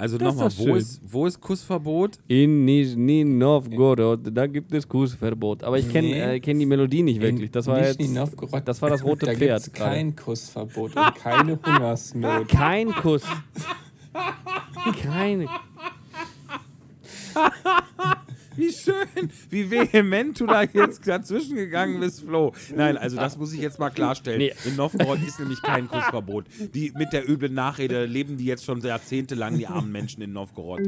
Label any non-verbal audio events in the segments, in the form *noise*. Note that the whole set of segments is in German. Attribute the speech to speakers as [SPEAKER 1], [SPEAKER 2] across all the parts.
[SPEAKER 1] Also nochmal, wo
[SPEAKER 2] schön.
[SPEAKER 1] ist, wo ist Kussverbot?
[SPEAKER 2] In Nizhny Novgorod, da gibt es Kussverbot. Aber ich kenne
[SPEAKER 3] Nee.
[SPEAKER 2] äh, kenn die Melodie nicht wirklich. Das war, jetzt,
[SPEAKER 3] Novgorod,
[SPEAKER 2] das war das rote
[SPEAKER 3] da
[SPEAKER 2] Pferd.
[SPEAKER 3] gibt's kein Kussverbot und keine Hungersnot. *laughs*
[SPEAKER 2] Kein Kuss. Keine. *laughs*
[SPEAKER 1] Wie schön, wie vehement du da jetzt dazwischen gegangen bist, Flo. Nein, also das muss ich jetzt mal klarstellen.
[SPEAKER 2] Nee.
[SPEAKER 1] In Novgorod ist nämlich kein Kussverbot. Die, mit der üblen Nachrede leben die jetzt schon jahrzehntelang, die armen Menschen in Novgorod.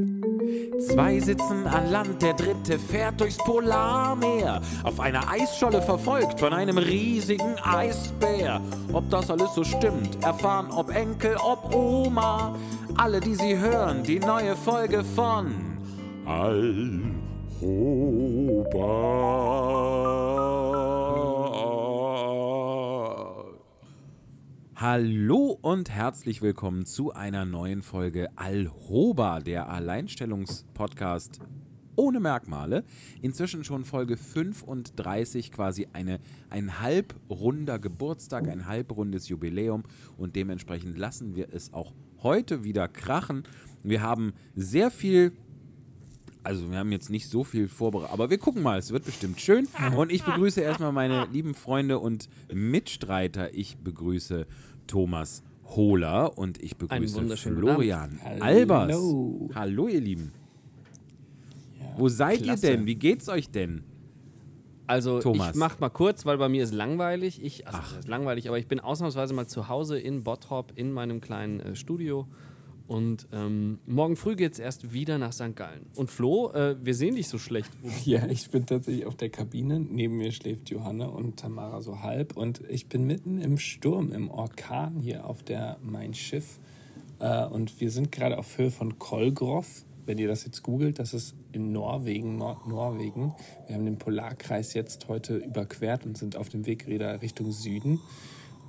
[SPEAKER 1] Zwei sitzen an Land, der dritte fährt durchs Polarmeer. Auf einer Eisscholle verfolgt von einem riesigen Eisbär. Ob das alles so stimmt, erfahren ob Enkel, ob Oma. Alle, die sie hören, die neue Folge von Alhoba. Hallo und herzlich willkommen zu einer neuen Folge Alhoba, der Alleinstellungspodcast ohne Merkmale. Inzwischen schon Folge 35, quasi eine, ein halbrunder Geburtstag, ein halbrundes Jubiläum und dementsprechend lassen wir es auch heute wieder krachen. Wir haben sehr viel also wir haben jetzt nicht so viel vorbereitet, aber wir gucken mal, es wird bestimmt schön. *laughs* Und ich begrüße erstmal meine lieben Freunde und Mitstreiter. Ich begrüße Thomas Hohler und ich begrüße Florian
[SPEAKER 3] Hallo.
[SPEAKER 1] Albers. Hallo ihr Lieben.
[SPEAKER 3] Ja,
[SPEAKER 1] Wo seid
[SPEAKER 3] klasse.
[SPEAKER 1] ihr denn? Wie geht's euch denn?
[SPEAKER 2] Also
[SPEAKER 1] Thomas.
[SPEAKER 2] ich mach mal kurz, weil bei mir ist langweilig. Ich, also es ist langweilig, aber ich bin ausnahmsweise mal zu Hause in Bottrop in meinem kleinen äh, Studio. Und ähm, morgen früh geht es erst wieder nach St. Gallen. Und Flo, äh, wir sehen dich so schlecht. *laughs*
[SPEAKER 3] Ja, ich bin tatsächlich auf der Kabine. Neben mir schläft Johanna und Tamara so halb. Und ich bin mitten im Sturm, im Orkan hier auf der Mein Schiff. Äh, und wir sind gerade auf Höhe von Kolgrov. Wenn ihr das jetzt googelt, das ist in Norwegen, Nordnorwegen. Wir haben den Polarkreis jetzt heute überquert und sind auf dem Weg wieder Richtung Süden.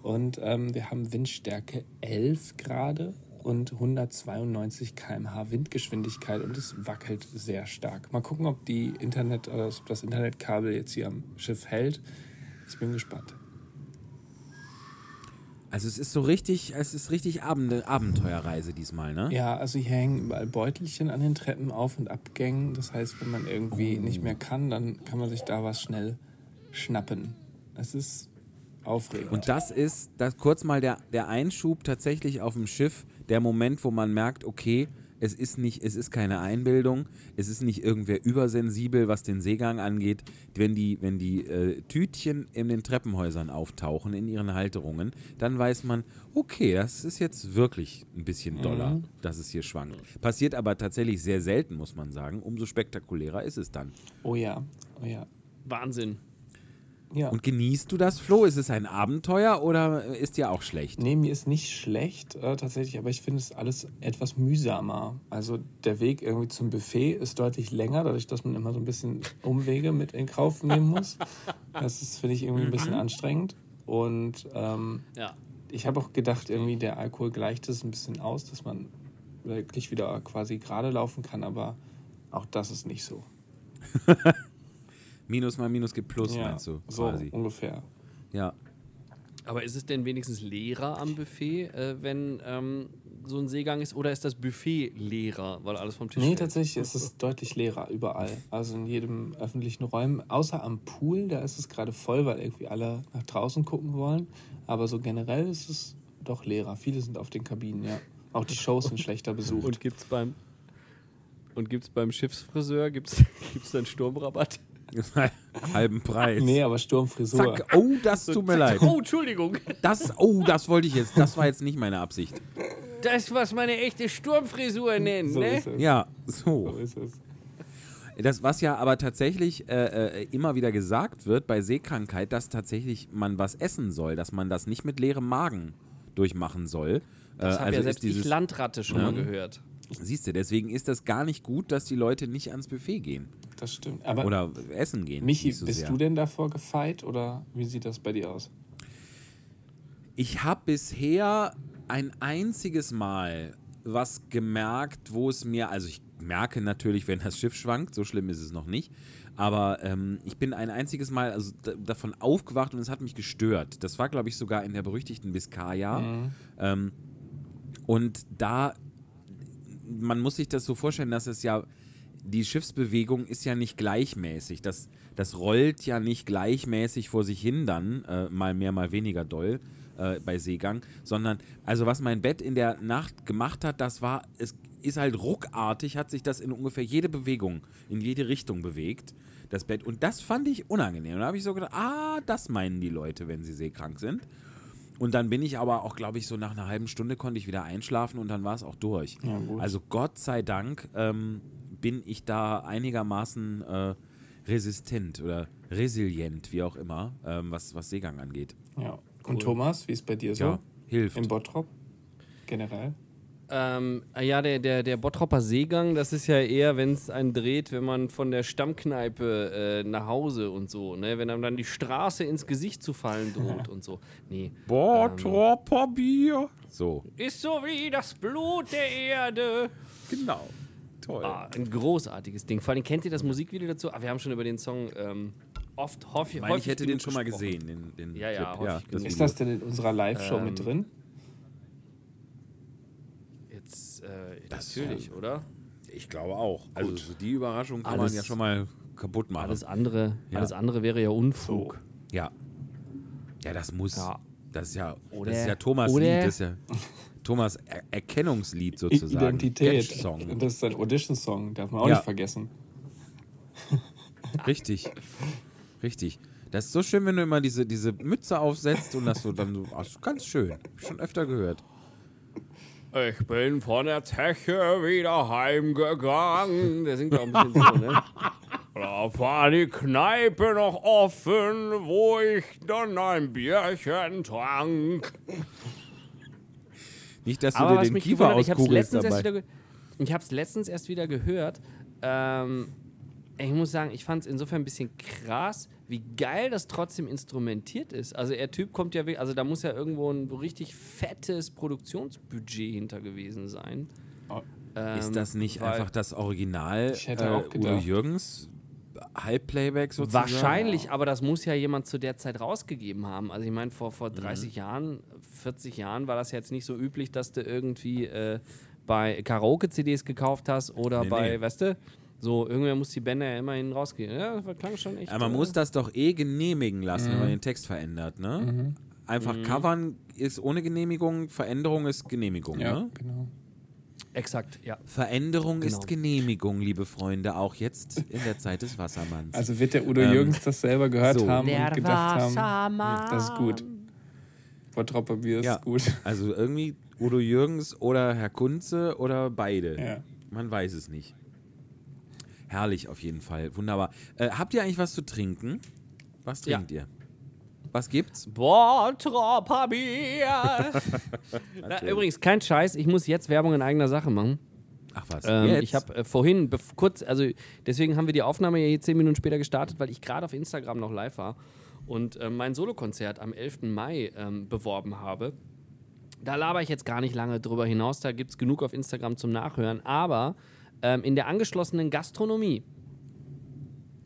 [SPEAKER 3] Und ähm, wir haben Windstärke 11 gerade und 192 km/h Windgeschwindigkeit und es wackelt sehr stark. Mal gucken, ob die Internet, oder ob das Internetkabel jetzt hier am Schiff hält. Ich bin gespannt.
[SPEAKER 1] Also es ist so richtig, es ist richtig Abende, Abenteuerreise diesmal, ne?
[SPEAKER 3] Ja, also hier hängen überall Beutelchen an den Treppen, Auf- und Abgängen. Das heißt, wenn man irgendwie nicht mehr kann, dann kann man sich da was schnell schnappen. Es ist aufregend.
[SPEAKER 1] Und das ist, das kurz mal der, der Einschub tatsächlich auf dem Schiff, der Moment, wo man merkt, okay, es ist nicht, es ist keine Einbildung, es ist nicht irgendwer übersensibel, was den Seegang angeht. Wenn die, wenn die äh, Tütchen in den Treppenhäusern auftauchen, in ihren Halterungen, dann weiß man, okay, das ist jetzt wirklich ein bisschen doller, dass es hier schwankt. Passiert aber tatsächlich sehr selten, muss man sagen. Umso spektakulärer ist es dann.
[SPEAKER 3] oh ja, oh ja.
[SPEAKER 2] Wahnsinn.
[SPEAKER 3] Ja.
[SPEAKER 1] Und genießt du das, Flo? Ist es ein Abenteuer oder ist dir auch schlecht?
[SPEAKER 3] Nee, mir ist nicht schlecht äh, tatsächlich, aber ich finde es alles etwas mühsamer. Also der Weg irgendwie zum Buffet ist deutlich länger, dadurch, dass man immer so ein bisschen Umwege mit in Kauf nehmen muss. Das ist, finde ich, irgendwie ein bisschen anstrengend. Und ähm,
[SPEAKER 2] Ja.
[SPEAKER 3] ich habe auch gedacht, irgendwie der Alkohol gleicht es ein bisschen aus, dass man wirklich wieder quasi gerade laufen kann, aber auch das ist nicht so. *laughs*
[SPEAKER 1] Minus mal Minus gibt Plus, meinst du,
[SPEAKER 3] so
[SPEAKER 1] quasi.
[SPEAKER 3] ungefähr.
[SPEAKER 1] Ja.
[SPEAKER 2] Aber ist es denn wenigstens leerer am Buffet, äh, wenn ähm, so ein Seegang ist? Oder ist das Buffet leerer, weil alles vom Tisch
[SPEAKER 3] Nee,
[SPEAKER 2] fällt?
[SPEAKER 3] tatsächlich ist es deutlich leerer überall. Also in jedem öffentlichen Raum, außer am Pool, da ist es gerade voll, weil irgendwie alle nach draußen gucken wollen. Aber so generell ist es doch leerer. Viele sind auf den Kabinen, ja. Auch die Shows sind schlechter *laughs* besucht.
[SPEAKER 2] Und gibt's beim und gibt's beim Schiffsfriseur gibt's *laughs* gibt's dann Sturmrabatt? *laughs*
[SPEAKER 1] Halben Preis.
[SPEAKER 3] nee, aber Sturmfrisur.
[SPEAKER 1] Zack. Oh, das tut mir leid.
[SPEAKER 2] Oh, Entschuldigung.
[SPEAKER 1] Das, oh, das wollte ich jetzt. Das war jetzt nicht meine Absicht.
[SPEAKER 2] Das, was meine echte Sturmfrisur nennen,
[SPEAKER 3] So
[SPEAKER 2] ne?
[SPEAKER 3] ist es.
[SPEAKER 1] Ja,
[SPEAKER 3] So
[SPEAKER 1] so.
[SPEAKER 3] ist es.
[SPEAKER 1] Das, was ja aber tatsächlich äh, äh, immer wieder gesagt wird bei Seekrankheit, dass tatsächlich man was essen soll, dass man das nicht mit leerem Magen durchmachen soll.
[SPEAKER 2] Das
[SPEAKER 1] Äh,
[SPEAKER 2] habe
[SPEAKER 1] also
[SPEAKER 2] ja selbst ich
[SPEAKER 1] dieses,
[SPEAKER 2] Landratte schon
[SPEAKER 1] Ja.
[SPEAKER 2] mal gehört.
[SPEAKER 1] siehst du, deswegen ist das gar nicht gut, dass die Leute nicht ans Buffet gehen
[SPEAKER 3] Das stimmt. Aber
[SPEAKER 1] oder essen gehen.
[SPEAKER 3] Michi,
[SPEAKER 1] so
[SPEAKER 3] bist
[SPEAKER 1] sehr.
[SPEAKER 3] du denn davor gefeit oder wie sieht das bei dir aus?
[SPEAKER 1] Ich habe bisher ein einziges Mal was gemerkt, wo es mir, also ich merke natürlich, wenn das Schiff schwankt, so schlimm ist es noch nicht, aber ähm, ich bin ein einziges Mal also davon aufgewacht und es hat mich gestört. Das war, glaube ich, sogar in der berüchtigten Biskaya. Ähm, und da man muss sich das so vorstellen, dass es ja, die Schiffsbewegung ist ja nicht gleichmäßig. Das, das rollt ja nicht gleichmäßig vor sich hin dann, äh, mal mehr, mal weniger doll äh, bei Seegang, sondern, also was mein Bett in der Nacht gemacht hat, das war, es ist halt ruckartig, hat sich das in ungefähr jede Bewegung, in jede Richtung bewegt, das Bett. Und das fand ich unangenehm. Und da habe ich so gedacht, ah, das meinen die Leute, wenn sie seekrank sind. Und dann bin ich aber auch, glaube ich, so nach einer halben Stunde konnte ich wieder einschlafen und dann war es auch durch.
[SPEAKER 3] Ja,
[SPEAKER 1] also Gott sei Dank ähm, bin ich da einigermaßen äh, resistent oder resilient, wie auch immer, ähm, was, was Seegang angeht.
[SPEAKER 3] Ja. Und Thomas, wie ist bei dir so?
[SPEAKER 1] Ja, hilft.
[SPEAKER 3] Im Bottrop? Generell?
[SPEAKER 2] Ähm, ja, der, der, der Bottropper Seegang, das ist ja eher, wenn es einen dreht, wenn man von der Stammkneipe äh, nach Hause und so, ne? Wenn einem dann die Straße ins Gesicht zu fallen droht *laughs* und so. Nee.
[SPEAKER 1] Bottropper Bier. So,
[SPEAKER 2] Ist so wie das Blut der Erde.
[SPEAKER 1] genau. Toll.
[SPEAKER 2] Ah, ein großartiges Ding. Vor allem kennt ihr das Musikvideo dazu? Ah, wir haben schon über den Song ähm, oft häufig.
[SPEAKER 1] Ich meine, ich hätte den schon mal
[SPEAKER 2] gesprochen.
[SPEAKER 1] gesehen, den, den
[SPEAKER 2] Ja, ja,
[SPEAKER 1] Clip.
[SPEAKER 2] häufig genug.
[SPEAKER 3] Ist das denn in unserer Live-Show
[SPEAKER 2] Ähm,
[SPEAKER 3] mit drin?
[SPEAKER 2] Jetzt, äh,
[SPEAKER 1] Das,
[SPEAKER 2] natürlich, oder?
[SPEAKER 1] Ich glaube auch. Also so die Überraschung kann
[SPEAKER 2] Alles-
[SPEAKER 1] man ja schon mal kaputt machen.
[SPEAKER 2] Alles andere,
[SPEAKER 1] Ja.
[SPEAKER 2] alles andere wäre ja Unfug.
[SPEAKER 1] Ja. Ja, das muss.
[SPEAKER 2] Ja.
[SPEAKER 1] Das ist ja,
[SPEAKER 2] Oder-
[SPEAKER 1] das ist ja Thomas
[SPEAKER 2] oder-
[SPEAKER 1] Lied, das ist ja *laughs* Thomas er Erkennungslied sozusagen.
[SPEAKER 3] Identität. Und das ist ein Audition-Song, darf man auch
[SPEAKER 1] Ja.
[SPEAKER 3] nicht vergessen.
[SPEAKER 1] Richtig. Richtig. Das ist so schön, wenn du immer diese, diese Mütze aufsetzt und das so dann so. Ach, ganz schön. Hab ich schon öfter gehört.
[SPEAKER 2] Ich bin von der Zeche wieder heimgegangen. Der singt auch ein bisschen so, ne? *laughs* Da war die Kneipe noch offen, wo ich dann ein Bierchen trank.
[SPEAKER 1] Nicht, dass du
[SPEAKER 2] Aber
[SPEAKER 1] dir
[SPEAKER 2] was
[SPEAKER 1] den Kiefer
[SPEAKER 2] habe
[SPEAKER 1] auskugelst
[SPEAKER 2] letztens, erst
[SPEAKER 1] dabei.
[SPEAKER 2] wieder ich hab's letztens erst wieder gehört. Ähm, ich muss sagen, ich fand es insofern ein bisschen krass, wie geil das trotzdem instrumentiert ist. Also der Typ kommt ja, also da muss ja irgendwo ein richtig fettes Produktionsbudget hinter gewesen sein.
[SPEAKER 3] Oh,
[SPEAKER 2] Ähm,
[SPEAKER 1] Ist das nicht einfach das Original
[SPEAKER 3] Ich hätte
[SPEAKER 1] äh,
[SPEAKER 3] auch
[SPEAKER 1] Udo. Jürgens Halbplayback sozusagen?
[SPEAKER 2] Wahrscheinlich, aber das muss ja jemand zu der Zeit rausgegeben haben. Also ich meine, vor, vor
[SPEAKER 1] Mhm.
[SPEAKER 2] 30 Jahren, 40 Jahren war das jetzt nicht so üblich, dass du irgendwie äh, bei Karaoke-CDs gekauft hast oder
[SPEAKER 1] Nee,
[SPEAKER 2] bei,
[SPEAKER 1] nee.
[SPEAKER 2] weißt du, so, irgendwer muss die Bänder ja immerhin rausgehen. Ja, das klang schon echt.
[SPEAKER 1] Aber man
[SPEAKER 2] äh,
[SPEAKER 1] muss das doch eh genehmigen lassen,
[SPEAKER 3] Mhm.
[SPEAKER 1] wenn man den Text verändert, ne? Einfach covern ist ohne Genehmigung, Veränderung ist Genehmigung,
[SPEAKER 3] ja,
[SPEAKER 1] ne?
[SPEAKER 3] genau.
[SPEAKER 2] Exakt, ja.
[SPEAKER 1] Veränderung
[SPEAKER 2] Genau.
[SPEAKER 1] ist Genehmigung, liebe Freunde, auch jetzt in der Zeit des Wassermanns.
[SPEAKER 3] Also wird der Udo
[SPEAKER 1] Ähm,
[SPEAKER 3] Jürgens das selber gehört
[SPEAKER 1] so.
[SPEAKER 3] haben
[SPEAKER 2] Der
[SPEAKER 3] und gedacht haben,
[SPEAKER 2] Wassermann.
[SPEAKER 3] das ist gut. Bottropper Bier ist
[SPEAKER 1] ja,
[SPEAKER 3] gut.
[SPEAKER 1] also irgendwie Udo Jürgens oder Herr Kunze oder beide.
[SPEAKER 3] Ja.
[SPEAKER 1] Man weiß es nicht. Herrlich auf jeden Fall, wunderbar. Äh, habt ihr eigentlich was zu trinken? Was
[SPEAKER 2] Ja.
[SPEAKER 1] trinkt ihr? Was gibt's? *laughs*
[SPEAKER 2] Na, übrigens, kein Scheiß, ich muss jetzt Werbung in eigener Sache machen.
[SPEAKER 1] Ach was,
[SPEAKER 2] Ähm, ich habe äh, vorhin, kurz, also deswegen haben wir die Aufnahme ja hier zehn Minuten später gestartet, weil ich gerade auf Instagram noch live war und äh, mein Solokonzert am 11. Mai ähm, beworben habe. Da laber ich jetzt gar nicht lange drüber hinaus, da gibt es genug auf Instagram zum Nachhören, aber ähm, in der angeschlossenen Gastronomie,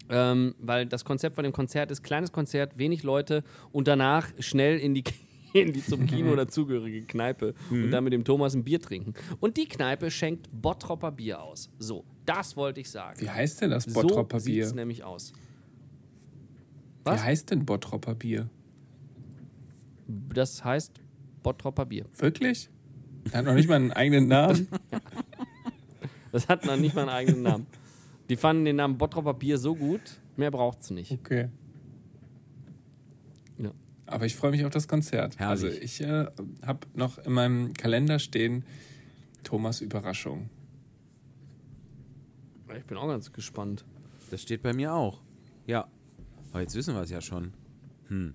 [SPEAKER 2] ähm, weil das Konzept von dem Konzert ist kleines Konzert, wenig Leute und danach schnell in die, *laughs* in die zum Kino dazugehörige *laughs* Kneipe und dann mit dem Thomas ein Bier trinken. Und die Kneipe schenkt Bottropper Bier aus. So, das wollte ich sagen.
[SPEAKER 3] Wie heißt denn das
[SPEAKER 2] so
[SPEAKER 3] Bottropper
[SPEAKER 2] sieht es
[SPEAKER 3] Bier?
[SPEAKER 2] nämlich aus.
[SPEAKER 3] Wie
[SPEAKER 2] Was?
[SPEAKER 3] heißt denn Bottropper Bier?
[SPEAKER 2] Das heißt Bottropper Bier.
[SPEAKER 3] Wirklich? Er hat noch nicht mal einen eigenen Namen. *laughs*
[SPEAKER 2] Das hat noch nicht mal einen eigenen Namen. Die fanden den Namen Bottropper Bier so gut, mehr braucht es nicht.
[SPEAKER 3] Okay.
[SPEAKER 2] Ja.
[SPEAKER 3] Aber ich freue mich auf das Konzert.
[SPEAKER 1] Herrlich.
[SPEAKER 3] Also ich äh, habe noch in meinem Kalender stehen Thomas Überraschung.
[SPEAKER 2] Ich bin auch ganz gespannt.
[SPEAKER 1] Das steht bei mir auch. Ja. Aber jetzt wissen wir es ja schon. Hm.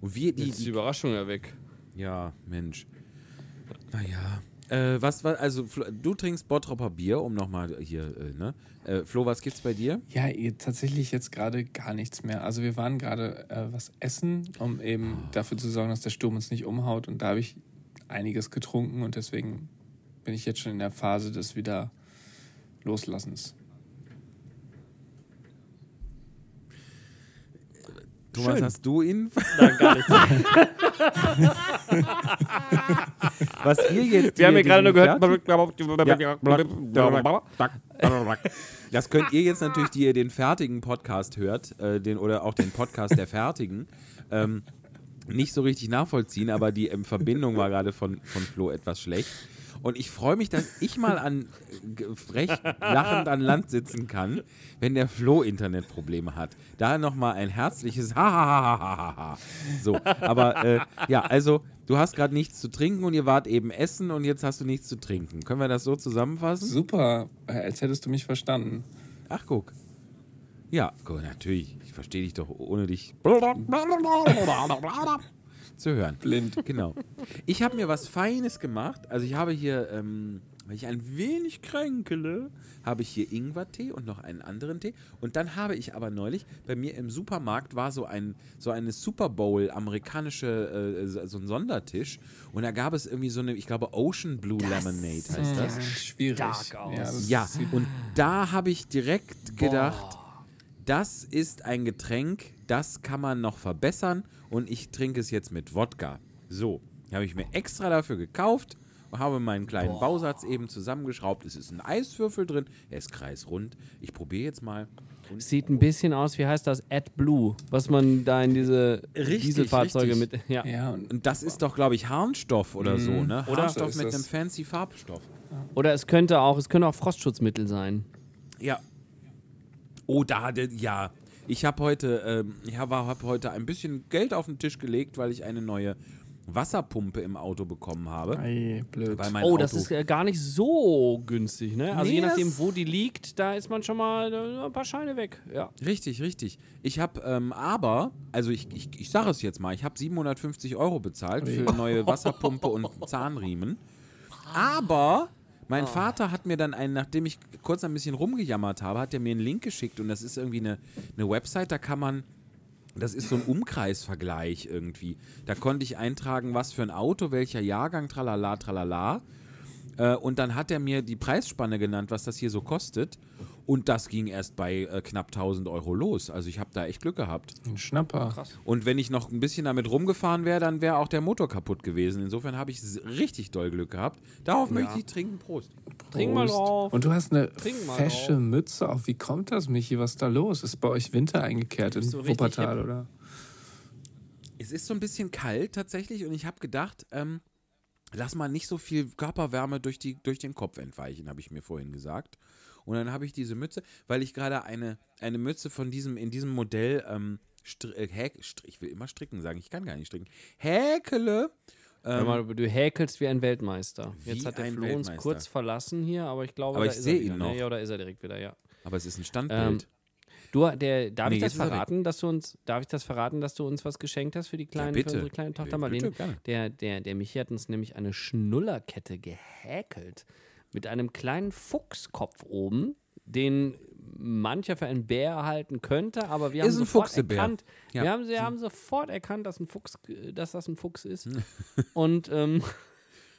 [SPEAKER 1] Und wir, die,
[SPEAKER 2] Jetzt ist die Überraschung ja weg.
[SPEAKER 1] Ja, Mensch. Naja. Äh, was war, also du trinkst Bottropper Bier, um nochmal hier, äh, ne? Äh, Flo, was gibt's bei dir?
[SPEAKER 3] Ja, tatsächlich jetzt gerade gar nichts mehr. Also wir waren gerade äh, was essen, um eben dafür zu sorgen, dass der Sturm uns nicht umhaut. Und da habe ich einiges getrunken und deswegen bin ich jetzt schon in der Phase des wieder Loslassens.
[SPEAKER 1] Thomas,
[SPEAKER 2] Schön.
[SPEAKER 1] hast du ihn?
[SPEAKER 2] Nein, gar nicht. *laughs*
[SPEAKER 1] was ihr jetzt.
[SPEAKER 2] Wir haben ja
[SPEAKER 1] hier
[SPEAKER 2] gerade nur gehört.
[SPEAKER 1] fertigen- Das könnt ihr jetzt natürlich, die ihr den fertigen Podcast hört, äh, den, oder auch den Podcast der Fertigen, ähm, nicht so richtig nachvollziehen, aber die ähm, Verbindung war gerade von, von Flo etwas schlecht. Und ich freue mich, dass ich mal an äh, frech lachend an Land sitzen kann, wenn der Flo Internetprobleme hat. Da nochmal ein herzliches Ha-ha-ha-ha-ha. So, aber äh, ja, also du hast gerade nichts zu trinken und ihr wart eben essen und jetzt hast du nichts zu trinken. Können wir das so zusammenfassen?
[SPEAKER 3] Super, als hättest du mich verstanden.
[SPEAKER 1] Ach, guck. Ja, guck, natürlich. Ich verstehe dich doch ohne dich *laughs* zu hören.
[SPEAKER 3] Blind.
[SPEAKER 1] Genau. Ich habe mir was Feines gemacht. Also ich habe hier, ähm, weil ich ein wenig kränkele, habe ich hier Ingwertee und noch einen anderen Tee. Und dann habe ich aber neulich, bei mir im Supermarkt war so ein so eine Super Bowl amerikanische, äh, so ein Sondertisch. Und da gab es irgendwie so eine, ich glaube, Ocean Blue Lemonade heißt das.
[SPEAKER 3] Ja, schwierig.
[SPEAKER 2] stark aus.
[SPEAKER 3] das
[SPEAKER 1] Ja,
[SPEAKER 3] sieht-
[SPEAKER 1] und da habe ich direkt gedacht, das ist ein Getränk, das kann man noch verbessern und ich trinke es jetzt mit Wodka. So, habe ich mir extra dafür gekauft, habe meinen kleinen Bausatz eben zusammengeschraubt. Es ist ein Eiswürfel drin, er ist kreisrund. Ich probiere jetzt mal. Und
[SPEAKER 2] Sieht ein bisschen aus, wie heißt das? AdBlue, was man da in diese
[SPEAKER 1] Richtig,
[SPEAKER 2] Dieselfahrzeuge
[SPEAKER 1] richtig.
[SPEAKER 2] mit. Ja.
[SPEAKER 3] ja, und
[SPEAKER 1] und das ist doch, glaube ich, Harnstoff oder so, ne?
[SPEAKER 3] Oder?
[SPEAKER 1] Harnstoff mit
[SPEAKER 3] das.
[SPEAKER 1] einem fancy Farbstoff.
[SPEAKER 2] Oder es könnte auch, es könnte auch Frostschutzmittel sein.
[SPEAKER 1] Ja. Oh, da, ja. Ich habe heute, ähm, ich habe hab heute ein bisschen Geld auf den Tisch gelegt, weil ich eine neue Wasserpumpe im Auto bekommen habe.
[SPEAKER 3] Ei, blöd.
[SPEAKER 2] Oh,
[SPEAKER 1] Auto.
[SPEAKER 2] das ist äh, gar nicht so günstig, ne? Also
[SPEAKER 1] Nee,
[SPEAKER 2] je nachdem, wo die liegt, da ist man schon mal äh, ein paar Scheine weg. Ja.
[SPEAKER 1] Richtig, richtig. Ich habe ähm, aber, also ich, ich, ich sage es jetzt mal, ich habe 750 Euro bezahlt für eine neue *laughs* Wasserpumpe und Zahnriemen. Aber mein Vater hat mir dann einen, nachdem ich kurz ein bisschen rumgejammert habe, hat er mir einen Link geschickt und das ist irgendwie eine, eine Website, da kann man, das ist so ein Umkreisvergleich irgendwie. Da konnte ich eintragen, was für ein Auto, welcher Jahrgang, tralala, tralala. Äh, und dann hat er mir die Preisspanne genannt, was das hier so kostet. Und das ging erst bei äh, knapp 1000 Euro los. Also ich habe da echt Glück gehabt.
[SPEAKER 3] Ein Schnapper.
[SPEAKER 1] Und wenn ich noch ein bisschen damit rumgefahren wäre, dann wäre auch der Motor kaputt gewesen. Insofern habe ich richtig doll Glück gehabt. Darauf möchte ich trinken. Prost.
[SPEAKER 2] Trink mal
[SPEAKER 3] Prost.
[SPEAKER 2] drauf.
[SPEAKER 3] Und du hast eine fesche
[SPEAKER 2] drauf.
[SPEAKER 3] Mütze auf. Wie kommt das, Michi? Was ist da los? Ist bei euch Winter eingekehrt in
[SPEAKER 2] richtig
[SPEAKER 3] Wuppertal, oder?
[SPEAKER 1] Es ist so ein bisschen kalt tatsächlich und ich habe gedacht, ähm, lass mal nicht so viel Körperwärme durch, die, durch den Kopf entweichen, habe ich mir vorhin gesagt. Und dann habe ich diese Mütze, weil ich gerade eine, eine Mütze von diesem, in diesem Modell, ähm, str äh, häk str ich will immer stricken sagen, ich kann gar nicht stricken, häkele. Ähm,
[SPEAKER 2] mal, du häkelst wie ein Weltmeister.
[SPEAKER 1] Wie
[SPEAKER 2] Jetzt hat der Flo uns kurz verlassen hier, aber ich glaube,
[SPEAKER 1] Aber
[SPEAKER 2] da
[SPEAKER 1] ich
[SPEAKER 2] ist
[SPEAKER 1] sehe
[SPEAKER 2] er
[SPEAKER 1] ihn
[SPEAKER 2] ne?
[SPEAKER 1] noch.
[SPEAKER 2] Ja, oder ist er direkt wieder, ja.
[SPEAKER 1] aber es ist ein Standbild.
[SPEAKER 2] Du, der, darf
[SPEAKER 1] Nee,
[SPEAKER 2] ich das
[SPEAKER 1] er
[SPEAKER 2] verraten, dass du uns, darf ich das verraten, dass du uns was geschenkt hast für die kleine,
[SPEAKER 1] bitte.
[SPEAKER 2] für unsere kleine Tochter Marlene? Der, der, der Michi hat uns nämlich eine Schnullerkette gehäkelt mit einem kleinen Fuchskopf oben, den mancher für einen Bär halten könnte, aber wir
[SPEAKER 1] Ist
[SPEAKER 2] haben sofort erkannt,
[SPEAKER 1] Ja.
[SPEAKER 2] wir haben, wir haben sofort erkannt, dass, ein Fuchs, dass das ein Fuchs ist. *laughs* und ähm,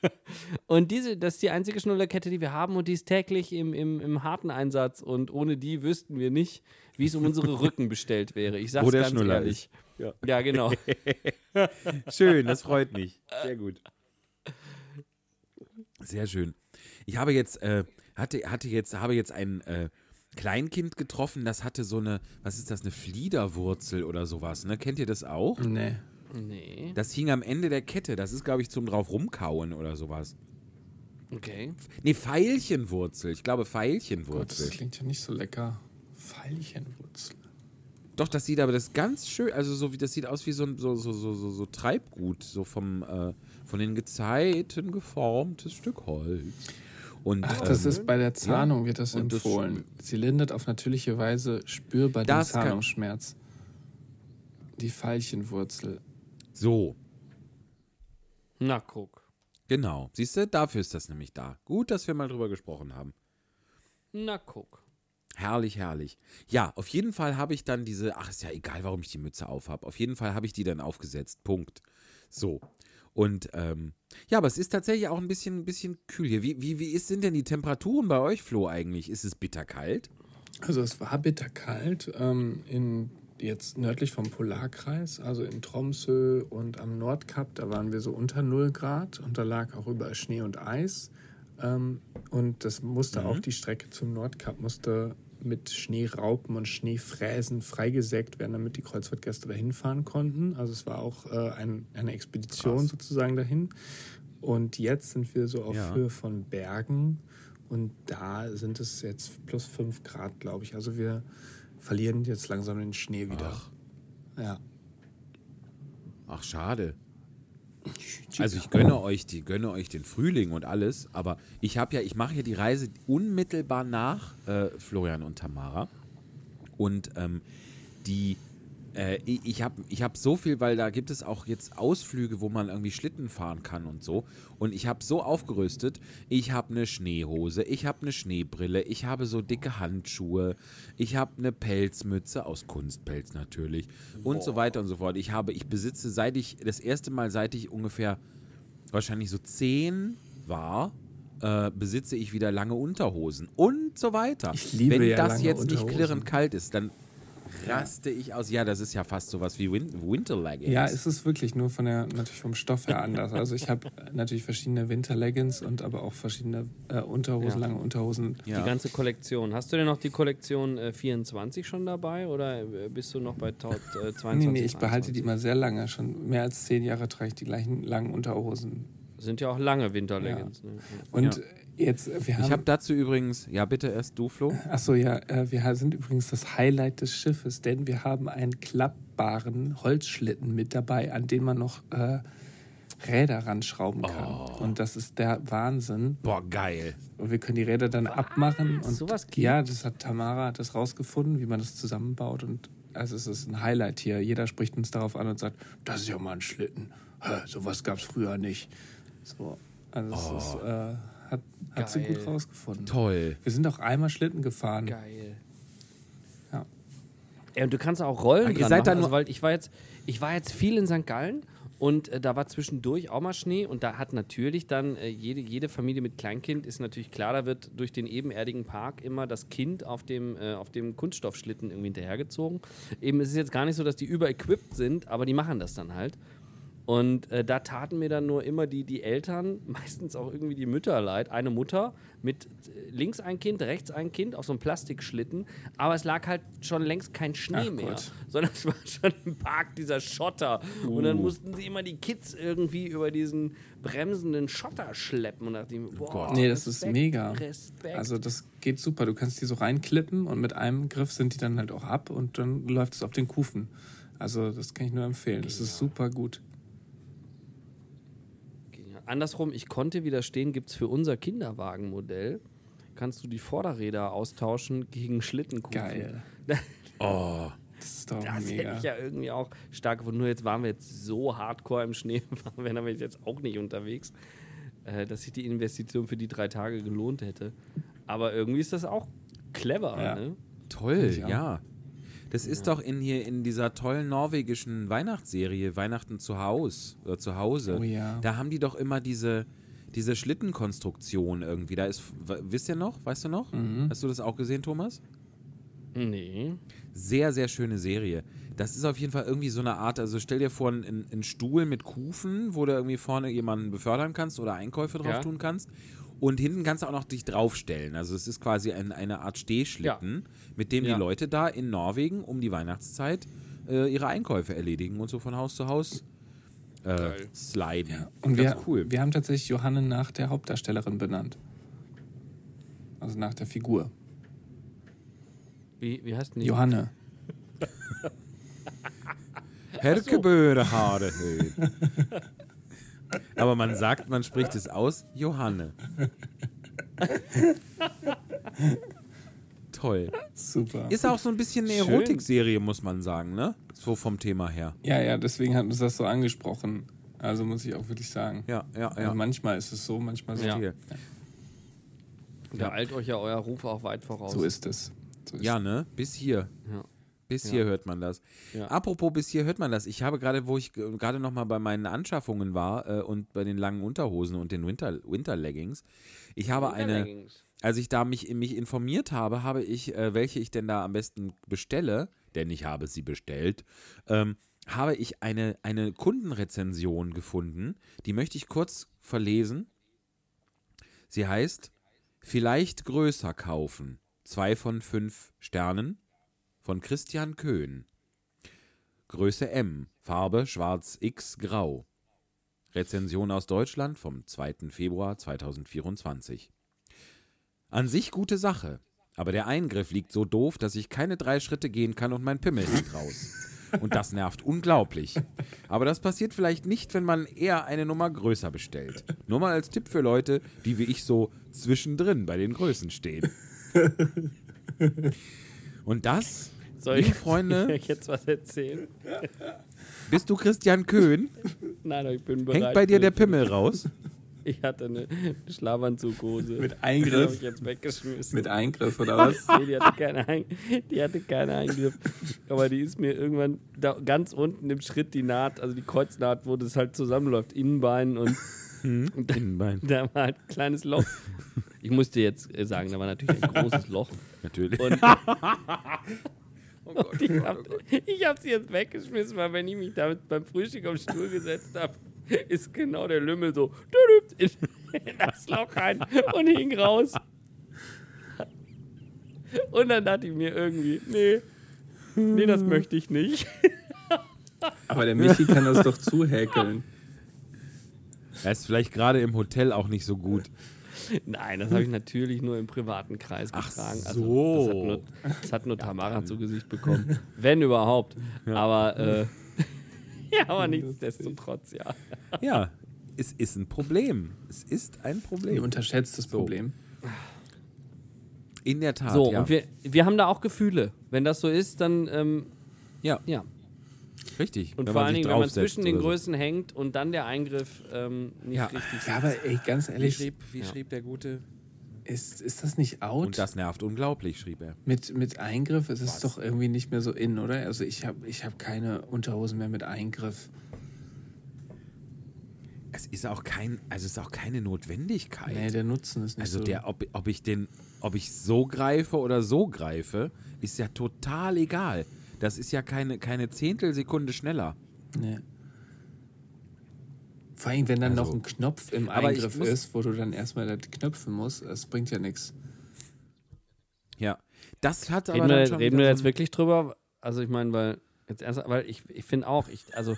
[SPEAKER 2] *laughs* und diese, das ist die einzige Schnullerkette, die wir haben und die ist täglich im, im, im harten Einsatz und ohne die wüssten wir nicht, wie es um unsere *laughs* Rücken bestellt wäre. Ich sag's
[SPEAKER 1] Wo der
[SPEAKER 2] ganz
[SPEAKER 1] Schnuller
[SPEAKER 2] ehrlich. Ja. genau.
[SPEAKER 1] Schön, das freut mich. Sehr gut. Sehr schön. Ich habe jetzt, äh, hatte, hatte jetzt, habe jetzt ein äh, Kleinkind getroffen, das hatte so eine, was ist das, eine Fliederwurzel oder sowas, ne? Kennt ihr das auch?
[SPEAKER 3] Nee.
[SPEAKER 2] Nee.
[SPEAKER 1] Das hing am Ende der Kette. Das ist, glaube ich, zum drauf rumkauen oder sowas.
[SPEAKER 2] Okay.
[SPEAKER 1] Nee, Veilchenwurzel. Ich glaube,
[SPEAKER 3] Gott, das klingt ja nicht so lecker. Veilchenwurzel.
[SPEAKER 1] Doch, das sieht aber das ist ganz schön, also so wie das sieht aus wie so ein so, so, so, so, so Treibgut, so vom äh, von den Gezeiten geformtes Stück Holz. Und
[SPEAKER 3] Ach, das
[SPEAKER 1] ähm,
[SPEAKER 3] ist bei der Zahnung wird das
[SPEAKER 1] Und das
[SPEAKER 3] empfohlen. Sie lindert auf natürliche Weise spürbar den Zahnungsschmerz. Die Veilchenwurzel.
[SPEAKER 1] so,
[SPEAKER 2] Na, guck.
[SPEAKER 1] genau. Siehst du, dafür ist das nämlich da. Gut, dass wir mal drüber gesprochen haben.
[SPEAKER 2] Na, guck.
[SPEAKER 1] Herrlich, herrlich. Ja, auf jeden Fall habe ich dann diese, ach, ist ja egal, warum ich die Mütze aufhab. Auf jeden Fall habe ich die dann aufgesetzt. Punkt. So. Und ähm, ja, aber es ist tatsächlich auch ein bisschen, ein bisschen kühl hier. Wie, wie, wie ist, sind denn die Temperaturen bei euch, Flo, eigentlich? Ist es bitterkalt?
[SPEAKER 3] Also es war bitterkalt. Ähm, in, jetzt nördlich vom Polarkreis, also in Tromsø und am Nordkap, da waren wir so unter 0 Grad und da lag auch überall Schnee und Eis. Ähm, und das musste
[SPEAKER 1] Mhm.
[SPEAKER 3] auch die Strecke zum Nordkap musste mit Schneeraupen und Schneefräsen freigesägt werden, damit die Kreuzfahrtgäste dahin fahren konnten. Also es war auch äh, ein, eine Expedition
[SPEAKER 1] Krass.
[SPEAKER 3] sozusagen dahin. Und jetzt sind wir so auf
[SPEAKER 1] Ja.
[SPEAKER 3] Höhe von Bergen und da sind es jetzt plus 5 Grad, glaube ich. Also wir verlieren jetzt langsam den Schnee wieder.
[SPEAKER 1] Ach.
[SPEAKER 3] Ja.
[SPEAKER 1] Ach, schade. Also ich gönne euch, die gönne euch den Frühling und alles, aber ich habe ja, ich mache ja die Reise unmittelbar nach äh, Florian und Tamara. Und ähm, die äh, ich habe ich hab so viel, weil da gibt es auch jetzt Ausflüge, wo man irgendwie Schlitten fahren kann und so. Und ich habe so aufgerüstet. Ich habe eine Schneehose, ich habe eine Schneebrille, ich habe so dicke Handschuhe, ich habe eine Pelzmütze aus Kunstpelz natürlich und so weiter und so fort. Ich habe, ich besitze seit ich das erste Mal, seit ich ungefähr wahrscheinlich so zehn war, äh, besitze ich wieder lange Unterhosen und so weiter.
[SPEAKER 3] Ich liebe
[SPEAKER 1] Wenn
[SPEAKER 3] ja
[SPEAKER 1] das
[SPEAKER 3] lange
[SPEAKER 1] jetzt nicht klirrend kalt ist, dann raste ich aus. Ja, das ist ja fast sowas wie Win Winter Leggings.
[SPEAKER 3] Ja, es ist wirklich nur von der, natürlich vom Stoff her anders. Also ich habe *laughs* natürlich verschiedene Winterleggings und aber auch verschiedene äh, Unterhosen,
[SPEAKER 2] Ja.
[SPEAKER 3] lange Unterhosen.
[SPEAKER 1] ja.
[SPEAKER 2] Die ganze Kollektion. Hast du denn noch die Kollektion äh, 24 schon dabei oder äh, bist du noch bei Tot, äh, 22?
[SPEAKER 3] Nee, nee, ich behalte die
[SPEAKER 2] 21?
[SPEAKER 3] immer sehr lange. Schon mehr als zehn Jahre trage ich die gleichen langen Unterhosen.
[SPEAKER 2] Sind ja auch lange Winterleggings. Ne?
[SPEAKER 3] Und
[SPEAKER 1] Ja.
[SPEAKER 3] Jetzt, wir haben.
[SPEAKER 1] Ich habe dazu übrigens, ja bitte erst du, Flo.
[SPEAKER 3] Achso, ja, äh, wir sind übrigens das Highlight des Schiffes, denn wir haben einen klappbaren Holzschlitten mit dabei, an den man noch äh, Räder ranschrauben kann.
[SPEAKER 1] Oh.
[SPEAKER 3] Und das ist der Wahnsinn.
[SPEAKER 1] Boah, geil.
[SPEAKER 3] Und wir können die Räder dann abmachen. Und
[SPEAKER 2] Sowas gibt's?
[SPEAKER 3] ja, das hat Tamara hat das rausgefunden, wie man das zusammenbaut. Und also es ist ein Highlight hier. Jeder spricht uns darauf an und sagt, das ist ja mal ein Schlitten. Hä, sowas gab es früher nicht. So, also es ist, äh, hat, hat sie gut rausgefunden.
[SPEAKER 1] Toll.
[SPEAKER 3] Wir sind auch einmal Schlitten gefahren.
[SPEAKER 2] Geil.
[SPEAKER 3] Ja.
[SPEAKER 2] Ja, und du kannst auch Rollen
[SPEAKER 1] ihr
[SPEAKER 2] dran
[SPEAKER 1] seid
[SPEAKER 2] machen,
[SPEAKER 1] da
[SPEAKER 2] also, weil ich war jetzt, ich war jetzt viel in St. Gallen und äh, da war zwischendurch auch mal Schnee und da hat natürlich dann äh, jede, jede Familie mit Kleinkind ist natürlich klar, da wird durch den ebenerdigen Park immer das Kind auf dem, äh, auf dem Kunststoffschlitten irgendwie hinterhergezogen. Eben, es ist jetzt gar nicht so, dass die überequipped sind, aber die machen das dann halt. Und äh, da taten mir dann nur immer die, die Eltern, *laughs* meistens auch irgendwie die Mütter leid. Eine Mutter mit äh, links ein Kind, rechts ein Kind auf so einem Plastikschlitten. Aber es lag halt schon längst kein Schnee
[SPEAKER 3] Ach
[SPEAKER 2] mehr,
[SPEAKER 3] Gott. *laughs*
[SPEAKER 2] sondern es war schon im Park dieser Schotter. Und dann mussten sie immer die Kids irgendwie über diesen bremsenden Schotter schleppen. Und dachte ich, mir, boah,
[SPEAKER 1] Gott.
[SPEAKER 3] Nee, das ist
[SPEAKER 2] Respekt,
[SPEAKER 3] mega.
[SPEAKER 2] Respekt.
[SPEAKER 3] Also das geht super. Du kannst die so reinklippen und mit einem Griff sind die dann halt auch ab und dann läuft es auf den Kufen. Also das kann ich nur empfehlen. Das ist super gut.
[SPEAKER 2] Andersrum, ich konnte widerstehen, gibt es für unser Kinderwagenmodell, kannst du die Vorderräder austauschen gegen Schlittenkufen.
[SPEAKER 3] Geil. *laughs*
[SPEAKER 1] Oh.
[SPEAKER 3] Das ist doch
[SPEAKER 2] Das hätte
[SPEAKER 3] mega.
[SPEAKER 2] ich ja irgendwie auch stark gefunden. Nur jetzt waren wir jetzt so hardcore im Schnee, *laughs* waren wir jetzt auch nicht unterwegs, äh, dass sich die Investition für die drei Tage gelohnt hätte. Aber irgendwie ist das auch clever.
[SPEAKER 3] Ja.
[SPEAKER 2] Ne?
[SPEAKER 1] Toll,
[SPEAKER 3] Ja.
[SPEAKER 1] ja. Das ist doch in hier in dieser tollen norwegischen Weihnachtsserie Weihnachten zu Haus oder zu Hause.
[SPEAKER 3] Oh ja.
[SPEAKER 1] Da haben die doch immer diese diese Schlittenkonstruktion irgendwie. Da ist wisst ihr noch? Weißt du noch?
[SPEAKER 3] Mhm.
[SPEAKER 1] Hast du das auch gesehen, Thomas?
[SPEAKER 2] Nee.
[SPEAKER 1] Sehr, sehr schöne Serie. Das ist auf jeden Fall irgendwie so eine Art, also stell dir vor, einen, einen Stuhl mit Kufen, wo du irgendwie vorne jemanden befördern kannst oder Einkäufe drauf
[SPEAKER 2] Ja.
[SPEAKER 1] tun kannst. Und hinten kannst du auch noch dich draufstellen. Also es ist quasi ein, eine Art Stehschlitten, mit dem
[SPEAKER 2] Ja.
[SPEAKER 1] die Leute da in Norwegen um die Weihnachtszeit äh, ihre Einkäufe erledigen und so von Haus zu Haus äh, sliden.
[SPEAKER 3] Ja. Und
[SPEAKER 1] Ganz
[SPEAKER 3] wir,
[SPEAKER 1] cool.
[SPEAKER 3] wir haben tatsächlich Johanne nach der Hauptdarstellerin benannt. Also nach der Figur.
[SPEAKER 2] Wie, wie heißt denn die?
[SPEAKER 3] Johanne.
[SPEAKER 1] Herkeböde Haare. *laughs* Aber man sagt, man spricht es aus, Johanne. Toll.
[SPEAKER 3] Super.
[SPEAKER 1] Ist auch so ein bisschen eine. Erotikserie, muss man sagen, ne? So vom Thema her.
[SPEAKER 3] Ja, ja, deswegen hat uns das so angesprochen. Also muss ich auch wirklich sagen.
[SPEAKER 1] Ja, ja,
[SPEAKER 3] Also
[SPEAKER 1] ja.
[SPEAKER 3] manchmal ist es so, manchmal so.
[SPEAKER 2] Ja.
[SPEAKER 1] Verstehe.
[SPEAKER 2] Da eilt euch ja euer Ruf auch weit voraus.
[SPEAKER 3] So ist es. So ist
[SPEAKER 1] Ja, ne? Bis hier.
[SPEAKER 2] Ja.
[SPEAKER 1] Bis
[SPEAKER 2] Ja.
[SPEAKER 1] hier hört man das.
[SPEAKER 2] Ja.
[SPEAKER 1] Apropos, bis hier hört man das. Ich habe gerade, wo ich gerade noch mal bei meinen Anschaffungen war äh, und bei den langen Unterhosen und den Winter, Winterleggings, ich habe eine,
[SPEAKER 2] Leggings.
[SPEAKER 1] als ich da mich, mich informiert habe, habe ich, äh, welche ich denn da am besten bestelle, denn ich habe sie bestellt, ähm, habe ich eine, eine Kundenrezension gefunden. Die möchte ich kurz verlesen. Sie heißt Vielleicht größer kaufen. Zwei von fünf Sternen von Christian Köhn. Größe M, Farbe Schwarz X Grau. Rezension aus Deutschland vom 2. Februar 2024. An sich gute Sache, aber der Eingriff liegt so doof, dass ich keine drei Schritte gehen kann und mein Pimmel hängt raus. Und das nervt unglaublich. Aber das passiert vielleicht nicht, wenn man eher eine Nummer größer bestellt. Nur mal als Tipp für Leute, die wie ich so zwischendrin bei den Größen stehen. Und das,
[SPEAKER 2] Soll
[SPEAKER 1] liebe
[SPEAKER 2] ich, *laughs*
[SPEAKER 1] Freunde,
[SPEAKER 2] ich jetzt was erzählen?
[SPEAKER 1] bist du Christian Köhn? *laughs*
[SPEAKER 2] Nein, ich bin bereit.
[SPEAKER 1] Hängt bei dir der Pimmel raus? *laughs*
[SPEAKER 2] Ich hatte eine Schlafanzughose.
[SPEAKER 3] Mit
[SPEAKER 2] Die habe
[SPEAKER 3] Eingriff?
[SPEAKER 2] ich jetzt weggeschmissen.
[SPEAKER 3] Mit Eingriff oder was?
[SPEAKER 2] Nee, die hatte, keine Ein die hatte keinen Eingriff. Aber die ist mir irgendwann da ganz unten im Schritt die Naht, also die Kreuznaht, wo das halt zusammenläuft, Innenbein und und da,
[SPEAKER 1] Innenbein,
[SPEAKER 2] da war halt ein kleines Loch. Ich musste jetzt äh, sagen, da war natürlich ein großes Loch.
[SPEAKER 1] natürlich.
[SPEAKER 2] Und, *laughs* und ich habe ich hab sie jetzt weggeschmissen, weil wenn ich mich damit beim Frühstück auf den Stuhl gesetzt habe, ist genau der Lümmel so in, in *laughs* das Loch rein und hing raus. Und dann dachte ich mir irgendwie, nee, nee, das möchte ich nicht.
[SPEAKER 3] Aber der Michi kann das doch zuhäkeln.
[SPEAKER 1] Er ist vielleicht gerade im Hotel auch nicht so gut.
[SPEAKER 2] Nein, das habe ich natürlich nur im privaten Kreis
[SPEAKER 1] Ach
[SPEAKER 2] getragen.
[SPEAKER 1] so.
[SPEAKER 2] Also, das hat nur, das hat nur Tamara zu Gesicht bekommen. Wenn überhaupt. Aber, äh, *laughs* ja, aber nichtsdestotrotz, ja.
[SPEAKER 1] Ja, es ist ein Problem. Es ist ein
[SPEAKER 3] Ihr
[SPEAKER 1] Problem.
[SPEAKER 3] unterschätzt das Problem.
[SPEAKER 1] In der Tat,
[SPEAKER 2] So,
[SPEAKER 1] ja.
[SPEAKER 2] und wir, wir haben da auch Gefühle. Wenn das so ist, dann, ähm,
[SPEAKER 1] ja,
[SPEAKER 2] ja.
[SPEAKER 1] Richtig.
[SPEAKER 2] Und vor allen Dingen, wenn man zwischen den
[SPEAKER 1] oder so.
[SPEAKER 2] Größen hängt und dann der Eingriff ähm, nicht
[SPEAKER 1] Ja.
[SPEAKER 2] richtig
[SPEAKER 3] Ja, aber ey, ganz
[SPEAKER 1] Wie
[SPEAKER 3] ehrlich,
[SPEAKER 1] schrieb, wie
[SPEAKER 2] Ja.
[SPEAKER 1] schrieb der Gute?
[SPEAKER 3] ist, ist das nicht out?
[SPEAKER 1] Und das nervt unglaublich, schrieb er.
[SPEAKER 3] Mit, mit Eingriff ist es doch irgendwie nicht mehr so in, oder? Also ich habe ich hab keine Unterhosen mehr mit Eingriff.
[SPEAKER 1] Es ist auch kein, also es ist auch keine Notwendigkeit.
[SPEAKER 3] Nee, der Nutzen ist nicht
[SPEAKER 1] also
[SPEAKER 3] so.
[SPEAKER 1] der, ob, ob ich den, ob ich so greife oder so greife, ist ja total egal. Das ist ja keine, keine Zehntelsekunde schneller.
[SPEAKER 3] nee. Vor allem, wenn dann
[SPEAKER 1] Also-
[SPEAKER 3] noch ein Knopf im Eingriff ist, wo du dann erstmal das knöpfen musst, das bringt ja nichts.
[SPEAKER 1] Ja. Das hat aber
[SPEAKER 2] Reden
[SPEAKER 1] dann
[SPEAKER 2] wir,
[SPEAKER 1] schon
[SPEAKER 2] reden wir jetzt wirklich drüber? Also ich meine, weil jetzt ernsthaft, weil ich, ich finde auch, ich, also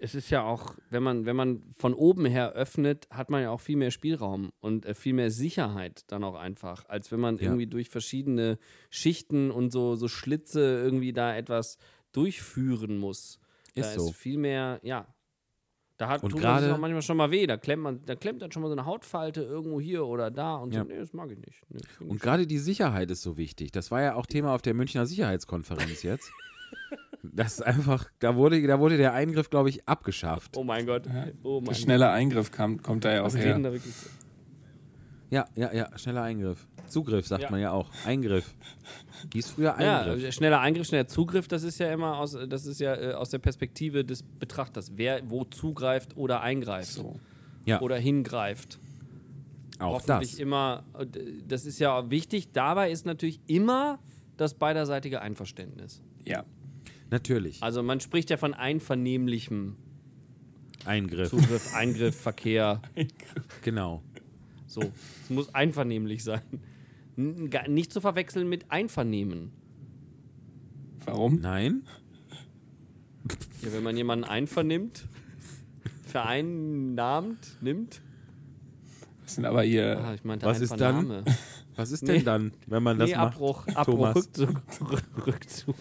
[SPEAKER 2] es ist ja auch, wenn man, wenn man von oben her öffnet, hat man ja auch viel mehr Spielraum und äh, viel mehr Sicherheit dann auch einfach, als wenn man
[SPEAKER 1] Ja.
[SPEAKER 2] irgendwie durch verschiedene Schichten und so, so Schlitze irgendwie da etwas durchführen muss. Da
[SPEAKER 1] Ist so.
[SPEAKER 2] ist viel mehr, ja. Da hat
[SPEAKER 1] Und
[SPEAKER 2] tut
[SPEAKER 1] gerade-
[SPEAKER 2] auch manchmal schon mal weh. Da klemmt, man, da klemmt dann schon mal so eine Hautfalte irgendwo hier oder da und
[SPEAKER 1] Ja.
[SPEAKER 2] so. Nee, das mag ich nicht. Nee,
[SPEAKER 1] Und gerade die Sicherheit ist so wichtig. Das war ja auch Thema auf der Münchner Sicherheitskonferenz jetzt. *laughs* Das ist einfach, da wurde, da wurde der Eingriff, glaube ich, abgeschafft.
[SPEAKER 2] Oh mein Gott. Oh mein
[SPEAKER 3] Schneller Eingriff kam, kommt da ja auch her.
[SPEAKER 2] denn da wirklich?
[SPEAKER 1] Ja, ja, ja, schneller Eingriff. Zugriff sagt
[SPEAKER 2] Ja.
[SPEAKER 1] man ja auch. Eingriff. Hieß früher
[SPEAKER 2] Ja,
[SPEAKER 1] Eingriff.
[SPEAKER 2] äh, schneller Eingriff, schneller Zugriff, das ist ja immer aus, das ist ja äh, aus der Perspektive des Betrachters, wer wo zugreift oder eingreift
[SPEAKER 3] So.
[SPEAKER 1] Ja,
[SPEAKER 2] oder hingreift.
[SPEAKER 1] auch
[SPEAKER 2] Hoffentlich
[SPEAKER 1] das.
[SPEAKER 2] immer, äh, das ist ja wichtig. Dabei ist natürlich immer das beiderseitige Einverständnis.
[SPEAKER 3] Ja.
[SPEAKER 1] Natürlich.
[SPEAKER 2] Also man spricht ja von einvernehmlichem
[SPEAKER 1] Eingriff.
[SPEAKER 2] Zugriff, Eingriff, Verkehr. *laughs*
[SPEAKER 1] Genau.
[SPEAKER 2] So, es muss einvernehmlich sein. N- Nicht zu verwechseln mit Einvernehmen.
[SPEAKER 3] Warum?
[SPEAKER 1] Nein?
[SPEAKER 2] Ja, wenn man jemanden einvernimmt, vereinnahmt, nimmt.
[SPEAKER 3] Das sind aber hier.
[SPEAKER 2] Ah, ich meinte
[SPEAKER 1] Was ist dann? Was ist
[SPEAKER 2] Nee.
[SPEAKER 1] denn dann, wenn man das
[SPEAKER 2] nee,
[SPEAKER 1] macht?
[SPEAKER 2] Abbruch, Abbruch,
[SPEAKER 1] Thomas?
[SPEAKER 2] Rückzug, Rückzug.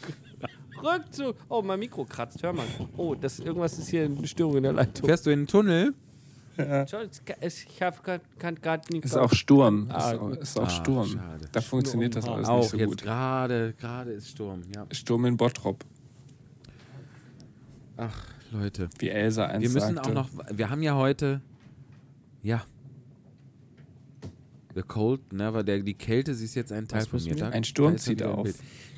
[SPEAKER 2] Rückzug. Oh, mein Mikro kratzt, hör mal. Oh, das, irgendwas ist hier eine Störung in der Leitung.
[SPEAKER 1] Fährst du in den Tunnel?
[SPEAKER 2] Es- ich hab kann gerade nicht.
[SPEAKER 3] Ist auch Sturm.
[SPEAKER 2] Ah,
[SPEAKER 3] ist auch, ist auch
[SPEAKER 1] Ah,
[SPEAKER 3] Sturm.
[SPEAKER 1] schade.
[SPEAKER 3] Da funktioniert das
[SPEAKER 2] Sturm.
[SPEAKER 3] alles
[SPEAKER 1] Auch
[SPEAKER 3] nicht so
[SPEAKER 1] jetzt
[SPEAKER 3] gut.
[SPEAKER 1] gerade, gerade ist Sturm. Ja.
[SPEAKER 3] Sturm in Bottrop,
[SPEAKER 1] Ach, Leute.
[SPEAKER 3] wie Elsa einst
[SPEAKER 1] Wir müssen
[SPEAKER 3] sagte.
[SPEAKER 1] auch noch, wir haben ja heute, ja. The Cold Never, der, die Kälte, sie ist jetzt ein Teil
[SPEAKER 3] Was
[SPEAKER 1] von mir. Da-
[SPEAKER 3] Ein Sturm
[SPEAKER 1] da
[SPEAKER 3] zieht auf.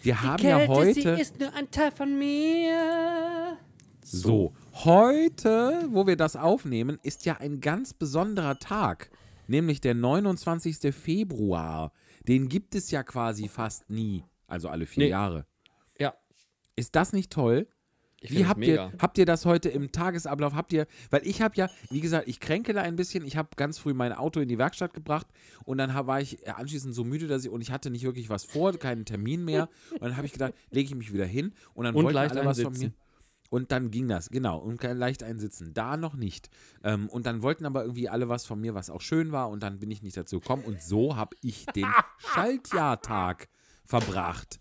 [SPEAKER 1] Wir haben ja heute,
[SPEAKER 2] ist nur ein Teil von mir.
[SPEAKER 1] so, heute, wo wir das aufnehmen, ist ja ein ganz besonderer Tag, nämlich der 29. Februar. Den gibt es ja quasi fast nie, also alle vier
[SPEAKER 2] Nee.
[SPEAKER 1] Jahre.
[SPEAKER 2] Ja.
[SPEAKER 1] Ist das nicht toll?
[SPEAKER 2] Ich
[SPEAKER 1] Wie habt
[SPEAKER 2] mega.
[SPEAKER 1] ihr, habt ihr das heute im Tagesablauf? Habt ihr, weil ich habe ja, wie gesagt, ich kränkele ein bisschen. Ich habe ganz früh mein Auto in die Werkstatt gebracht und dann hab, war ich anschließend so müde, dass ich und ich hatte nicht wirklich was vor, keinen Termin mehr. *laughs* Und dann habe ich gedacht, lege ich mich wieder hin und dann
[SPEAKER 2] Und
[SPEAKER 1] wollten
[SPEAKER 2] leicht
[SPEAKER 1] alle was von mir. Und dann ging das, genau, und leicht einsitzen. Da noch nicht. Ähm, und dann wollten aber irgendwie alle was von mir, was auch schön war. Und dann bin ich nicht dazu gekommen. Und so habe ich den *laughs* Schaltjahrtag verbracht.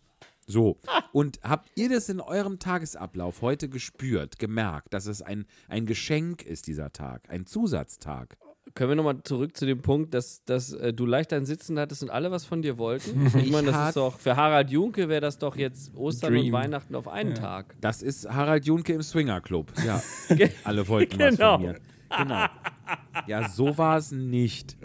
[SPEAKER 1] So. Und habt ihr das in eurem Tagesablauf heute gespürt, gemerkt, dass es ein, ein Geschenk ist, dieser Tag, ein Zusatztag?
[SPEAKER 2] Können wir nochmal zurück zu dem Punkt, dass, dass äh, du leicht ein Sitzen hattest und alle was von dir wollten? *laughs* Ich meine, das ist doch, für Harald Junke wäre das doch jetzt Ostern
[SPEAKER 3] Dream.
[SPEAKER 2] und Weihnachten auf einen Tag.
[SPEAKER 1] Das ist Harald Junke im Swinger Club. Ja. *laughs* Alle wollten was
[SPEAKER 2] Genau.
[SPEAKER 1] von mir. Genau. Ja, so war es nicht.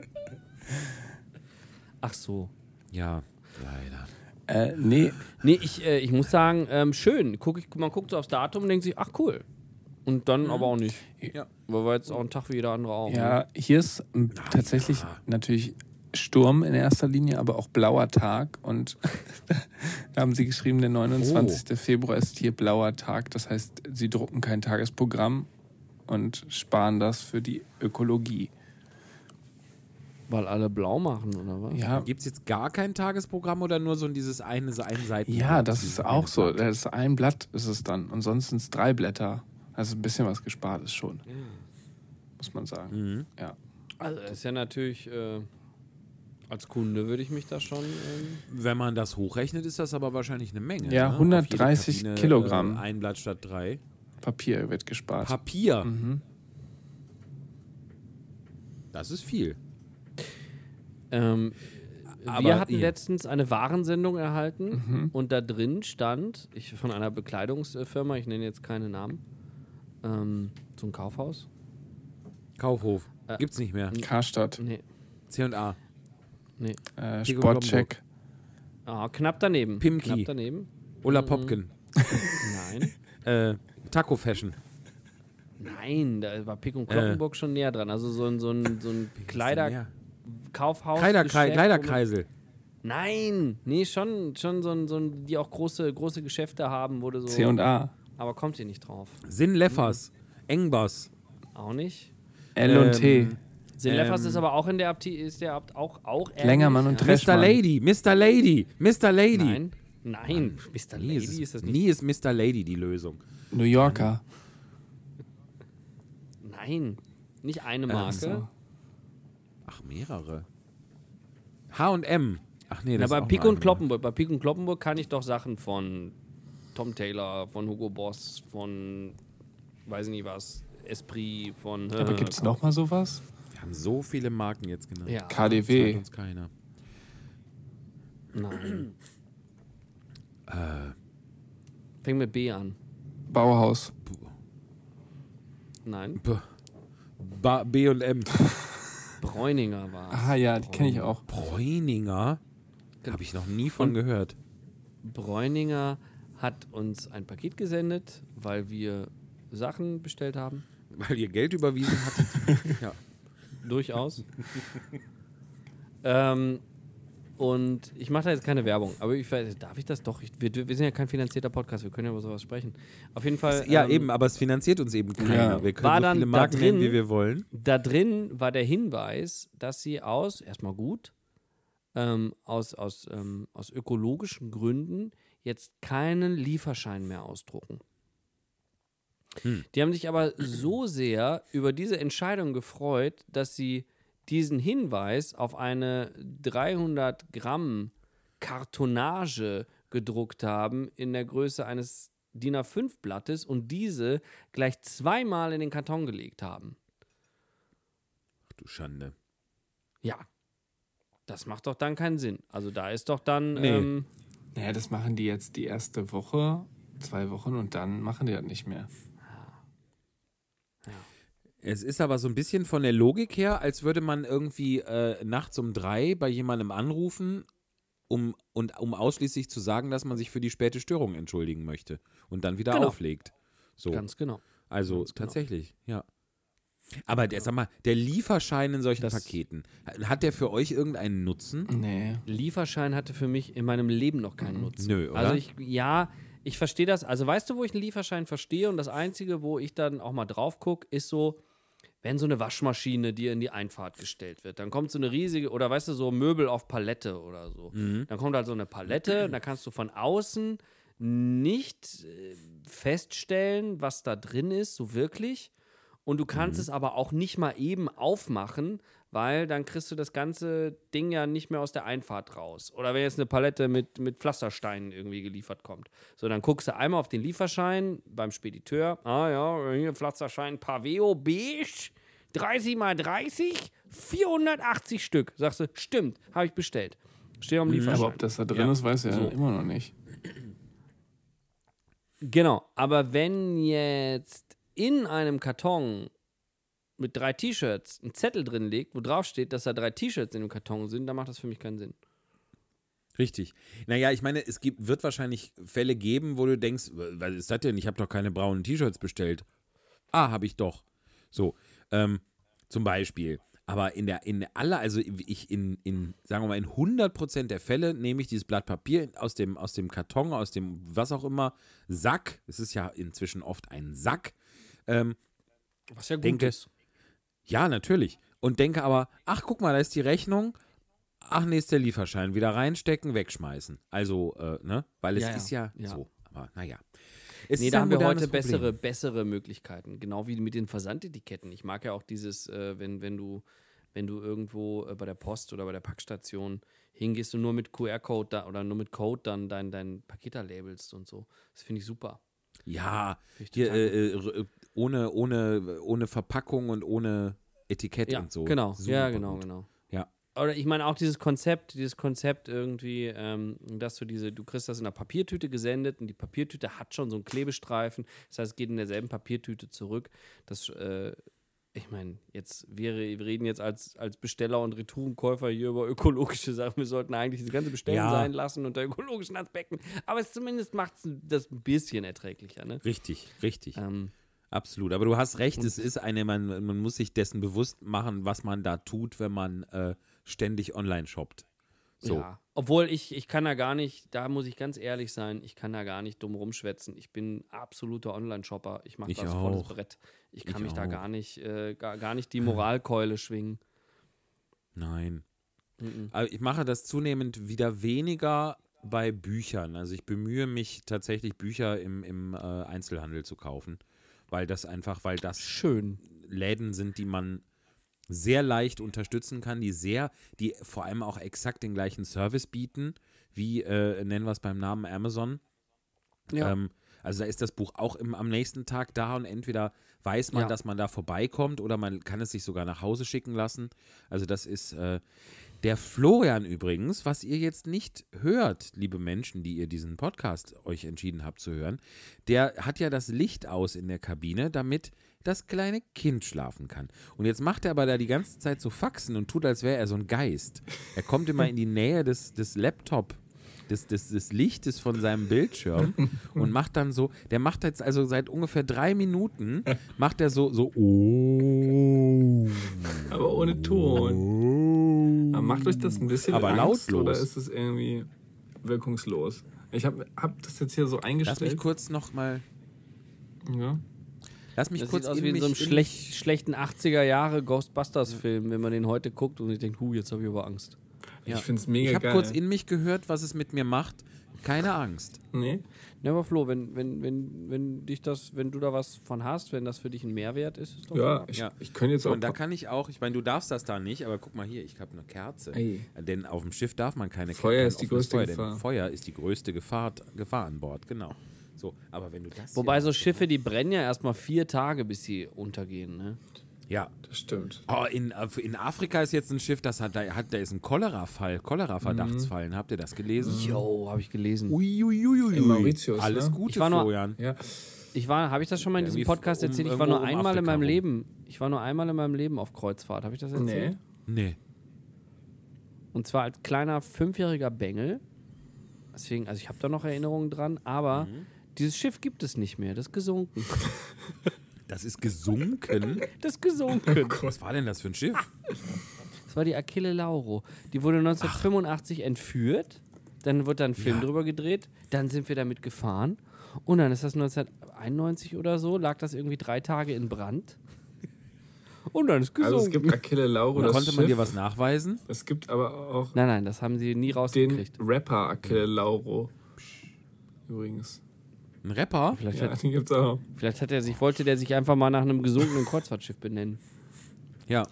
[SPEAKER 2] Ach so.
[SPEAKER 1] Ja, leider.
[SPEAKER 3] Äh, nee,
[SPEAKER 2] Nee, ich, äh, ich muss sagen, ähm, schön. Guck ich, man guckt so aufs Datum und denkt sich, ach cool. Und dann aber auch nicht.
[SPEAKER 1] Ja.
[SPEAKER 2] Weil war jetzt auch ein Tag wie jeder andere auch.
[SPEAKER 3] ja,
[SPEAKER 2] Ne?
[SPEAKER 3] hier ist tatsächlich natürlich Sturm in erster Linie, aber auch blauer Tag. Und *laughs* da haben sie geschrieben, der 29. Februar ist hier blauer Tag. Das heißt, sie drucken kein Tagesprogramm und sparen das für die Ökologie.
[SPEAKER 2] Weil alle blau machen, oder was?
[SPEAKER 3] Ja,
[SPEAKER 1] Gibt es jetzt gar kein Tagesprogramm oder nur so dieses eine Seiten?
[SPEAKER 3] ja das ist auch so. Das ist ein Blatt ist es dann. Und sonst sind es drei Blätter. Also ein bisschen was gespart ist schon. Muss man sagen.
[SPEAKER 1] Mhm.
[SPEAKER 3] Ja.
[SPEAKER 2] Also, das ist ja natürlich, äh, als Kunde würde ich mich da schon. Ähm,
[SPEAKER 1] Wenn man das hochrechnet, ist das aber wahrscheinlich eine Menge.
[SPEAKER 3] Ja,
[SPEAKER 1] ne? Auf jede
[SPEAKER 3] 130
[SPEAKER 1] Kabine,
[SPEAKER 3] Kilogramm.
[SPEAKER 1] Äh, ein Blatt statt drei.
[SPEAKER 3] Papier wird gespart.
[SPEAKER 1] Papier.
[SPEAKER 3] mhm.
[SPEAKER 1] Das ist viel.
[SPEAKER 2] Ähm,
[SPEAKER 1] Aber
[SPEAKER 2] wir hatten
[SPEAKER 1] ihr-
[SPEAKER 2] letztens eine Warensendung erhalten
[SPEAKER 3] Mhm.
[SPEAKER 2] und da drin stand, ich von einer Bekleidungsfirma, ich nenne jetzt keine Namen, ähm, so ein Kaufhaus.
[SPEAKER 1] Kaufhof.
[SPEAKER 2] Äh,
[SPEAKER 1] Gibt's nicht mehr.
[SPEAKER 3] Karstadt,
[SPEAKER 2] Nee,
[SPEAKER 1] C&A.
[SPEAKER 2] nee.
[SPEAKER 3] äh, Sportcheck.
[SPEAKER 2] Ah, knapp daneben.
[SPEAKER 1] Pimki.
[SPEAKER 2] Knapp daneben.
[SPEAKER 1] Ulla
[SPEAKER 2] Mhm.
[SPEAKER 1] Popken.
[SPEAKER 2] Nein. *laughs*
[SPEAKER 1] Äh, Taco Fashion.
[SPEAKER 2] Nein, da war Pick und
[SPEAKER 1] Äh.
[SPEAKER 2] Kloppenburg schon näher dran. Also so ein, so ein, so ein Kleiderkaufhaus.
[SPEAKER 1] Kleiderkreis, Kleiderkreisel.
[SPEAKER 2] Nein, nee, schon, schon so ein, so ein, die auch große, große Geschäfte haben, wurde so.
[SPEAKER 3] C&A.
[SPEAKER 2] Aber kommt ihr nicht drauf?
[SPEAKER 1] Sinn Leffers. Engbass.
[SPEAKER 2] Auch nicht.
[SPEAKER 3] L&T.
[SPEAKER 1] Ähm,
[SPEAKER 2] Sinleffers
[SPEAKER 1] Ähm,
[SPEAKER 2] ist aber auch in der Abti ist der Abt auch auch
[SPEAKER 3] Längermann und
[SPEAKER 2] ja.
[SPEAKER 3] Tresch.
[SPEAKER 1] Mr. Lady. Mr. Lady. Mr. Lady.
[SPEAKER 2] Nein, nein, Mr.
[SPEAKER 1] Nie
[SPEAKER 2] Lady
[SPEAKER 1] ist,
[SPEAKER 2] ist das nicht.
[SPEAKER 1] nie ist Mr. Lady die Lösung.
[SPEAKER 3] New Yorker.
[SPEAKER 2] Nein, nicht eine Marke.
[SPEAKER 1] Ach, mehrere. H&M. Ach nee,
[SPEAKER 2] Na,
[SPEAKER 1] das
[SPEAKER 2] bei
[SPEAKER 1] ist
[SPEAKER 2] Pick und. Kloppenburg, bei Pick und Kloppenburg kann ich doch Sachen von Tom Taylor, von Hugo Boss, von weiß nicht was, Esprit, von äh,
[SPEAKER 3] Aber gibt es noch mal sowas?
[SPEAKER 1] Wir haben so viele Marken jetzt genannt.
[SPEAKER 2] Ja.
[SPEAKER 3] KDW.
[SPEAKER 1] uns keiner.
[SPEAKER 2] Nein.
[SPEAKER 1] Äh,
[SPEAKER 2] Fängt mit B an.
[SPEAKER 3] Bauhaus.
[SPEAKER 2] Nein.
[SPEAKER 1] B. Ba B&M. *laughs*
[SPEAKER 2] Bräuninger war es.
[SPEAKER 3] Ah ja, die kenne ich auch.
[SPEAKER 1] Bräuninger? Habe ich noch nie von
[SPEAKER 2] Und-
[SPEAKER 1] gehört.
[SPEAKER 2] Bräuninger hat uns ein Paket gesendet, weil wir Sachen bestellt haben. *laughs*
[SPEAKER 1] Weil ihr Geld überwiesen hattet. ja.
[SPEAKER 2] Durchaus. *laughs* ähm, und ich mache da jetzt keine Werbung, aber ich weiß, darf ich das doch? Ich, wir, wir sind ja kein finanzierter Podcast, wir können ja über sowas sprechen. Auf jeden Fall.
[SPEAKER 1] Ja,
[SPEAKER 2] ähm,
[SPEAKER 1] eben, aber es finanziert uns eben keiner.
[SPEAKER 3] Ja.
[SPEAKER 1] Wir können
[SPEAKER 2] War
[SPEAKER 1] so
[SPEAKER 2] dann
[SPEAKER 1] viele
[SPEAKER 2] da
[SPEAKER 1] Marken
[SPEAKER 2] drin-
[SPEAKER 1] wie wir wollen.
[SPEAKER 2] Da drin war der Hinweis, dass sie aus, erstmal gut, ähm, aus, aus, ähm, aus ökologischen Gründen jetzt keinen Lieferschein mehr ausdrucken.
[SPEAKER 1] Hm.
[SPEAKER 2] Die haben sich aber so sehr über diese Entscheidung gefreut, dass sie diesen Hinweis auf eine 300 Gramm Kartonage gedruckt haben in der Größe eines DIN A5 Blattes und diese gleich zweimal in den Karton gelegt haben.
[SPEAKER 1] Ach du Schande.
[SPEAKER 2] Ja. Das macht doch dann keinen Sinn. Also da ist doch dann.
[SPEAKER 1] Nee.
[SPEAKER 2] Ähm,
[SPEAKER 3] Naja, das machen die jetzt die erste Woche, zwei Wochen und dann machen die das nicht mehr.
[SPEAKER 1] Es ist aber so ein bisschen von der Logik her, als würde man irgendwie äh, nachts um drei bei jemandem anrufen, um, und, um ausschließlich zu sagen, dass man sich für die späte Störung entschuldigen möchte und dann wieder
[SPEAKER 2] Genau.
[SPEAKER 1] auflegt. So.
[SPEAKER 2] Ganz genau.
[SPEAKER 1] also
[SPEAKER 2] ganz genau.
[SPEAKER 1] tatsächlich, ja. Aber der, sag mal, der Lieferschein in solchen
[SPEAKER 2] Das-
[SPEAKER 1] Paketen, hat der für euch irgendeinen Nutzen?
[SPEAKER 3] Nee.
[SPEAKER 2] Lieferschein hatte für mich in meinem Leben noch keinen Nutzen.
[SPEAKER 1] Nö, oder?
[SPEAKER 2] Also ich, ja, ich verstehe das. Also weißt du, wo ich einen Lieferschein verstehe? Und das Einzige, wo ich dann auch mal drauf gucke, ist so, wenn so eine Waschmaschine dir in die Einfahrt gestellt wird, dann kommt so eine riesige, oder weißt du, so Möbel auf Palette oder so. Dann kommt halt so eine Palette, da kannst du von außen nicht äh, feststellen, was da drin ist, so wirklich. Und du kannst es aber auch nicht mal eben aufmachen, weil dann kriegst du das ganze Ding ja nicht mehr aus der Einfahrt raus. Oder wenn jetzt eine Palette mit, mit Pflastersteinen irgendwie geliefert kommt. So, dann guckst du einmal auf den Lieferschein beim Spediteur. Ah ja, hier Pflasterschein Paveo beige, 30 mal 30, 480 Stück. Sagst du, stimmt, habe ich bestellt. Steht am Lieferschein.
[SPEAKER 3] Aber ob das da drin ist, weiß er
[SPEAKER 2] So.
[SPEAKER 3] immer noch nicht.
[SPEAKER 2] Genau, aber wenn jetzt in einem Karton mit drei T-Shirts ein Zettel drin liegt, wo drauf steht, dass da drei T-Shirts in dem Karton sind, dann macht das für mich keinen Sinn.
[SPEAKER 1] Richtig. Naja, ich meine, es gibt, wird wahrscheinlich Fälle geben, wo du denkst, was ist das denn? Ich habe doch keine braunen T-Shirts bestellt. Ah, habe ich doch. So, ähm, zum Beispiel. Aber in der, in aller, also ich in, in, sagen wir mal, in 100% der Fälle nehme ich dieses Blatt Papier aus dem, aus dem Karton, aus dem, was auch immer, Sack. Es ist ja inzwischen oft ein Sack. Ähm,
[SPEAKER 2] Was ja gut
[SPEAKER 1] Denke-
[SPEAKER 2] ist.
[SPEAKER 1] Ja, natürlich. Und denke aber, ach, guck mal, da ist die Rechnung. Ach, nee, ist der Lieferschein. Wieder reinstecken, wegschmeißen. Also, äh, ne? Weil es
[SPEAKER 2] Ja,
[SPEAKER 1] ist ja,
[SPEAKER 2] Ja.
[SPEAKER 1] so. Aber naja. Es
[SPEAKER 2] Nee, da haben wir heute
[SPEAKER 1] Problem.
[SPEAKER 2] bessere, bessere Möglichkeiten. Genau wie mit den Versandetiketten. Ich mag ja auch dieses, äh, wenn, wenn du, wenn du irgendwo äh, bei der Post oder bei der Packstation hingehst und nur mit QR-Code oder nur mit Code dann dein, dein Paket da labelst und so. Das finde ich super.
[SPEAKER 1] Ja,
[SPEAKER 2] Finde ich
[SPEAKER 1] hier, äh, ohne, ohne, ohne Verpackung und ohne Etikett
[SPEAKER 2] Ja,
[SPEAKER 1] und so.
[SPEAKER 2] genau.
[SPEAKER 1] Super
[SPEAKER 2] ja, genau,
[SPEAKER 1] gut.
[SPEAKER 2] genau.
[SPEAKER 1] Ja.
[SPEAKER 2] Oder ich meine auch dieses Konzept, dieses Konzept irgendwie, ähm, dass du diese, du kriegst das in einer Papiertüte gesendet und die Papiertüte hat schon so einen Klebestreifen. Das heißt, es geht in derselben Papiertüte zurück. Das, äh, ich meine, jetzt wäre, wir reden jetzt als, als Besteller und Retourenkäufer hier über ökologische Sachen. Wir sollten eigentlich das ganze Bestellen
[SPEAKER 1] Ja.
[SPEAKER 2] sein lassen unter ökologischen Aspekten. Aber es zumindest macht es das ein bisschen erträglicher, ne?
[SPEAKER 1] Richtig, richtig.
[SPEAKER 2] Ähm,
[SPEAKER 1] Absolut. Aber du hast recht, es ist eine, man, man muss sich dessen bewusst machen, was man da tut, wenn man äh, ständig online shoppt. So.
[SPEAKER 2] Ja. Obwohl ich, ich kann da gar nicht, da muss ich ganz ehrlich sein, ich kann da gar nicht dumm rumschwätzen. Ich bin absoluter Online-Shopper. Ich mache das volles
[SPEAKER 1] auch.
[SPEAKER 2] Brett. Ich kann
[SPEAKER 1] Ich
[SPEAKER 2] mich da
[SPEAKER 1] auch.
[SPEAKER 2] gar nicht, äh, gar, gar nicht die Moralkeule schwingen.
[SPEAKER 1] Nein.
[SPEAKER 2] Mhm.
[SPEAKER 1] Aber ich mache das zunehmend wieder weniger bei Büchern. Also ich bemühe mich tatsächlich, Bücher im, im äh, Einzelhandel zu kaufen. Weil das einfach, weil das
[SPEAKER 2] Schön.
[SPEAKER 1] Läden sind, die man sehr leicht unterstützen kann, die sehr, die vor allem auch exakt den gleichen Service bieten, wie, äh, nennen wir es beim Namen Amazon.
[SPEAKER 2] Ja.
[SPEAKER 1] Ähm, also da ist das Buch auch im, am nächsten Tag da und entweder weiß man,
[SPEAKER 2] Ja.
[SPEAKER 1] dass man da vorbeikommt oder man kann es sich sogar nach Hause schicken lassen. Also das ist äh, der Florian übrigens, was ihr jetzt nicht hört, liebe Menschen, die ihr diesen Podcast euch entschieden habt zu hören, der hat ja das Licht aus in der Kabine, damit das kleine Kind schlafen kann. Und jetzt macht er aber da die ganze Zeit so Faxen und tut, als wäre er so ein Geist. Er kommt immer in die Nähe des, des Laptop des, des, des Lichtes von seinem Bildschirm und macht dann so, der macht jetzt also seit ungefähr drei Minuten, macht er so, so, oh.
[SPEAKER 3] Aber ohne Ton. Aber macht euch das ein bisschen
[SPEAKER 1] Aber
[SPEAKER 3] Angst,
[SPEAKER 1] lautlos.
[SPEAKER 3] Oder ist es irgendwie wirkungslos? Ich habe hab das jetzt hier so
[SPEAKER 1] Lass mich
[SPEAKER 3] eingestellt.
[SPEAKER 1] kurz noch mal,
[SPEAKER 3] Ja.
[SPEAKER 1] lass mich
[SPEAKER 2] Das
[SPEAKER 1] kurz
[SPEAKER 2] sieht aus wie in
[SPEAKER 1] mich,
[SPEAKER 2] so einem
[SPEAKER 1] in
[SPEAKER 2] schlecht, schlechten 80er Jahre Ghostbusters-Film, wenn man den heute guckt und sich denkt, hu, jetzt habe ich aber Angst. Ja.
[SPEAKER 3] Ich finde es mega
[SPEAKER 1] Ich habe
[SPEAKER 3] geil.
[SPEAKER 1] kurz in mich gehört, was es mit mir macht. Keine Angst.
[SPEAKER 3] nee?
[SPEAKER 2] Ja, aber Flo, wenn, wenn, wenn, wenn dich das, wenn du da was von hast, wenn das für dich ein Mehrwert ist, ist doch
[SPEAKER 3] Ja, ich,
[SPEAKER 1] Ja.
[SPEAKER 3] ich könnte jetzt auch.
[SPEAKER 1] Und da kann ich auch, ich meine, du darfst das da nicht, aber guck mal hier, ich habe eine Kerze.
[SPEAKER 3] Ey.
[SPEAKER 1] Denn auf dem Schiff darf man keine
[SPEAKER 3] Feuer
[SPEAKER 1] kein
[SPEAKER 3] ist die größte
[SPEAKER 1] Feuer,
[SPEAKER 3] Gefahr.
[SPEAKER 1] Denn Feuer ist die größte Gefahr, Gefahr an Bord, genau. So, aber wenn du das
[SPEAKER 2] Wobei so Schiffe, die brennen ja erstmal vier Tage, bis sie untergehen. Ne?
[SPEAKER 1] Ja,
[SPEAKER 3] das stimmt.
[SPEAKER 1] Oh, in, in Afrika ist jetzt ein Schiff, das hat, da, hat, da ist ein Cholera-Fall, Cholera-Verdachtsfall. Habt ihr das gelesen?
[SPEAKER 2] Jo, habe ich gelesen.
[SPEAKER 1] Uiuiuiui.
[SPEAKER 3] In Mauritius,
[SPEAKER 1] Alles
[SPEAKER 3] ne?
[SPEAKER 1] Gute,
[SPEAKER 2] Ich war nur-
[SPEAKER 1] Florian.
[SPEAKER 3] Ja.
[SPEAKER 2] Ich war, habe ich das schon mal in diesem Podcast
[SPEAKER 1] um-
[SPEAKER 2] erzählt? Ich war nur
[SPEAKER 1] um
[SPEAKER 2] einmal in
[SPEAKER 1] Afrika
[SPEAKER 2] meinem
[SPEAKER 1] rum.
[SPEAKER 2] Leben. Ich war nur einmal in meinem Leben auf Kreuzfahrt. Habe ich das erzählt?
[SPEAKER 3] Nee.
[SPEAKER 1] Nee.
[SPEAKER 2] Und zwar als kleiner fünfjähriger Bengel. Deswegen, also ich habe da noch Erinnerungen dran, aber
[SPEAKER 1] Mhm.
[SPEAKER 2] dieses Schiff gibt es nicht mehr. Das ist gesunken. *laughs*
[SPEAKER 1] Das ist gesunken. *laughs*
[SPEAKER 2] Das ist gesunken.
[SPEAKER 1] Was war denn das für ein Schiff?
[SPEAKER 2] Das war die Achille Lauro. Die wurde 1985 entführt. Dann wurde da ein Film
[SPEAKER 1] Ja.
[SPEAKER 2] drüber gedreht. Dann sind wir damit gefahren. Und dann ist das 1991 oder so, lag das irgendwie drei Tage in Brand. Und dann ist
[SPEAKER 3] Also es
[SPEAKER 2] gesunken.
[SPEAKER 3] gibt Achille Lauro,
[SPEAKER 1] Und
[SPEAKER 3] das
[SPEAKER 1] konnte man dir
[SPEAKER 3] Schiff.
[SPEAKER 1] was nachweisen?
[SPEAKER 3] Es gibt aber auch
[SPEAKER 2] nein, nein, das haben sie nie
[SPEAKER 3] den
[SPEAKER 2] rausgekriegt.
[SPEAKER 3] Rapper Achille Lauro. Übrigens.
[SPEAKER 1] Ein Rapper?
[SPEAKER 2] Vielleicht,
[SPEAKER 3] Ja,
[SPEAKER 2] hat,
[SPEAKER 3] den gibt's auch.
[SPEAKER 2] vielleicht hat er sich, wollte der sich einfach mal nach einem gesunkenen Kreuzfahrtschiff benennen.
[SPEAKER 1] Ja.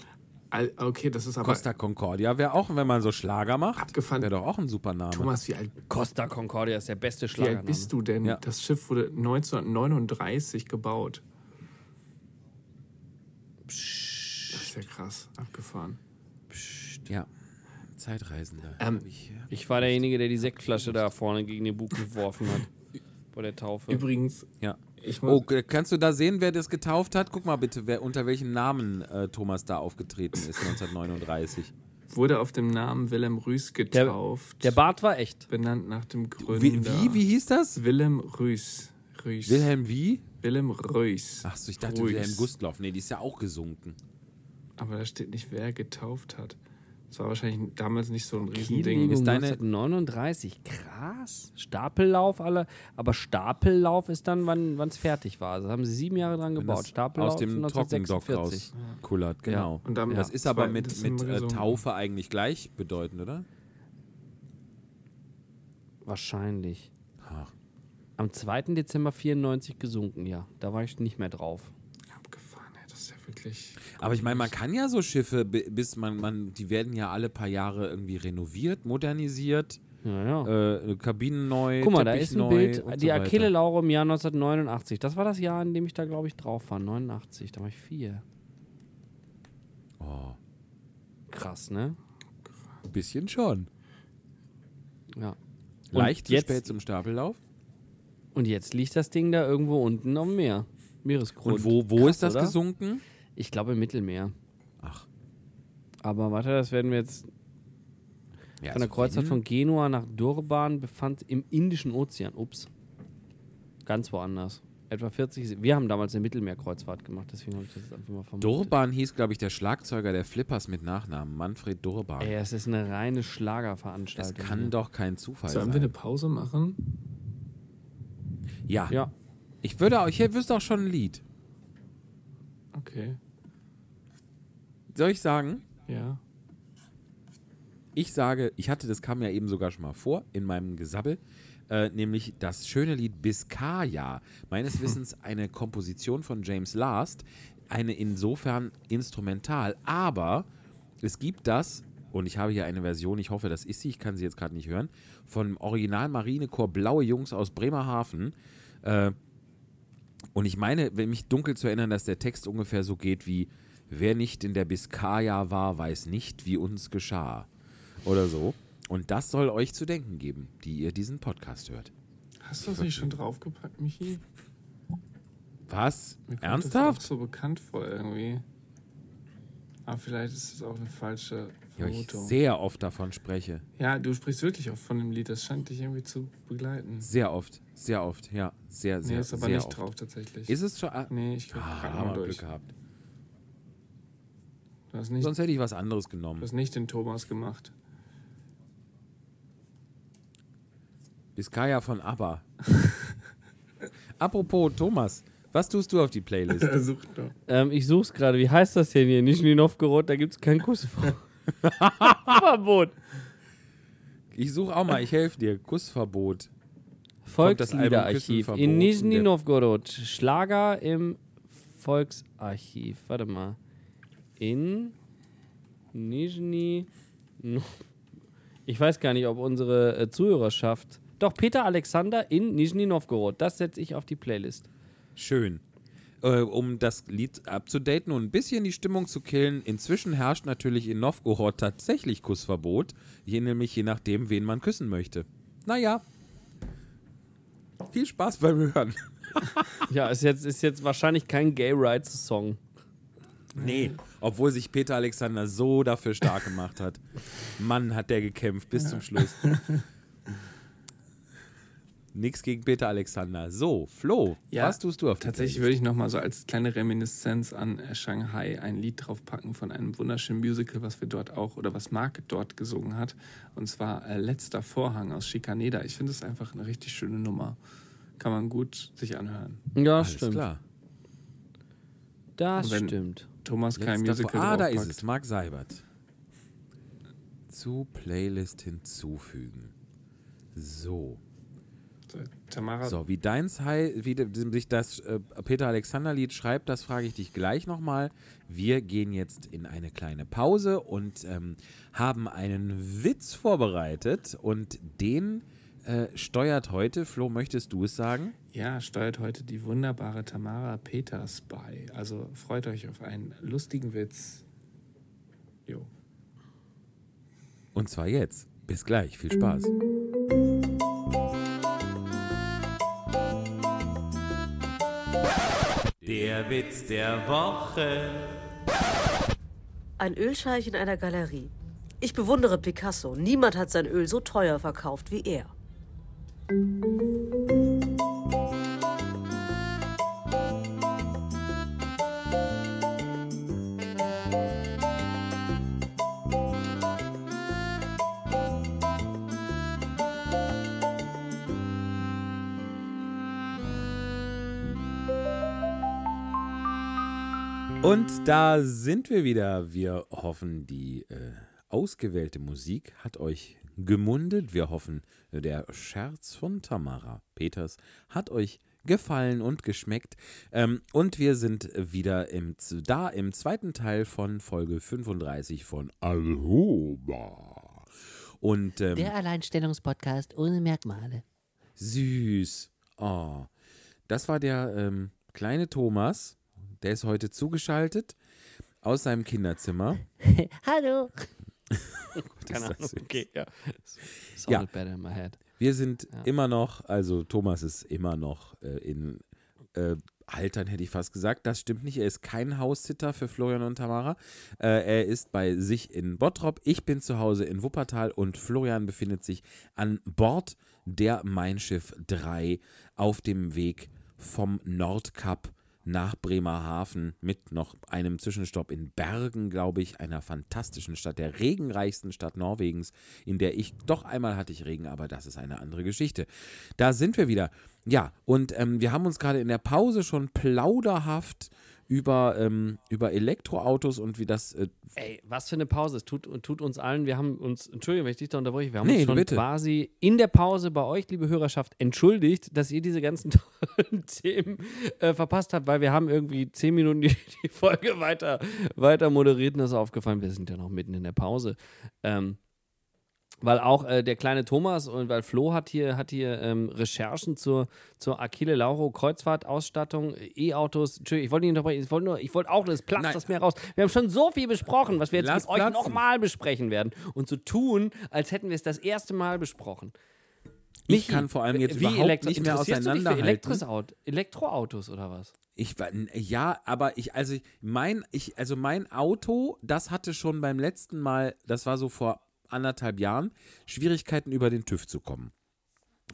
[SPEAKER 3] Al- Okay, das ist aber.
[SPEAKER 1] Costa Concordia wäre auch, wenn man so Schlager macht,
[SPEAKER 3] Abgefahren.
[SPEAKER 1] wäre doch auch ein super Name.
[SPEAKER 3] Thomas, wie alt,
[SPEAKER 2] Costa Concordia ist der beste
[SPEAKER 3] wie alt bist du denn?
[SPEAKER 1] Ja.
[SPEAKER 3] Das Schiff wurde 1939 gebaut. Das ist ja krass. Abgefahren.
[SPEAKER 1] Ja. Zeitreisender.
[SPEAKER 3] Ähm,
[SPEAKER 1] ich.
[SPEAKER 2] Ich war derjenige, der die Sektflasche da vorne gegen den Bug geworfen hat. Bei der Taufe.
[SPEAKER 3] Übrigens,
[SPEAKER 1] ja. Oh, kannst du da sehen, wer das getauft hat? Guck mal bitte, wer, unter welchem Namen äh, Thomas da aufgetreten ist 1939.
[SPEAKER 3] wurde auf dem Namen Willem Rüß getauft.
[SPEAKER 2] Der Bart war echt.
[SPEAKER 3] benannt nach dem Gründer.
[SPEAKER 1] Wie, wie, wie hieß das?
[SPEAKER 3] Willem Rüß. Rüß.
[SPEAKER 1] Wilhelm wie?
[SPEAKER 3] Willem Rüß.
[SPEAKER 1] Achso, ich dachte
[SPEAKER 3] Rüß.
[SPEAKER 1] Wilhelm Gustloff. Nee, die ist ja auch gesunken.
[SPEAKER 3] Aber da steht nicht, wer getauft hat. Das war wahrscheinlich damals nicht so ein Riesending.
[SPEAKER 1] Ist deine-
[SPEAKER 2] 1939. Krass. Stapellauf alle. Aber Stapellauf ist dann, wann es fertig war. Also haben sie sieben Jahre dran gebaut. Stapellauf
[SPEAKER 1] aus dem Trockendock
[SPEAKER 2] 1946.
[SPEAKER 1] rauskullert, genau.
[SPEAKER 3] Und am
[SPEAKER 1] Das ist aber
[SPEAKER 3] 2.
[SPEAKER 1] mit, mit äh. Taufe eigentlich gleichbedeutend, oder?
[SPEAKER 2] Wahrscheinlich.
[SPEAKER 1] Ach.
[SPEAKER 2] Am 2. Dezember 94 gesunken, ja. Da war ich nicht mehr drauf.
[SPEAKER 3] Das ist ja wirklich.
[SPEAKER 1] Aber ich meine, man kann ja so Schiffe, bi- bis man, man, die werden ja alle paar Jahre irgendwie renoviert, modernisiert,
[SPEAKER 2] Ja, ja.
[SPEAKER 1] äh, Kabinen neu,
[SPEAKER 2] Guck mal, da
[SPEAKER 1] Teppich
[SPEAKER 2] ist ein Bild.
[SPEAKER 1] und
[SPEAKER 2] Die
[SPEAKER 1] so.
[SPEAKER 2] Achille Lauro im Jahr 1989. Das war das Jahr, in dem ich da, glaube ich, drauf war. 89. Da war ich vier.
[SPEAKER 1] Oh,
[SPEAKER 2] Krass, ne?
[SPEAKER 1] ein bisschen schon.
[SPEAKER 2] Ja.
[SPEAKER 1] Leicht zu
[SPEAKER 2] jetzt-
[SPEAKER 1] spät zum Stapellauf.
[SPEAKER 2] Und jetzt liegt das Ding da irgendwo unten am Meer. Meeresgrund.
[SPEAKER 1] Und wo, wo
[SPEAKER 2] Krass,
[SPEAKER 1] ist das
[SPEAKER 2] oder?
[SPEAKER 1] gesunken?
[SPEAKER 2] Ich glaube im Mittelmeer.
[SPEAKER 1] Ach.
[SPEAKER 2] Aber warte, das werden wir jetzt
[SPEAKER 1] Ja,
[SPEAKER 2] von der
[SPEAKER 1] also
[SPEAKER 2] Kreuzfahrt von Genua nach Durban befand im Indischen Ozean. Ups. Ganz woanders. Etwa 40. Se- Wir haben damals eine Mittelmeerkreuzfahrt gemacht, deswegen habe ich das jetzt einfach mal vermutet.
[SPEAKER 1] Durban hieß, glaube ich, der Schlagzeuger der Flippers mit Nachnamen, Manfred Durban.
[SPEAKER 2] Ey, es ist eine reine
[SPEAKER 1] das
[SPEAKER 2] Schlagerveranstaltung.
[SPEAKER 1] kann
[SPEAKER 2] hier.
[SPEAKER 1] doch kein Zufall
[SPEAKER 3] Sollen wir
[SPEAKER 1] sein.
[SPEAKER 3] eine Pause machen?
[SPEAKER 1] ja.
[SPEAKER 2] Ja.
[SPEAKER 1] Ich würde auch, ich wüsste auch schon ein Lied.
[SPEAKER 3] Okay.
[SPEAKER 1] Soll ich sagen?
[SPEAKER 3] Ja.
[SPEAKER 1] Ich sage, ich hatte, das kam ja eben sogar schon mal vor in meinem Gesabbel, äh, nämlich das schöne Lied Biscaya. Meines *laughs* Wissens eine Komposition von James Last, eine insofern instrumental, aber es gibt das, und ich habe hier eine Version, ich hoffe, das ist sie, ich kann sie jetzt gerade nicht hören, vom Original Marinechor Blaue Jungs aus Bremerhaven. Äh, und ich meine, wenn mich dunkel zu erinnern, dass der Text ungefähr so geht wie: Wer nicht in der Biskaya war, weiß nicht, wie uns geschah. Oder so. Und das soll euch zu denken geben, die ihr diesen Podcast hört.
[SPEAKER 3] Hast du das nicht schon draufgepackt, Michi?
[SPEAKER 1] Was?
[SPEAKER 3] Kommt Das
[SPEAKER 1] Ernsthaft?
[SPEAKER 3] auch so bekannt vor irgendwie. Aber vielleicht ist es auch eine falsche
[SPEAKER 1] Ja, ich sehr oft davon spreche.
[SPEAKER 3] Ja, du sprichst wirklich oft von dem Lied. Das scheint dich irgendwie zu begleiten.
[SPEAKER 1] Sehr oft. Sehr oft. Ja, sehr, sehr,
[SPEAKER 3] Nee, ist aber
[SPEAKER 1] sehr
[SPEAKER 3] nicht
[SPEAKER 1] oft.
[SPEAKER 3] drauf tatsächlich.
[SPEAKER 1] Ist es schon? Ah,
[SPEAKER 3] nee, ich krieg
[SPEAKER 1] ah,
[SPEAKER 3] mal
[SPEAKER 1] wir
[SPEAKER 3] durch.
[SPEAKER 1] Glück gehabt.
[SPEAKER 3] Du hast nicht,
[SPEAKER 1] Sonst hätte ich was anderes
[SPEAKER 3] du
[SPEAKER 1] genommen.
[SPEAKER 3] hast nicht den Thomas gemacht.
[SPEAKER 1] Biskaya von ABBA. *laughs* Apropos Thomas, was tust du auf die Playlist? *laughs*
[SPEAKER 3] Sucht doch.
[SPEAKER 2] Ähm, ich such's gerade. Wie heißt das denn hier? Nizhny Novgorod, da gibt's kein Kussverbot.
[SPEAKER 1] Ich suche auch mal, ich helfe dir. Kussverbot.
[SPEAKER 2] Volksliederarchiv in? Nizhny Novgorod. Schlager im Volksarchiv. Warte mal. In Nizhny No- Ich weiß gar nicht, ob unsere äh, Zuhörerschaft. Doch, Peter Alexander in Nizhny Novgorod. Das setze ich auf die Playlist.
[SPEAKER 1] Schön. Äh, um das Lied abzudaten und ein bisschen die Stimmung zu killen, inzwischen herrscht natürlich in Novgorod tatsächlich Kussverbot. Je nämlich je nachdem, wen man küssen möchte. Naja. Viel Spaß beim Hören. *laughs*
[SPEAKER 2] Ja, ist jetzt, ist jetzt wahrscheinlich kein Gay Rights Song.
[SPEAKER 1] Nee. Obwohl sich Peter Alexander so dafür stark gemacht hat. Mann, hat der gekämpft bis zum Schluss. *laughs* Nix gegen Peter Alexander. So, Flo,
[SPEAKER 3] Ja,
[SPEAKER 1] was tust du auf
[SPEAKER 3] Tatsächlich würde ich nochmal so als kleine Reminiszenz an äh, Shanghai ein Lied draufpacken von einem wunderschönen Musical, was wir dort auch oder was Mark dort gesungen hat. Und zwar äh, Letzter Vorhang aus Schikaneda. Ich finde es einfach eine richtig schöne Nummer. kann man gut sich anhören.
[SPEAKER 2] Ja,
[SPEAKER 1] Alles
[SPEAKER 2] stimmt.
[SPEAKER 1] klar.
[SPEAKER 2] Das stimmt.
[SPEAKER 3] Thomas kein
[SPEAKER 1] Letzter
[SPEAKER 3] Musical
[SPEAKER 1] Vor- ah, da ist
[SPEAKER 3] draufpackt.
[SPEAKER 1] es. Marc Seibert. Zu Playlist hinzufügen. So.
[SPEAKER 3] So, Tamara,
[SPEAKER 1] So, wie deins wie sich das äh, Peter Alexander Lied schreibt, das frage ich dich gleich nochmal. Wir gehen jetzt in eine kleine Pause und ähm, haben einen Witz vorbereitet und den äh, steuert heute, Flo, möchtest du es sagen?
[SPEAKER 3] ja, steuert heute die wunderbare Tamara Peters bei. Also freut euch auf einen lustigen Witz. Jo.
[SPEAKER 1] Und zwar jetzt. Bis gleich, viel Spaß. Der Witz der Woche.
[SPEAKER 4] Ein Ölscheich in einer Galerie. Ich bewundere Picasso. Niemand hat sein Öl so teuer verkauft wie er.
[SPEAKER 1] Und da sind wir wieder. Wir hoffen, die äh, ausgewählte Musik hat euch gemundet. Wir hoffen, der Scherz von Tamara Peters hat euch gefallen und geschmeckt. Ähm, und wir sind wieder im, da im zweiten Teil von Folge 35 von Alhoba. Und ähm,
[SPEAKER 5] Der Alleinstellungspodcast ohne Merkmale.
[SPEAKER 1] Süß. Oh. Das war der ähm, kleine Thomas. Der ist heute zugeschaltet aus seinem Kinderzimmer. *laughs*
[SPEAKER 5] Hallo. *laughs* *laughs*
[SPEAKER 2] Keine Ahnung.
[SPEAKER 1] süß.
[SPEAKER 2] Okay, ja. Sounded
[SPEAKER 1] Ja.
[SPEAKER 2] better in my head.
[SPEAKER 1] Wir sind immer noch, also Thomas ist immer noch äh, in äh, Haltern, hätte ich fast gesagt. Das stimmt nicht. Er ist kein Haussitter für Florian und Tamara. Äh, er ist bei sich in Bottrop. Ich bin zu Hause in Wuppertal und Florian befindet sich an Bord der Mein Schiff 3 auf dem Weg vom Nordkap nach Bremerhaven mit noch einem Zwischenstopp in Bergen, glaube ich, einer fantastischen Stadt, der regenreichsten Stadt Norwegens, in der ich doch einmal hatte ich Regen, aber das ist eine andere Geschichte. Da sind wir wieder. Ja, und ähm, wir haben uns gerade in der Pause schon plauderhaft über, ähm, über Elektroautos und wie das. Äh,
[SPEAKER 2] Ey, was für eine Pause. Es tut, tut uns allen, wir haben uns, Entschuldigung, wenn ich dich da unterbreche, wir haben
[SPEAKER 1] Nee,
[SPEAKER 2] uns schon
[SPEAKER 1] bitte.
[SPEAKER 2] quasi in der Pause bei euch, liebe Hörerschaft, entschuldigt, dass ihr diese ganzen *laughs* tollen Themen äh, verpasst habt, weil wir haben irgendwie zehn Minuten die, die Folge weiter, weiter moderiert und das ist aufgefallen, wir sind ja noch mitten in der Pause. Ähm, weil auch äh, der kleine Thomas und weil Flo hat hier, hat hier ähm, Recherchen zur, zur Achille Lauro Kreuzfahrtausstattung, E-Autos. Entschuldigung, ich wollte nicht unterbrechen, ich wollte nur, ich wollte auch, das platzt
[SPEAKER 1] Nein.
[SPEAKER 2] das mir raus. Wir haben schon so viel besprochen, was wir jetzt
[SPEAKER 1] Lass
[SPEAKER 2] mit euch
[SPEAKER 1] platzen.
[SPEAKER 2] nochmal besprechen werden. Und so tun, als hätten wir es das erste Mal besprochen.
[SPEAKER 1] ich kann vor allem jetzt
[SPEAKER 2] wie
[SPEAKER 1] überhaupt
[SPEAKER 2] Elektro-
[SPEAKER 1] nicht mehr auseinanderhalten.
[SPEAKER 2] Elektroaut- Elektroautos oder was?
[SPEAKER 1] Ich ja, aber ich, also ich- mein, ich, also mein Auto, das hatte schon beim letzten Mal, das war so vor anderthalb Jahren, Schwierigkeiten über den TÜV zu kommen.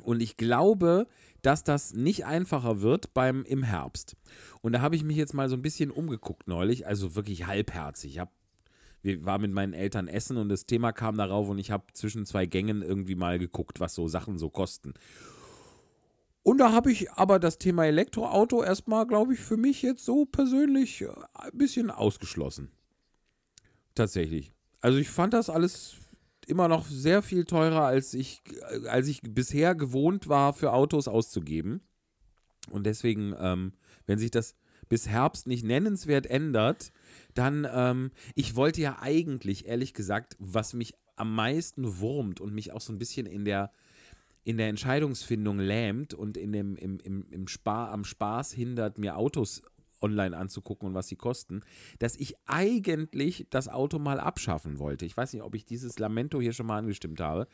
[SPEAKER 1] Und ich glaube, dass das nicht einfacher wird beim im Herbst. Und da habe ich mich jetzt mal so ein bisschen umgeguckt neulich, also wirklich halbherzig. Ich hab, wir war mit meinen Eltern essen und das Thema kam darauf und ich habe zwischen zwei Gängen irgendwie mal geguckt, was so Sachen so kosten. Und da habe ich aber das Thema Elektroauto erstmal, glaube ich, für mich jetzt so persönlich äh, ein bisschen ausgeschlossen. Tatsächlich. Also ich fand das alles immer noch sehr viel teurer, als ich, als ich bisher gewohnt war, für Autos auszugeben. Und deswegen, ähm, wenn sich das bis Herbst nicht nennenswert ändert, dann, ähm, ich wollte ja eigentlich, ehrlich gesagt, was mich am meisten wurmt und mich auch so ein bisschen in der, in der Entscheidungsfindung lähmt und in dem, im, im, im Spar, am Spaß hindert, mir Autos online anzugucken und was sie kosten, dass ich eigentlich das Auto mal abschaffen wollte. Ich weiß nicht, ob ich dieses Lamento hier schon mal angestimmt habe.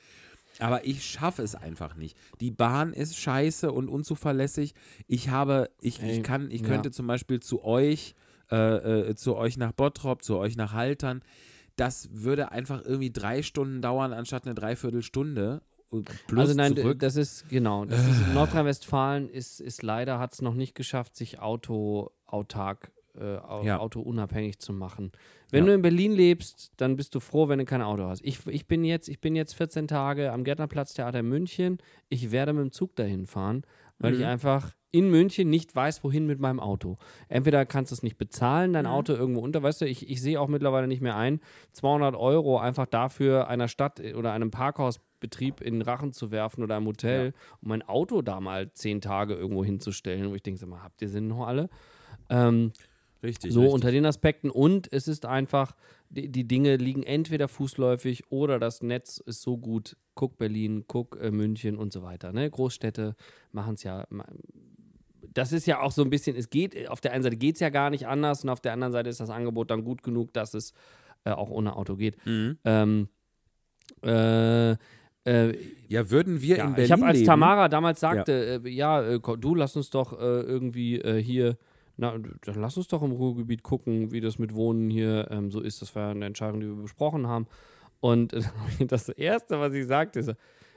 [SPEAKER 1] Aber ich schaffe es einfach nicht. Die Bahn ist scheiße und unzuverlässig. Ich habe, ich, ich kann, ich
[SPEAKER 2] ja.
[SPEAKER 1] könnte zum Beispiel zu euch, äh, äh, zu euch nach Bottrop, zu euch nach Haltern. Das würde einfach irgendwie drei Stunden dauern, anstatt eine Dreiviertelstunde. Plus
[SPEAKER 2] also nein,
[SPEAKER 1] zurück.
[SPEAKER 2] das ist genau. Das ist, Nordrhein-Westfalen ist, ist leider hat es noch nicht geschafft, sich autoautark äh,
[SPEAKER 1] Ja.
[SPEAKER 2] Auto unabhängig zu machen. Wenn
[SPEAKER 1] Ja.
[SPEAKER 2] du in Berlin lebst, dann bist du froh, wenn du kein Auto hast. Ich, ich, bin, jetzt, ich bin jetzt 14 Tage am Gärtnerplatztheater in München. Ich werde mit dem Zug dahin fahren, weil
[SPEAKER 1] Mhm.
[SPEAKER 2] ich einfach in München nicht weiß, wohin mit meinem Auto. Entweder kannst du es nicht bezahlen,
[SPEAKER 1] Mhm.
[SPEAKER 2] dein Auto irgendwo unter, weißt du, ich, ich sehe auch mittlerweile nicht mehr ein, 200 Euro einfach dafür einer Stadt oder einem Parkhausbetrieb in den Rachen zu werfen oder einem Hotel, um mein Auto da mal zehn Tage irgendwo hinzustellen, wo ich denke, sag mal, habt ihr Sinn noch alle? Ähm,
[SPEAKER 1] Richtig.
[SPEAKER 2] so
[SPEAKER 1] richtig.
[SPEAKER 2] unter den Aspekten und es ist einfach, die, die Dinge liegen entweder fußläufig oder das Netz ist so gut. Guck Berlin, guck äh, München und so weiter. Ne? Großstädte machen es ja. Das ist ja auch so ein bisschen, es geht, auf der einen Seite geht es ja gar nicht anders und auf der anderen Seite ist das Angebot dann gut genug, dass es äh, auch ohne Auto geht.
[SPEAKER 1] Mhm.
[SPEAKER 2] Ähm, äh, äh,
[SPEAKER 1] Ja, würden wir
[SPEAKER 2] ja,
[SPEAKER 1] in Berlin
[SPEAKER 2] ich habe als Tamara damals sagte, ja, äh, ja äh, ko- du lass uns doch äh, irgendwie äh, hier, na, dann lass uns doch im Ruhrgebiet gucken, wie das mit Wohnen hier ähm, so ist. Das war eine Entscheidung, die wir besprochen haben. Und äh, *laughs* das Erste, was ich sagte, ist,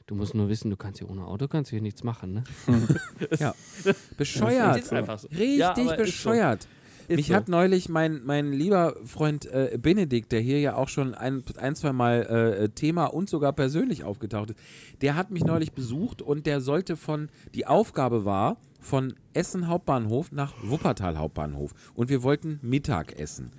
[SPEAKER 2] du musst nur wissen, du kannst hier ohne Auto kannst hier nichts machen, ne? *laughs*
[SPEAKER 1] Ja. Bescheuert. *laughs*
[SPEAKER 2] So.
[SPEAKER 1] Richtig
[SPEAKER 2] Ja,
[SPEAKER 1] bescheuert.
[SPEAKER 2] Ist
[SPEAKER 1] Mich
[SPEAKER 2] so.
[SPEAKER 1] hat neulich mein, mein lieber Freund äh, Benedikt, der hier ja auch schon ein, ein zwei Mal äh, Thema und sogar persönlich aufgetaucht ist, der hat mich neulich besucht und der sollte von, die Aufgabe war, von Essen Hauptbahnhof nach Wuppertal Hauptbahnhof. Und wir wollten Mittag essen.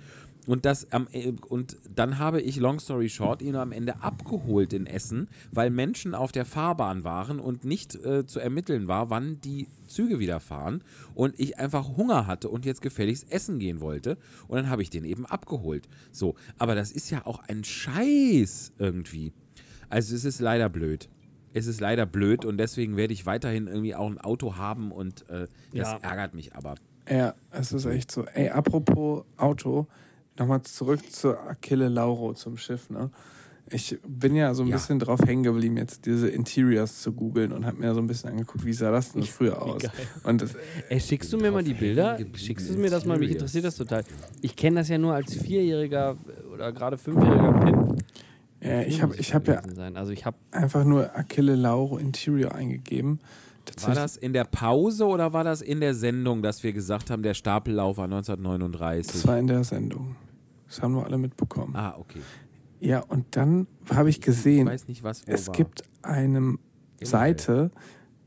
[SPEAKER 1] Und, das am, äh, und dann habe ich, long story short, ihn am Ende abgeholt in Essen, weil Menschen auf der Fahrbahn waren und nicht äh, zu ermitteln war, wann die Züge wieder fahren. Und ich einfach Hunger hatte und jetzt gefälligst essen gehen wollte. Und dann habe ich den eben abgeholt. So, aber das ist ja auch ein Scheiß irgendwie. Also es ist leider blöd. Es ist leider blöd und deswegen werde ich weiterhin irgendwie auch ein Auto haben und äh, das
[SPEAKER 2] Ja.
[SPEAKER 1] ärgert mich aber.
[SPEAKER 3] Ja, es ist echt so. Ey, apropos Auto, nochmal zurück zur Achille Lauro, zum Schiff, ne? Ich bin ja so ein
[SPEAKER 1] Ja.
[SPEAKER 3] bisschen drauf hängen geblieben, jetzt diese Interiors zu googeln und habe mir so ein bisschen angeguckt, wie sah das denn früher aus? Und das,
[SPEAKER 2] Ey, schickst du mir mal die Bilder? Schickst du mir das mal? Mich interessiert das total. Ich kenne das ja nur als Vierjähriger oder gerade Fünfjähriger Pimp.
[SPEAKER 3] ja, ich habe ich hab ja.
[SPEAKER 2] Also ich habe
[SPEAKER 3] einfach nur Achille Lauro Interior eingegeben.
[SPEAKER 1] War das in der Pause oder war das in der Sendung, dass wir gesagt haben, der Stapellauf war 1939?
[SPEAKER 3] das war in der Sendung. Das haben wir alle mitbekommen.
[SPEAKER 1] ah, okay.
[SPEAKER 3] Ja, und dann habe ich
[SPEAKER 1] Ich
[SPEAKER 3] gesehen,
[SPEAKER 1] weiß nicht,
[SPEAKER 3] es
[SPEAKER 1] war.
[SPEAKER 3] gibt eine Seite,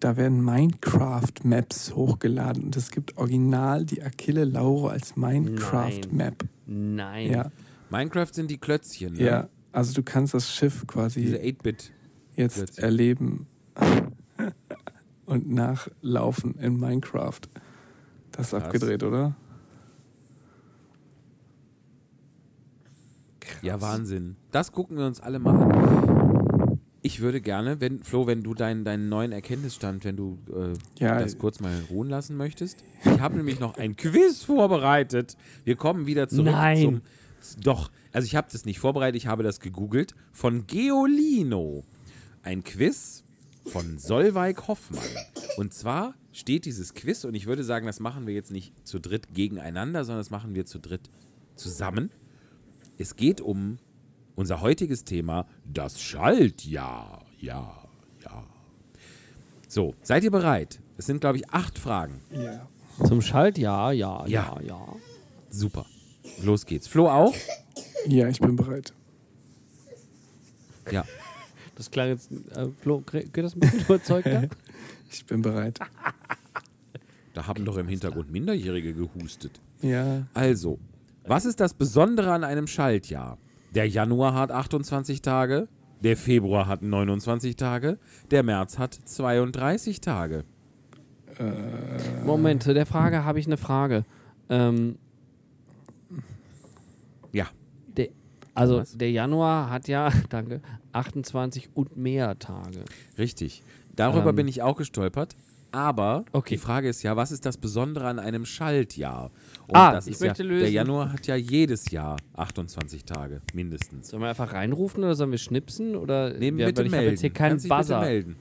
[SPEAKER 3] da werden Minecraft-Maps hochgeladen und es gibt original die Achille Lauro als Minecraft-Map.
[SPEAKER 2] nein.
[SPEAKER 3] Ja,
[SPEAKER 1] Minecraft sind die Klötzchen, ne?
[SPEAKER 3] ja, also du kannst das Schiff
[SPEAKER 1] Diese
[SPEAKER 3] quasi
[SPEAKER 1] 8-Bit.
[SPEAKER 3] jetzt
[SPEAKER 1] Klötzchen.
[SPEAKER 3] erleben *laughs* und nachlaufen in Minecraft. Das ist
[SPEAKER 1] Krass.
[SPEAKER 3] abgedreht, oder?
[SPEAKER 1] Ja, Wahnsinn. Das gucken wir uns alle mal an. Ich würde gerne, wenn, Flo, wenn du deinen, deinen neuen Erkenntnisstand, wenn du äh,
[SPEAKER 3] Ja,
[SPEAKER 1] das kurz mal ruhen lassen möchtest. Ich habe nämlich noch ein Quiz vorbereitet. Wir kommen wieder zurück
[SPEAKER 2] Nein.
[SPEAKER 1] zum. Doch, also ich habe das nicht vorbereitet, ich habe das gegoogelt. Von Geolino. Ein Quiz von Solveig Hoffmann. Und zwar steht dieses Quiz, und ich würde sagen, das machen wir jetzt nicht zu dritt gegeneinander, sondern das machen wir zu dritt zusammen. Es geht um unser heutiges Thema, das Schaltjahr. Ja, ja. So, seid ihr bereit? Es sind, glaube ich, acht Fragen.
[SPEAKER 3] Ja.
[SPEAKER 2] Zum Schaltjahr, ja,
[SPEAKER 1] Ja.
[SPEAKER 2] ja, ja.
[SPEAKER 1] Super. Los geht's. Flo auch?
[SPEAKER 3] Ja, ich bin bereit.
[SPEAKER 1] Ja.
[SPEAKER 2] Das klang jetzt, äh, Flo, geht das ein bisschen überzeugter? *laughs*
[SPEAKER 3] Ich bin bereit.
[SPEAKER 1] Da haben doch im Hintergrund Minderjährige gehustet.
[SPEAKER 3] Ja.
[SPEAKER 1] Also, was ist das Besondere an einem Schaltjahr? Der Januar hat 28 Tage, der Februar hat 29 Tage, der März hat 32 Tage.
[SPEAKER 2] Moment, zu der Frage habe ich eine Frage. Ähm,
[SPEAKER 1] Ja,
[SPEAKER 2] der, also
[SPEAKER 1] Was?
[SPEAKER 2] der Januar hat ja, *laughs* danke, 28 und mehr Tage.
[SPEAKER 1] richtig. Darüber
[SPEAKER 2] Ähm.
[SPEAKER 1] bin ich auch gestolpert. Aber
[SPEAKER 2] Okay.
[SPEAKER 1] die Frage ist ja, was ist das Besondere an einem Schaltjahr? Und
[SPEAKER 2] Ah,
[SPEAKER 1] das
[SPEAKER 2] ich
[SPEAKER 1] ist
[SPEAKER 2] möchte
[SPEAKER 1] ja,
[SPEAKER 2] lösen.
[SPEAKER 1] Der Januar hat ja jedes Jahr 28 Tage, mindestens.
[SPEAKER 2] Sollen wir einfach reinrufen oder sollen wir schnipsen? Oder
[SPEAKER 1] Nee,
[SPEAKER 2] Ja,
[SPEAKER 1] bitte
[SPEAKER 2] ich habe
[SPEAKER 1] melden.
[SPEAKER 2] jetzt hier keinen
[SPEAKER 1] Kannst
[SPEAKER 2] Buzzer.
[SPEAKER 1] melden.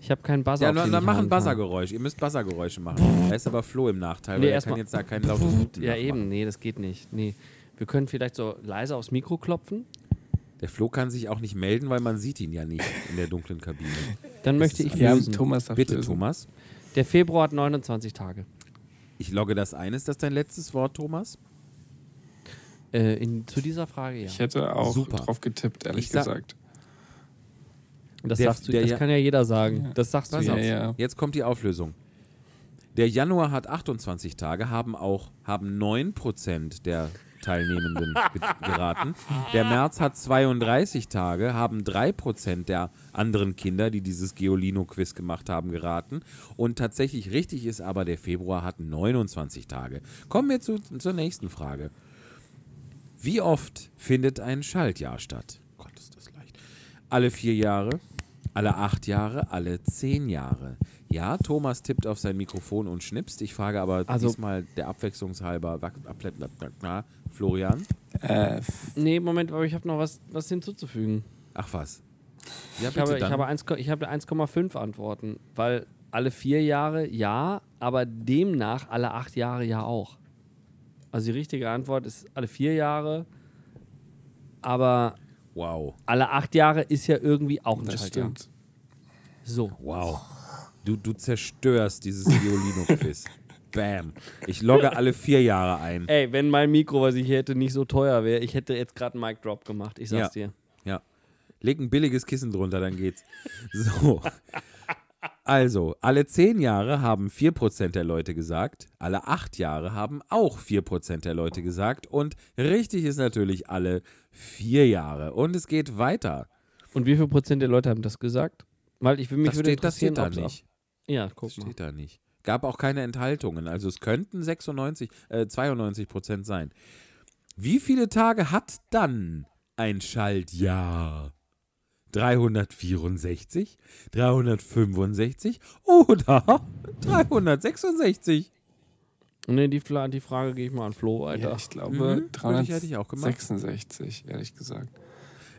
[SPEAKER 2] Ich habe keinen Buzzer.
[SPEAKER 1] Ja,
[SPEAKER 2] auf
[SPEAKER 1] dann, dann mach ein. Buzzergeräusch. Ihr müsst Buzzergeräusche machen. Da ist aber Flo im Nachteil,
[SPEAKER 2] Nee,
[SPEAKER 1] weil er kann jetzt da kein lautes Hupen
[SPEAKER 2] Ja,
[SPEAKER 1] nachmachen.
[SPEAKER 2] eben. Nee, das geht nicht. Nee. Wir können vielleicht so leise aufs Mikro klopfen.
[SPEAKER 1] Der Flo kann sich auch nicht melden, weil man sieht ihn ja nicht in der dunklen Kabine.
[SPEAKER 2] Dann möchte ich
[SPEAKER 3] Ja,
[SPEAKER 2] lösen.
[SPEAKER 3] Thomas
[SPEAKER 1] Bitte,
[SPEAKER 3] lösen.
[SPEAKER 1] Thomas.
[SPEAKER 2] Der Februar hat 29 Tage.
[SPEAKER 1] Ich logge das ein. Ist das dein letztes Wort, Thomas?
[SPEAKER 2] Äh, in, zu dieser Frage, ja.
[SPEAKER 3] Ich hätte auch
[SPEAKER 1] Super.
[SPEAKER 3] drauf getippt, ehrlich
[SPEAKER 1] Ich sag-
[SPEAKER 3] gesagt.
[SPEAKER 2] Das,
[SPEAKER 1] Der-
[SPEAKER 2] sagst du,
[SPEAKER 1] der
[SPEAKER 2] das
[SPEAKER 1] ja-
[SPEAKER 2] kann ja jeder sagen. Das sagst du ja.
[SPEAKER 3] ja.
[SPEAKER 1] jetzt kommt die Auflösung. Der Januar hat 28 Tage, haben auch haben 9% der Teilnehmenden *laughs* ge- geraten. Der März hat 32 Tage, haben 3% der anderen Kinder, die dieses Geolino-Quiz gemacht haben, geraten. Und tatsächlich richtig ist aber, der Februar hat 29 Tage. Kommen wir zu, zur nächsten Frage. Wie oft findet ein Schaltjahr statt? Gott, ist das leicht. Alle vier Jahre, alle acht Jahre, alle zehn Jahre. Ja, Thomas tippt auf sein Mikrofon und schnipst. Ich frage aber
[SPEAKER 2] Also-
[SPEAKER 1] diesmal der Abwechslungshalber, Florian.
[SPEAKER 3] Äh,
[SPEAKER 2] Nee, Moment, aber ich habe noch was, was hinzuzufügen.
[SPEAKER 1] Ach was. Ja,
[SPEAKER 2] Ich habe, ich habe, 1, ich habe 1,5 Antworten, weil alle vier Jahre ja, aber demnach alle acht Jahre ja auch. Also die richtige Antwort ist alle vier Jahre, aber
[SPEAKER 1] wow,
[SPEAKER 2] alle acht Jahre ist ja irgendwie auch ein
[SPEAKER 3] das
[SPEAKER 2] Schaltjahr.
[SPEAKER 3] stimmt.
[SPEAKER 2] So.
[SPEAKER 1] wow. Du, du zerstörst dieses Violino-Quiz. *laughs* Bam. Ich logge alle vier Jahre ein.
[SPEAKER 2] Ey, wenn mein Mikro, was ich hier hätte, nicht so teuer wäre, ich hätte jetzt gerade einen Mic Drop gemacht. Ich sag's dir.
[SPEAKER 1] Ja. Leg ein billiges Kissen drunter, dann geht's. So. Also, alle zehn Jahre haben 4% der Leute gesagt, alle acht Jahre haben auch 4% der Leute gesagt und richtig ist natürlich alle vier Jahre. Und es geht weiter.
[SPEAKER 2] Und wie viel Prozent der Leute haben das gesagt? Weil ich will mich
[SPEAKER 1] Das steht, das
[SPEAKER 2] interessieren,
[SPEAKER 1] steht da nicht.
[SPEAKER 2] Ja,
[SPEAKER 1] Das
[SPEAKER 2] guck mal.
[SPEAKER 1] steht da nicht. Gab auch keine Enthaltungen. Also es könnten 96, äh, 92 Prozent sein. Wie viele Tage hat dann ein Schaltjahr? 364, 365 oder *laughs* 366?
[SPEAKER 2] Nee, die, die Frage gehe ich mal an Flo weiter.
[SPEAKER 3] Ja, ich glaube
[SPEAKER 1] Mhm, würde ich- hätte ich auch gemacht.
[SPEAKER 3] 366, ehrlich gesagt.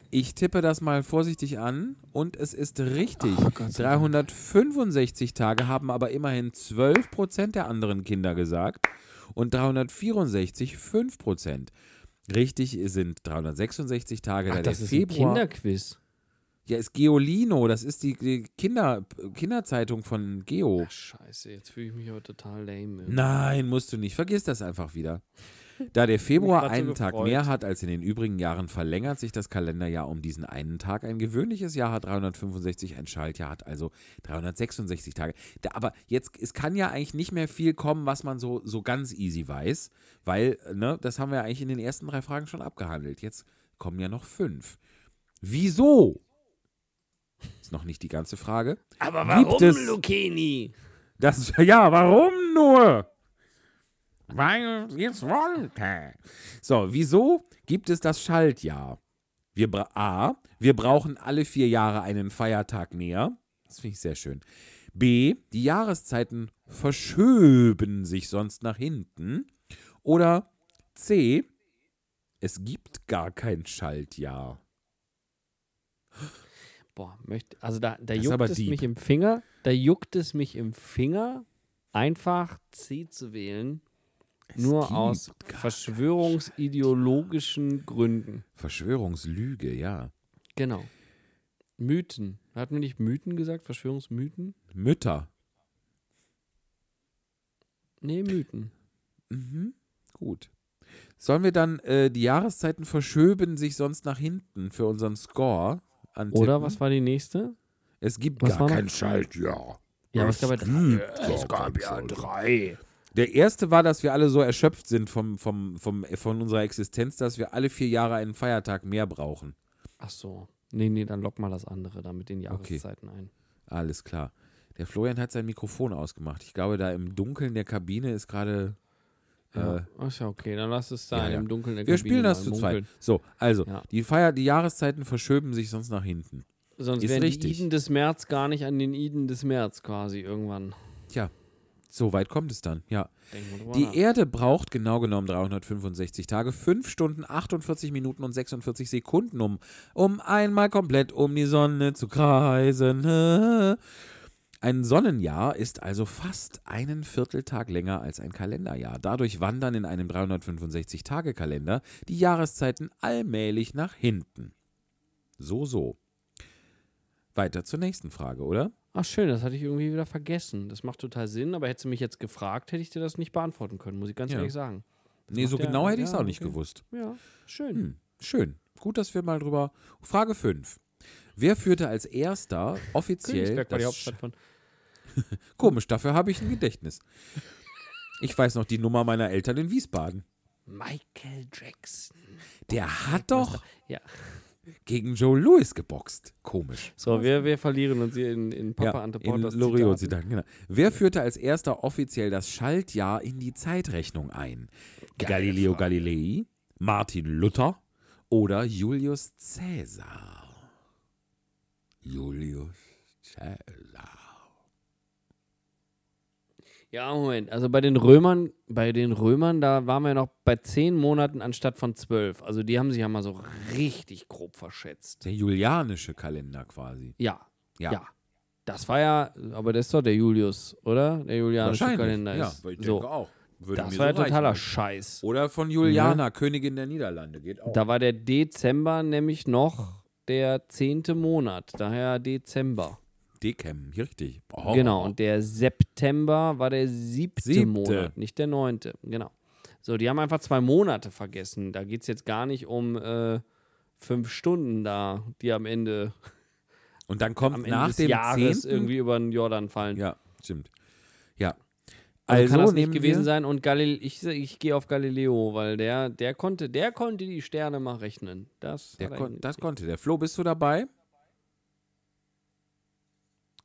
[SPEAKER 1] Ich tippe das mal vorsichtig an und es ist richtig.
[SPEAKER 3] Oh, Gott sei Dank.
[SPEAKER 1] 365 Tage haben aber immerhin 12 Prozent der anderen Kinder gesagt und 364 5 Prozent. Richtig sind 366 Tage,
[SPEAKER 2] Ach,
[SPEAKER 1] da
[SPEAKER 2] das ist ein
[SPEAKER 1] Februar.
[SPEAKER 2] Kinderquiz.
[SPEAKER 1] ja, ist Geolino, das ist die, die Kinder, Kinderzeitung von Geo.
[SPEAKER 2] Ach, scheiße, jetzt fühle ich mich aber total lame.
[SPEAKER 1] Nein, musst du nicht. Vergiss das einfach wieder. Da der Februar
[SPEAKER 2] grad so
[SPEAKER 1] einen Tag mehr hat als in den übrigen Jahren, verlängert sich das Kalenderjahr um diesen einen Tag. Ein gewöhnliches Jahr hat 365, ein Schaltjahr hat also 366 Tage. Da, aber jetzt, es kann ja eigentlich nicht mehr viel kommen, was man so, so ganz easy weiß, weil, ne, das haben wir eigentlich in den ersten drei Fragen schon abgehandelt. Jetzt kommen ja noch fünf. Wieso? Ist noch nicht die ganze Frage.
[SPEAKER 2] Aber
[SPEAKER 1] Gibt es-
[SPEAKER 2] Lucchini?
[SPEAKER 1] Das, ja, warum nur? Weil ich es wollte. So, wieso gibt es das Schaltjahr? Wir A. Wir brauchen alle vier Jahre einen Feiertag mehr. Das finde ich sehr schön. B. Die Jahreszeiten verschöben sich sonst nach hinten. Oder C. Es gibt gar kein Schaltjahr.
[SPEAKER 2] Boah, möchte, also da, da juckt es
[SPEAKER 1] deep.
[SPEAKER 2] mich im Finger. Da juckt es mich im Finger, einfach C zu wählen. Nur
[SPEAKER 1] gibt
[SPEAKER 2] aus verschwörungsideologischen Gründen.
[SPEAKER 1] Verschwörungslüge, ja.
[SPEAKER 2] Genau. Mythen. Hat man nicht Mythen gesagt? Verschwörungsmythen?
[SPEAKER 1] Mütter.
[SPEAKER 2] Nee, Mythen.
[SPEAKER 1] Mhm. Gut. Sollen wir dann äh, die Jahreszeiten verschöben sich sonst nach hinten für unseren Score antippen?
[SPEAKER 2] Oder was war die nächste?
[SPEAKER 1] Es gibt
[SPEAKER 2] was
[SPEAKER 1] gar kein Schaltjahr.
[SPEAKER 2] Ja, was gab es?
[SPEAKER 1] Es gab ja drei. Der erste war, dass wir alle so erschöpft sind vom, vom, vom, von unserer Existenz, dass wir alle vier Jahre einen Feiertag mehr brauchen.
[SPEAKER 2] Ach so. Nee, nee, dann lock mal das andere da mit den Jahreszeiten ein.
[SPEAKER 1] Alles klar. Der Florian hat sein Mikrofon ausgemacht. Ich glaube, da im Dunkeln der Kabine ist gerade.
[SPEAKER 2] Ja.
[SPEAKER 1] Äh,
[SPEAKER 2] Ach ja, okay, dann lass es sein
[SPEAKER 1] ja, ja.
[SPEAKER 2] im Dunkeln der
[SPEAKER 1] wir
[SPEAKER 2] Kabine
[SPEAKER 1] spielen das zu zweit. So, also, die Feier, die Jahreszeiten verschöben sich sonst nach hinten.
[SPEAKER 2] Sonst
[SPEAKER 1] Ist
[SPEAKER 2] wären
[SPEAKER 1] richtig.
[SPEAKER 2] die Iden des März gar nicht an den Iden des März quasi irgendwann.
[SPEAKER 1] Tja, so weit kommt es dann, ja. Die. Erde braucht genau genommen 365 Tage, 5 Stunden, 48 Minuten und 46 Sekunden, um, um einmal komplett um die Sonne zu kreisen. *laughs* Ein Sonnenjahr ist also fast einen Vierteltag länger als ein Kalenderjahr. Dadurch wandern in einem 365-Tage-Kalender die Jahreszeiten allmählich nach hinten. So, so. Weiter zur nächsten Frage, oder?
[SPEAKER 2] Ach schön, das hatte ich irgendwie wieder vergessen. Das macht total Sinn, aber hättest du mich jetzt gefragt, hätte ich dir das nicht beantworten können, muss ich ganz
[SPEAKER 1] Ja.
[SPEAKER 2] ehrlich sagen.
[SPEAKER 1] Nee, so
[SPEAKER 2] ja-
[SPEAKER 1] genau hätte ich es
[SPEAKER 2] ja,
[SPEAKER 1] auch nicht
[SPEAKER 2] okay.
[SPEAKER 1] gewusst.
[SPEAKER 2] Ja, schön.
[SPEAKER 1] Hm, schön. Gut, dass wir mal drüber. Frage 5. Wer führte als erster offiziell.
[SPEAKER 2] Königsberg war die
[SPEAKER 1] das
[SPEAKER 2] Hauptstadt von. *laughs*
[SPEAKER 1] Komisch, dafür habe ich ein Gedächtnis. Ich weiß noch die Nummer meiner Eltern in Wiesbaden.
[SPEAKER 2] Michael Jackson.
[SPEAKER 1] Der hat doch
[SPEAKER 2] Ja.
[SPEAKER 1] Gegen Joe Louis geboxt. Komisch.
[SPEAKER 2] So, wir, wir verlieren uns hier in, in Papa
[SPEAKER 1] ja, in Loriot
[SPEAKER 2] Zitaten.
[SPEAKER 1] Zitaten, genau. Wer führte als erster offiziell das Schaltjahr in die Zeitrechnung ein? Galileo Galilei, Martin Luther oder Julius Caesar? Julius Caesar.
[SPEAKER 2] Ja, Moment. Also bei den Römern, bei den Römern, da waren wir noch bei zehn Monaten anstatt von zwölf. Also die haben sich ja mal so richtig grob verschätzt.
[SPEAKER 1] Der julianische Kalender quasi.
[SPEAKER 2] Ja.
[SPEAKER 1] Ja.
[SPEAKER 2] Ja. Das war ja, aber das ist doch der Julius, oder? Der julianische Kalender
[SPEAKER 1] ja,
[SPEAKER 2] ist.
[SPEAKER 1] aber ich
[SPEAKER 2] so.
[SPEAKER 1] denke auch. Würde
[SPEAKER 2] Das war ja
[SPEAKER 1] so
[SPEAKER 2] totaler
[SPEAKER 1] reichen.
[SPEAKER 2] Scheiß.
[SPEAKER 1] Oder von Juliana, Königin der Niederlande. Geht auch.
[SPEAKER 2] Da war der Dezember nämlich noch der zehnte Monat, daher Dezember.
[SPEAKER 1] Decem, hier richtig. Oh.
[SPEAKER 2] Genau, und der September war der siebte,
[SPEAKER 1] Siebte.
[SPEAKER 2] Monat, nicht der neunte. Genau. So, die haben einfach zwei Monate vergessen. Da geht es jetzt gar nicht um äh, fünf Stunden da, die am Ende, *laughs*
[SPEAKER 1] Und dann kommt
[SPEAKER 2] am Ende
[SPEAKER 1] nach
[SPEAKER 2] des
[SPEAKER 1] dem
[SPEAKER 2] Jahres
[SPEAKER 1] 10.
[SPEAKER 2] irgendwie über den Jordan fallen.
[SPEAKER 1] Ja, stimmt. Ja.
[SPEAKER 2] Also, kann das nicht gewesen sein und Galil ich, ich gehe auf Galileo, weil der, der konnte, der konnte die Sterne mal rechnen. Das,
[SPEAKER 1] Der
[SPEAKER 2] er
[SPEAKER 1] kon das konnte der. Flo, bist du dabei?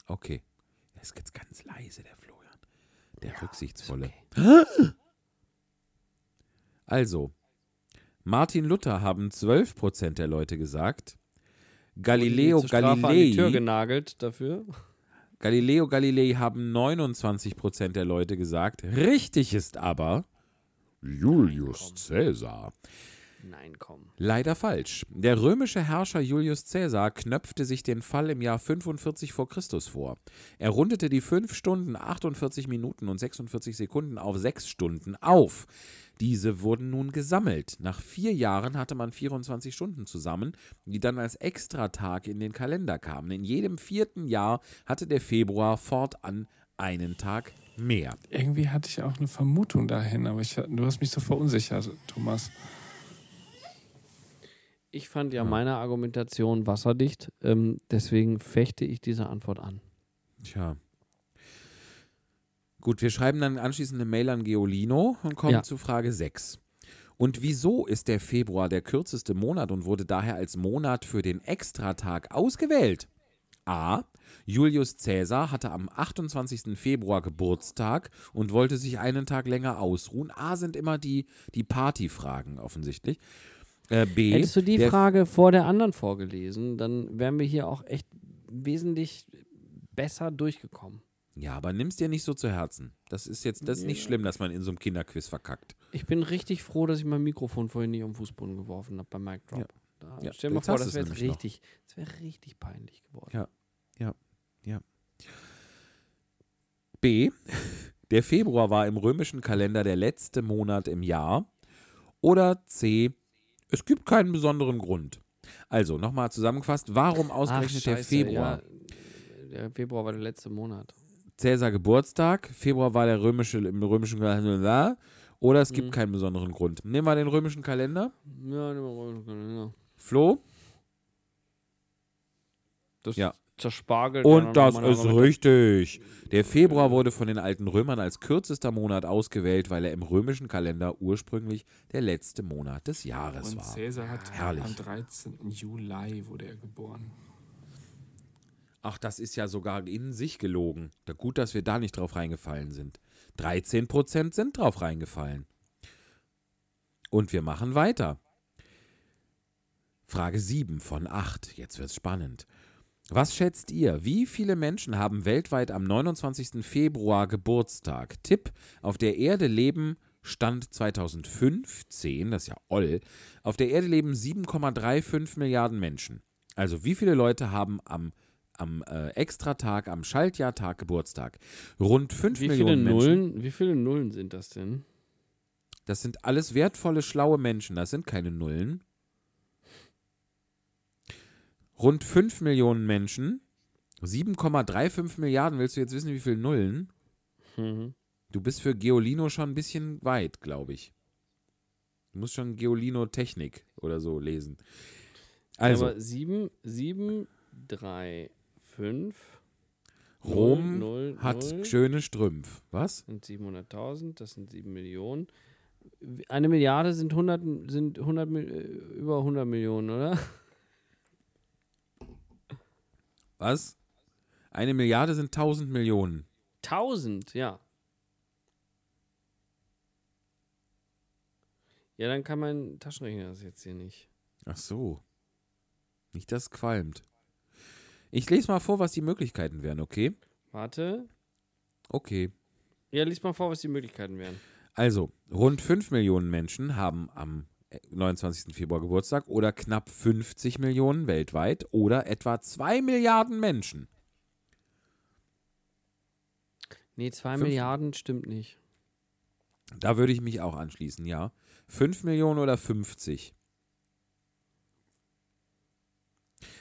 [SPEAKER 1] Okay. Er ist jetzt ganz leise, der Florian. Der Rücksichtsvolle. *gasps* Also, Martin Luther haben 12% der Leute gesagt. Galileo
[SPEAKER 2] an die Tür
[SPEAKER 1] Galilei,
[SPEAKER 2] genagelt dafür.
[SPEAKER 1] Galileo Galilei haben 29% der Leute gesagt. Richtig ist aber Julius Caesar.
[SPEAKER 2] Nein, komm.
[SPEAKER 1] Leider falsch. Der römische Herrscher Julius Caesar knöpfte sich den Fall im Jahr 45 vor Christus vor. Er rundete die 5 Stunden, 48 Minuten und 46 Sekunden auf 6 Stunden auf. Diese wurden nun gesammelt. Nach vier Jahren hatte man 24 Stunden zusammen, die dann als Extratag in den Kalender kamen. In jedem vierten Jahr hatte der Februar fortan einen Tag mehr.
[SPEAKER 3] Irgendwie hatte ich auch eine Vermutung dahin, aber ich, du hast mich so verunsichert, Thomas.
[SPEAKER 2] Ich fand ja meine Argumentation wasserdicht, ähm, deswegen fechte ich diese Antwort an.
[SPEAKER 1] Tja. Gut, wir schreiben dann anschließend eine Mail an Geolino und kommen
[SPEAKER 2] Ja.
[SPEAKER 1] zu Frage 6. Und wieso ist der Februar der kürzeste Monat und wurde daher als Monat für den Extratag ausgewählt? A. Julius Caesar hatte am 28. Februar Geburtstag und wollte sich einen Tag länger ausruhen. A sind immer die, die Partyfragen offensichtlich. Äh, B.
[SPEAKER 2] Hättest du die
[SPEAKER 1] der
[SPEAKER 2] Frage vor der anderen vorgelesen, dann wären wir hier auch echt wesentlich besser durchgekommen.
[SPEAKER 1] Ja, aber nimm's dir nicht so zu Herzen. Das ist jetzt, das ist nicht schlimm, dass man in so einem Kinderquiz verkackt.
[SPEAKER 2] Ich bin richtig froh, dass ich mein Mikrofon vorhin nicht am Fußboden geworfen habe beim Mic Drop.
[SPEAKER 1] Ja.
[SPEAKER 2] Da,
[SPEAKER 1] Ja,
[SPEAKER 2] stell dir mal vor, das wäre
[SPEAKER 1] noch.
[SPEAKER 2] richtig, das wäre richtig peinlich geworden.
[SPEAKER 1] Ja. Ja, ja. B. *laughs* Der Februar war im römischen Kalender der letzte Monat im Jahr. Oder C. Es gibt keinen besonderen Grund. Also, nochmal zusammengefasst, warum ausgerechnet der
[SPEAKER 2] scheiße,
[SPEAKER 1] Februar?
[SPEAKER 2] Ja, der Februar war der letzte Monat.
[SPEAKER 1] Cäsar Geburtstag, Februar war der römische, im römischen Kalender. Oder es gibt
[SPEAKER 2] Mhm.
[SPEAKER 1] keinen besonderen Grund. Nehmen wir den römischen Kalender.
[SPEAKER 2] Ja, nehmen wir mal- ja.
[SPEAKER 1] Flo?
[SPEAKER 2] Das
[SPEAKER 1] Ja.
[SPEAKER 2] Zerspargelt.
[SPEAKER 1] Und das ist richtig. Der Februar wurde von den alten Römern als kürzester Monat ausgewählt, weil er im römischen Kalender ursprünglich der letzte Monat des Jahres
[SPEAKER 3] Und
[SPEAKER 1] war.
[SPEAKER 3] Cäsar hat
[SPEAKER 1] Herrlich.
[SPEAKER 3] am 13. Juli wurde er geboren.
[SPEAKER 1] Ach, das ist ja sogar in sich gelogen. Da gut, dass wir da nicht drauf reingefallen sind. 13% sind drauf reingefallen. Und wir machen weiter. Frage 7 von 8. Jetzt wird's spannend. Was schätzt ihr? Wie viele Menschen haben weltweit am 29. Februar Geburtstag? Tipp: Auf der Erde leben Stand 2015, das ist ja oll, auf der Erde leben 7,35 Milliarden Menschen. Also wie viele Leute haben am, am äh, Extratag, am Schaltjahrtag Geburtstag? Rund 5
[SPEAKER 2] Wie viele
[SPEAKER 1] Millionen Menschen.
[SPEAKER 2] Nullen? Wie viele Nullen sind das denn?
[SPEAKER 1] Das sind alles wertvolle, schlaue Menschen. Das sind keine Nullen. Rund 5 Millionen Menschen. 7,35 Milliarden. Willst du jetzt wissen, wie viele Nullen?
[SPEAKER 2] Mhm.
[SPEAKER 1] Du bist für Geolino schon ein bisschen weit, glaube ich. Du musst schon Geolino Technik oder so lesen. Also,
[SPEAKER 2] Aber 7, 7, 3, 5.
[SPEAKER 1] Rom
[SPEAKER 2] null,
[SPEAKER 1] hat
[SPEAKER 2] null.
[SPEAKER 1] schöne Strümpf. Was?
[SPEAKER 2] sind 700.000, das sind 7 Millionen. Eine Milliarde sind 100, sind 100, Mil- äh, über 100 Millionen, oder?
[SPEAKER 1] Was? Eine Milliarde sind 1000 Millionen.
[SPEAKER 2] 1000, ja. Ja, dann kann mein Taschenrechner das jetzt hier nicht.
[SPEAKER 1] Ach so. Nicht das qualmt. Ich lese mal vor, was die Möglichkeiten wären, okay?
[SPEAKER 2] Warte.
[SPEAKER 1] Okay.
[SPEAKER 2] Ja, lies mal vor, was die Möglichkeiten wären.
[SPEAKER 1] Also, rund 5 Millionen Menschen haben am 29. Februar Geburtstag oder knapp 50 Millionen weltweit oder etwa 2 Milliarden Menschen.
[SPEAKER 2] Nee, 2
[SPEAKER 1] Fünf-
[SPEAKER 2] Milliarden stimmt nicht.
[SPEAKER 1] Da würde ich mich auch anschließen, ja. 5 Millionen oder 50?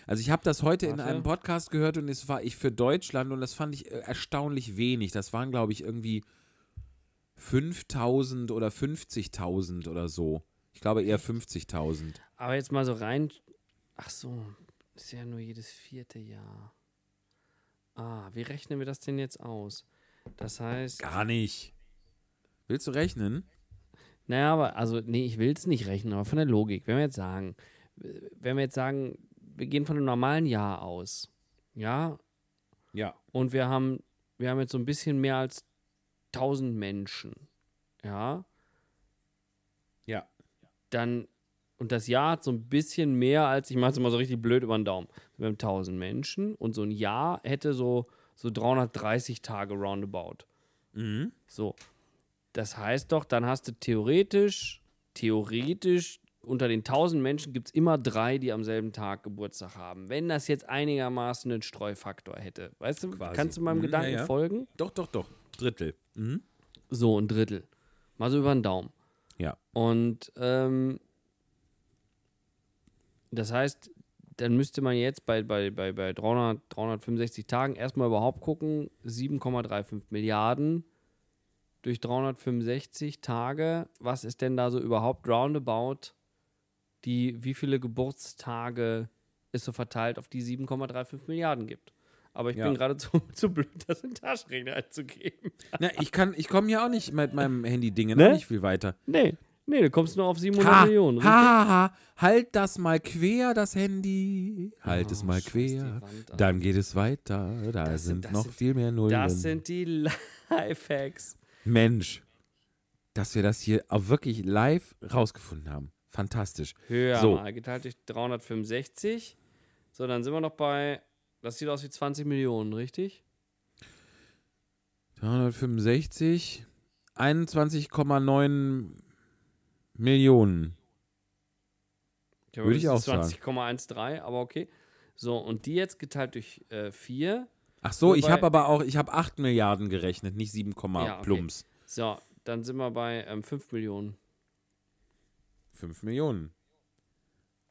[SPEAKER 1] Also ich habe das heute in
[SPEAKER 2] Warte.
[SPEAKER 1] einem Podcast gehört und es war ich für Deutschland und das fand ich äh, erstaunlich wenig. Das waren, glaube ich, irgendwie 5000 oder 50.000 oder so. Ich glaube eher 50.000.
[SPEAKER 2] Aber jetzt mal so rein. Ach so, ist ja nur jedes vierte Jahr. Ah, wie rechnen wir das denn jetzt aus? Das heißt.
[SPEAKER 1] Gar nicht. Willst du rechnen?
[SPEAKER 2] Naja, aber, also, nee, ich will es nicht rechnen, aber von der Logik. Wenn wir jetzt sagen, wenn wir jetzt sagen, wir gehen von einem normalen Jahr aus, ja,
[SPEAKER 1] Ja.
[SPEAKER 2] und wir haben, wir haben jetzt so ein bisschen mehr als 1000 Menschen, ja,
[SPEAKER 1] Ja.
[SPEAKER 2] Dann, und das Jahr hat so ein bisschen mehr als, ich mache es immer so richtig blöd über den Daumen, wir haben 1000 Menschen und so ein Jahr hätte so, so 330 Tage roundabout.
[SPEAKER 1] Mhm.
[SPEAKER 2] So. Das heißt doch, dann hast du theoretisch, theoretisch, unter den 1000 Menschen gibt es immer drei, die am selben Tag Geburtstag haben. Wenn das jetzt einigermaßen einen Streufaktor hätte. Weißt du,
[SPEAKER 1] Quasi.
[SPEAKER 2] kannst du meinem
[SPEAKER 1] Mhm,
[SPEAKER 2] Gedanken
[SPEAKER 1] ja, ja.
[SPEAKER 2] folgen?
[SPEAKER 1] Doch, doch, doch. Drittel. Mhm.
[SPEAKER 2] So, ein Drittel. Mal so über den Daumen.
[SPEAKER 1] Ja.
[SPEAKER 2] Und ähm, das heißt, dann müsste man jetzt bei, bei, bei, bei 300, 365 Tagen erstmal überhaupt gucken, 7,35 Milliarden durch 365 Tage, was ist denn da so überhaupt roundabout, die, wie viele Geburtstage es so verteilt auf die 7,35 Milliarden gibt. Aber ich
[SPEAKER 1] Ja.
[SPEAKER 2] bin gerade *laughs* zu, zu blöd, das in Taschenrechner einzugeben.
[SPEAKER 1] Na, ich kann, ich komme ja auch nicht mit meinem Handy-Dinge
[SPEAKER 2] Ne?
[SPEAKER 1] noch nicht viel weiter.
[SPEAKER 2] Nee, nee, du kommst nur auf 700
[SPEAKER 1] Ha,
[SPEAKER 2] Millionen.
[SPEAKER 1] ha,
[SPEAKER 2] richtig?
[SPEAKER 1] ha, ha. Halt das mal quer, das Handy. Halt
[SPEAKER 2] Oh,
[SPEAKER 1] es mal quer. Dann geht es weiter. Da
[SPEAKER 2] Das sind-
[SPEAKER 1] sind
[SPEAKER 2] das
[SPEAKER 1] noch
[SPEAKER 2] sind-
[SPEAKER 1] viel mehr Nullen.
[SPEAKER 2] Das sind die *laughs* Lifehacks.
[SPEAKER 1] Mensch, dass wir das hier auch wirklich live rausgefunden haben. Fantastisch.
[SPEAKER 2] Höher
[SPEAKER 1] So.
[SPEAKER 2] mal geteilt durch 365. So, dann sind wir noch bei, das sieht aus wie 20 Millionen, richtig?
[SPEAKER 1] 365, 21,9 Millionen.
[SPEAKER 2] Ja,
[SPEAKER 1] Würde ich auch
[SPEAKER 2] ist 20,13, aber okay. So, und die jetzt geteilt durch äh, 4.
[SPEAKER 1] Ach so, ich habe aber auch, ich habe 8 Milliarden gerechnet, nicht 7,
[SPEAKER 2] Ja, okay.
[SPEAKER 1] Plumps.
[SPEAKER 2] So, dann sind wir bei ähm, 5 Millionen.
[SPEAKER 1] 5 Millionen.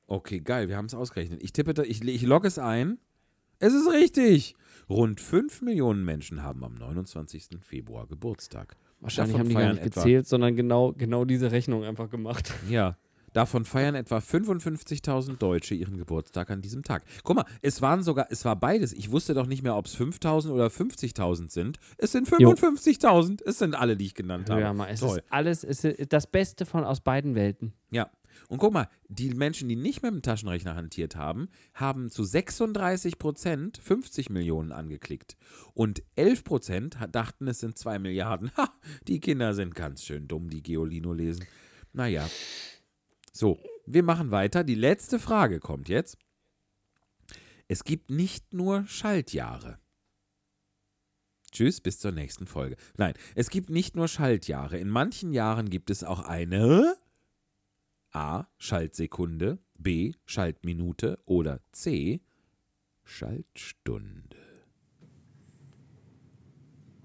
[SPEAKER 1] Okay, geil, wir haben es ausgerechnet. Ich tippe, da, ich, ich logge es ein. Es ist richtig. Rund 5 Millionen Menschen haben am 29. Februar Geburtstag.
[SPEAKER 2] Wahrscheinlich
[SPEAKER 1] Davon
[SPEAKER 2] haben die gar nicht gezählt, sondern genau, genau diese Rechnung einfach gemacht. *laughs*
[SPEAKER 1] Ja, davon feiern etwa 55.000 Deutsche ihren Geburtstag an diesem Tag. Guck mal, es waren sogar, es war beides. Ich wusste doch nicht mehr, ob es 5.000 oder 50.000 sind. Es sind 55.000. Es sind alle, die ich genannt habe.
[SPEAKER 2] Hör mal, es
[SPEAKER 1] Toll.
[SPEAKER 2] ist alles, es ist das Beste von aus beiden Welten.
[SPEAKER 1] Ja. Und guck mal, die Menschen, die nicht mit dem Taschenrechner hantiert haben, haben zu 36 Prozent 50 Millionen angeklickt. Und 11 Prozent dachten, es sind 2 Milliarden. *laughs* Ha, die Kinder sind ganz schön dumm, die Geolino lesen. Naja. So, wir machen weiter. Die letzte Frage kommt jetzt. Es gibt nicht nur Schaltjahre. Tschüss, bis zur nächsten Folge. Nein, es gibt nicht nur Schaltjahre. In manchen Jahren gibt es auch eine A. Schaltsekunde, B. Schaltminute oder C. Schaltstunde.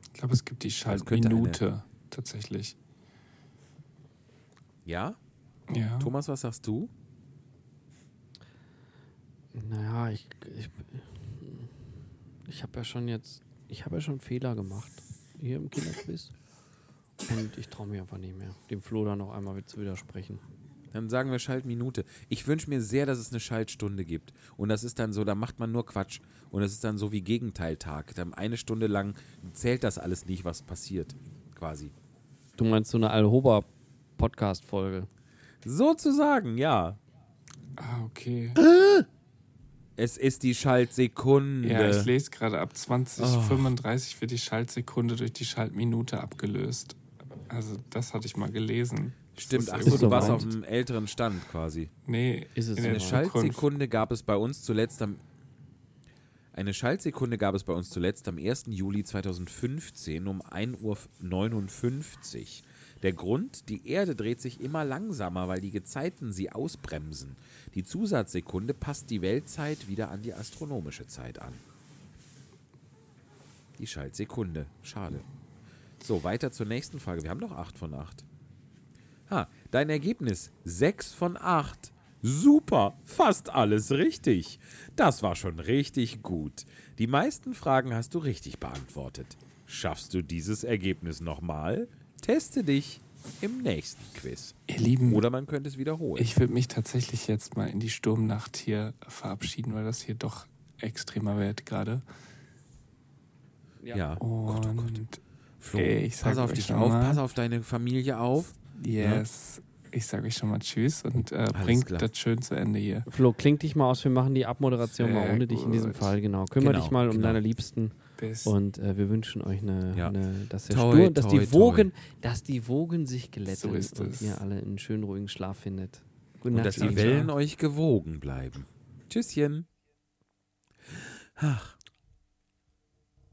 [SPEAKER 3] Ich glaube, es gibt die Schaltminute tatsächlich.
[SPEAKER 1] Ja?
[SPEAKER 3] Ja.
[SPEAKER 1] Thomas, was sagst du?
[SPEAKER 2] Naja, ich, ich, ich habe ja schon jetzt, ich habe ja schon Fehler gemacht hier im Kinderquiz. Und ich traue mich einfach nicht mehr, dem Flo da noch einmal zu widersprechen.
[SPEAKER 1] Dann sagen wir Schaltminute. Ich wünsche mir sehr, dass es eine Schaltstunde gibt. Und das ist dann so, da macht man nur Quatsch. Und das ist dann so wie Gegenteiltag. Dann eine Stunde lang zählt das alles nicht, was passiert. Quasi.
[SPEAKER 2] Du meinst so eine Alhoba-Podcast-Folge?
[SPEAKER 1] Sozusagen, ja.
[SPEAKER 3] Ah, okay.
[SPEAKER 1] Es ist die Schaltsekunde.
[SPEAKER 3] Ja, ich lese gerade ab 2035 wird die Schaltsekunde durch die Schaltminute abgelöst. Also das hatte ich mal gelesen.
[SPEAKER 1] Stimmt, ach so, du warst auf einem älteren Stand quasi.
[SPEAKER 3] Nee,
[SPEAKER 2] Ist es
[SPEAKER 3] in
[SPEAKER 1] Eine. Schaltsekunde gab es bei uns zuletzt am eine Schaltsekunde gab es bei uns zuletzt am 1. Juli 2015 um 1.59 Uhr. Der Grund, die Erde dreht sich immer langsamer, weil die Gezeiten sie ausbremsen. Die Zusatzsekunde passt die Weltzeit wieder an die astronomische Zeit an. Die Schaltsekunde. Schade. So, weiter zur nächsten Frage. Wir haben doch 8 von 8. Ha, dein Ergebnis 6 von 8. Super, fast alles richtig. Das war schon richtig gut. Die meisten Fragen hast du richtig beantwortet. Schaffst du dieses Ergebnis nochmal? Teste dich im nächsten Quiz.
[SPEAKER 3] Ihr Lieben,
[SPEAKER 1] Oder man könnte es wiederholen.
[SPEAKER 3] ich würde mich tatsächlich jetzt mal in die Sturmnacht hier verabschieden, weil das hier doch extremer wird gerade.
[SPEAKER 1] ja.
[SPEAKER 3] Und
[SPEAKER 1] Flo,
[SPEAKER 3] ey, ich sag
[SPEAKER 1] pass auf dich auf,
[SPEAKER 3] mal-
[SPEAKER 1] pass auf deine Familie auf.
[SPEAKER 3] Yes, ich sage euch schon mal Tschüss und äh, bringt
[SPEAKER 1] klar.
[SPEAKER 3] das schön zu Ende hier.
[SPEAKER 2] Flo, kling dich mal aus, wir machen die Abmoderation mal
[SPEAKER 3] Sehr
[SPEAKER 2] ohne dich in diesem
[SPEAKER 3] gut.
[SPEAKER 2] Fall, genau. Kümmere
[SPEAKER 1] Genau,
[SPEAKER 2] dich mal um
[SPEAKER 1] genau.
[SPEAKER 2] deine Liebsten
[SPEAKER 3] Bis
[SPEAKER 2] und äh, wir wünschen euch eine,
[SPEAKER 1] Ja.
[SPEAKER 2] eine dass der
[SPEAKER 1] Toi,
[SPEAKER 2] Sturm, dass
[SPEAKER 1] toi,
[SPEAKER 2] die Wogen, dass die Wogen sich glätten
[SPEAKER 3] So ist
[SPEAKER 2] und ihr alle einen schönen ruhigen Schlaf findet. Gute
[SPEAKER 1] Und
[SPEAKER 2] Nacht,
[SPEAKER 1] dass die. Wellen euch gewogen bleiben. Tschüsschen. Ach.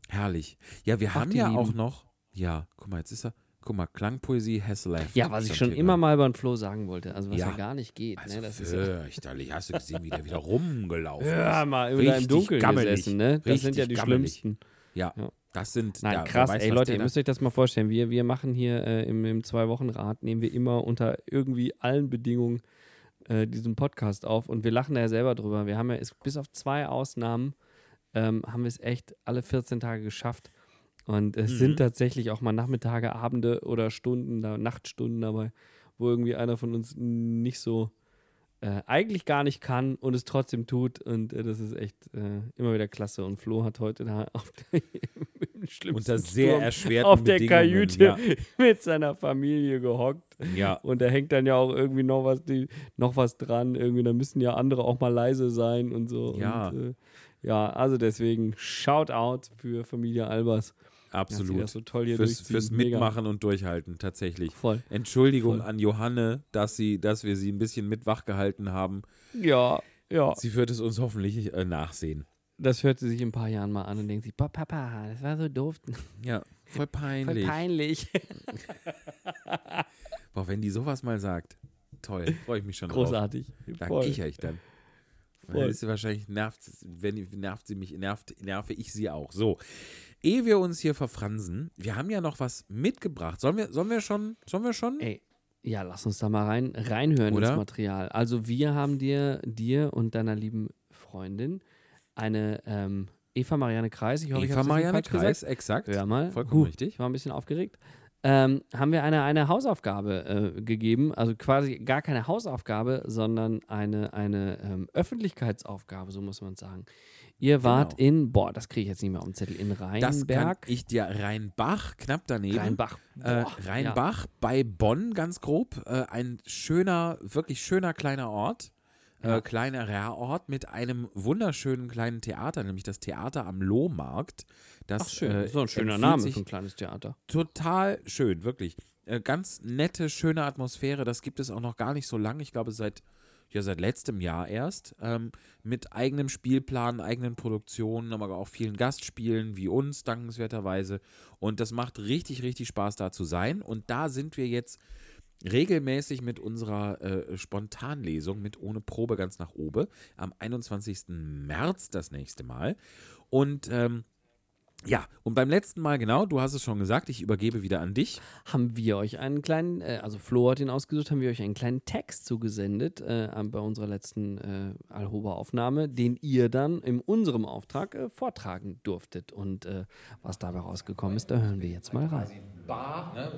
[SPEAKER 1] Herrlich. Ja, wir
[SPEAKER 2] Ach,
[SPEAKER 1] haben ja
[SPEAKER 2] Lieben.
[SPEAKER 1] auch noch. Ja, guck mal, jetzt ist er. Guck mal, Klangpoesie has left.
[SPEAKER 2] Ja, was ich schon
[SPEAKER 1] hier
[SPEAKER 2] immer mal beim Flo sagen wollte, also was ja,
[SPEAKER 1] Ja.
[SPEAKER 2] gar nicht geht.
[SPEAKER 1] Also
[SPEAKER 2] ne? das ist ja,
[SPEAKER 1] fürchterlich. Hast du gesehen, wie der wieder rumgelaufen *laughs*
[SPEAKER 2] ja,
[SPEAKER 1] ist?
[SPEAKER 2] mal über im Dunkeln
[SPEAKER 1] gammelig.
[SPEAKER 2] gesessen, ne? Das sind ja die
[SPEAKER 1] gammelig.
[SPEAKER 2] schlimmsten.
[SPEAKER 1] Ja,
[SPEAKER 2] Ja.
[SPEAKER 1] das sind.
[SPEAKER 2] Nein,
[SPEAKER 1] ja,
[SPEAKER 2] krass,
[SPEAKER 1] weiß,
[SPEAKER 2] ey Leute, ihr müsst euch das mal vorstellen. Wir, wir machen hier äh, im, im Zwei-Wochen-Rat, nehmen wir immer unter irgendwie allen Bedingungen äh, diesen Podcast auf und wir lachen da ja selber drüber. Wir haben ja, es, bis auf zwei Ausnahmen, ähm, haben wir es echt alle 14 Tage geschafft. Und es
[SPEAKER 1] Mhm.
[SPEAKER 2] sind tatsächlich auch mal Nachmittage, Abende oder Stunden, da, Nachtstunden dabei, wo irgendwie einer von uns nicht so äh, eigentlich gar nicht kann und es trotzdem tut. Und äh, das ist echt äh, immer wieder klasse. Und Flo hat heute da auf der, *laughs*
[SPEAKER 1] Unter sehr erschwerten
[SPEAKER 2] auf der Kajüte
[SPEAKER 1] Ja, *laughs*
[SPEAKER 2] mit seiner Familie gehockt.
[SPEAKER 1] ja.
[SPEAKER 2] Und da hängt dann ja auch irgendwie noch was, die, noch was dran. Irgendwie, da müssen ja andere auch mal leise sein und so.
[SPEAKER 1] Ja.
[SPEAKER 2] Und, äh, ja, also deswegen Shoutout für Familie Albers.
[SPEAKER 1] Absolut.
[SPEAKER 2] das so toll hier
[SPEAKER 1] Fürs, fürs. Mitmachen und Durchhalten, tatsächlich.
[SPEAKER 2] Voll.
[SPEAKER 1] Entschuldigung
[SPEAKER 2] Voll.
[SPEAKER 1] an Johanne, dass, sie, dass wir sie ein bisschen mit wachgehalten haben.
[SPEAKER 2] Ja, ja.
[SPEAKER 1] Sie wird es uns hoffentlich äh, nachsehen.
[SPEAKER 2] Das hört sie sich in ein paar Jahren mal an und denkt sich, "Boah, Papa, das war so doof.
[SPEAKER 1] Ja, voll *laughs*
[SPEAKER 2] Voll
[SPEAKER 1] peinlich.
[SPEAKER 2] peinlich. *laughs*
[SPEAKER 1] Boah, wenn die sowas mal sagt, toll, freue ich mich schon
[SPEAKER 2] Großartig.
[SPEAKER 1] drauf. Da
[SPEAKER 2] Voll.
[SPEAKER 1] kicher ich dann.
[SPEAKER 2] Voll.
[SPEAKER 1] Dann ist sie wahrscheinlich, nervt, wenn, nervt sie mich, nervt, nerve ich sie auch. So, ehe wir uns hier verfransen, wir haben ja noch was mitgebracht. Sollen wir, sollen wir schon, sollen wir schon?
[SPEAKER 2] Ey, ja, lass uns da mal rein, reinhören
[SPEAKER 1] Oder?
[SPEAKER 2] ins Material. Also wir haben dir, dir und deiner lieben Freundin eine ähm, Eva Marianne Kreis, ich hoffe, ich
[SPEAKER 1] Eva
[SPEAKER 2] habe
[SPEAKER 1] Marianne
[SPEAKER 2] gesagt.
[SPEAKER 1] Kreis, exakt.
[SPEAKER 2] Hör mal.
[SPEAKER 1] Vollkommen
[SPEAKER 2] Huh,
[SPEAKER 1] richtig.
[SPEAKER 2] Ich war ein bisschen aufgeregt. Ähm, haben wir eine, eine Hausaufgabe äh, gegeben, also quasi gar keine Hausaufgabe, sondern eine, eine ähm, Öffentlichkeitsaufgabe, so muss man sagen. Ihr wart
[SPEAKER 1] Genau.
[SPEAKER 2] in, boah, das kriege ich jetzt nicht mehr auf den Zettel, in
[SPEAKER 1] Das kann
[SPEAKER 2] Rheinberg.
[SPEAKER 1] ich dir, Rheinbach, knapp daneben.
[SPEAKER 2] Rheinbach.
[SPEAKER 1] Äh, Rheinbach bei Bonn, ganz grob. Äh, ein schöner, wirklich schöner kleiner Ort.
[SPEAKER 2] Ja.
[SPEAKER 1] Äh, kleinerer Ort mit einem wunderschönen kleinen Theater, nämlich das Theater am Lohmarkt. Das,
[SPEAKER 2] Ach schön,
[SPEAKER 1] äh,
[SPEAKER 2] so ein schöner Name für ein kleines Theater.
[SPEAKER 1] Total schön, wirklich. Äh, ganz nette, schöne Atmosphäre. Das gibt es auch noch gar nicht so lange. Ich glaube, seit, ja, seit letztem Jahr erst. Ähm, mit eigenem Spielplan, eigenen Produktionen, aber auch vielen Gastspielen wie uns, dankenswerterweise. Und das macht richtig, richtig Spaß, da zu sein. Und da sind wir jetzt regelmäßig mit unserer äh, Spontanlesung mit ohne Probe ganz nach oben am 21. März das nächste Mal. Und ähm, ja, und beim letzten Mal, genau, du hast es schon gesagt, ich übergebe wieder an dich.
[SPEAKER 2] haben wir euch einen kleinen, äh, also Flo hat ihn ausgesucht, haben wir euch einen kleinen Text zugesendet äh, bei unserer letzten äh, Alhoba-Aufnahme, den ihr dann in unserem Auftrag äh, vortragen durftet. Und äh, was dabei rausgekommen ist, da hören wir jetzt mal rein.
[SPEAKER 1] Bar, ne?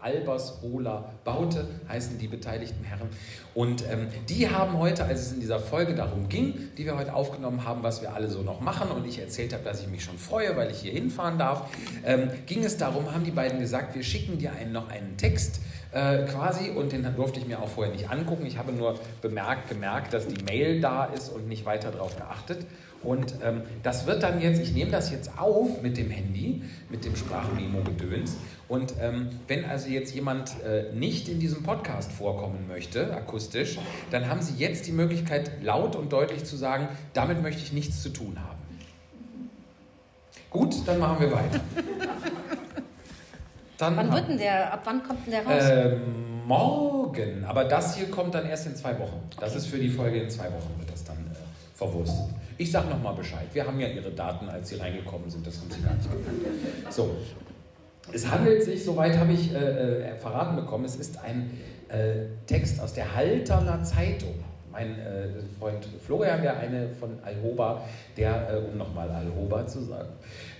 [SPEAKER 1] Albers, Hohler, Baute heißen die beteiligten Herren. Und ähm, die haben heute, als es in dieser Folge darum ging, die wir heute aufgenommen haben, was wir alle so noch machen und ich erzählt habe, dass ich mich schon freue, weil ich hier hinfahren darf, ähm, ging es darum, haben die beiden gesagt, wir schicken dir einen, noch einen Text äh, quasi und den durfte ich mir auch vorher nicht angucken. Ich habe nur bemerkt, gemerkt, dass die Mail da ist und nicht weiter darauf geachtet. Und ähm, das wird dann jetzt, ich nehme das jetzt auf mit dem Handy, mit dem Sprachmemo-Gedöns. Und ähm, wenn also jetzt jemand äh, nicht in diesem Podcast vorkommen möchte, akustisch, dann haben Sie jetzt die Möglichkeit, laut und deutlich zu sagen, damit möchte ich nichts zu tun haben. Gut, dann machen wir weiter. *laughs*
[SPEAKER 6] Dann wann wird denn der, ab wann kommt denn der raus?
[SPEAKER 1] Ähm, morgen, aber das hier kommt dann erst in zwei Wochen. Das ist für die Folge in zwei Wochen, wird das dann äh, verwurstet. Ich sage nochmal Bescheid. Wir haben ja Ihre Daten, als Sie reingekommen sind, das haben Sie gar nicht gekannt. So, es handelt sich, soweit habe ich äh, äh, verraten bekommen, es ist ein äh, Text aus der Halterner Zeitung. Mein äh, Freund Florian, der eine von Alhoba, der, äh, um nochmal Alhoba zu sagen,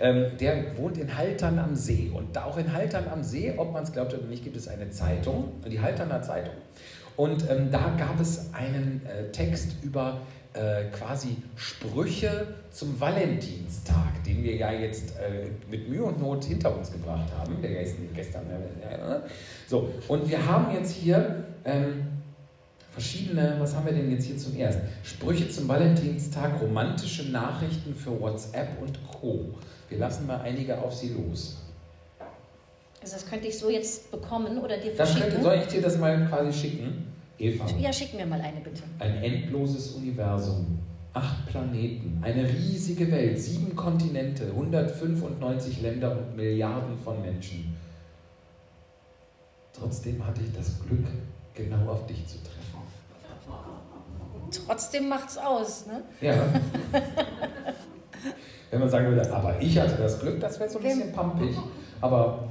[SPEAKER 1] ähm, der wohnt in Haltern am See. Und da auch in Haltern am See, ob man es glaubt oder nicht, gibt es eine Zeitung, die Halterner Zeitung. Und ähm, da gab es einen äh, Text über äh, quasi Sprüche zum Valentinstag, den wir ja jetzt äh, mit Mühe und Not hinter uns gebracht haben. Der ist gestern. Äh, so, und wir haben jetzt hier ähm, verschiedene, was haben wir denn jetzt hier zum ersten? Sprüche zum Valentinstag, romantische Nachrichten für WhatsApp und Co. Wir lassen mal einige auf sie los.
[SPEAKER 6] Also das könnte ich so jetzt bekommen oder dir
[SPEAKER 1] verschicken? soll ich dir das mal quasi schicken?
[SPEAKER 6] Eva. Ja, schick mir mal eine bitte.
[SPEAKER 1] Ein endloses Universum, acht Planeten, eine riesige Welt, sieben Kontinente, 195 Länder und Milliarden von Menschen. Trotzdem hatte ich das Glück, genau auf dich zu treffen.
[SPEAKER 6] Trotzdem macht's aus, ne?
[SPEAKER 1] Ja. Wenn man sagen würde, aber ich hatte das Glück, das wäre so ein bisschen pampig. Aber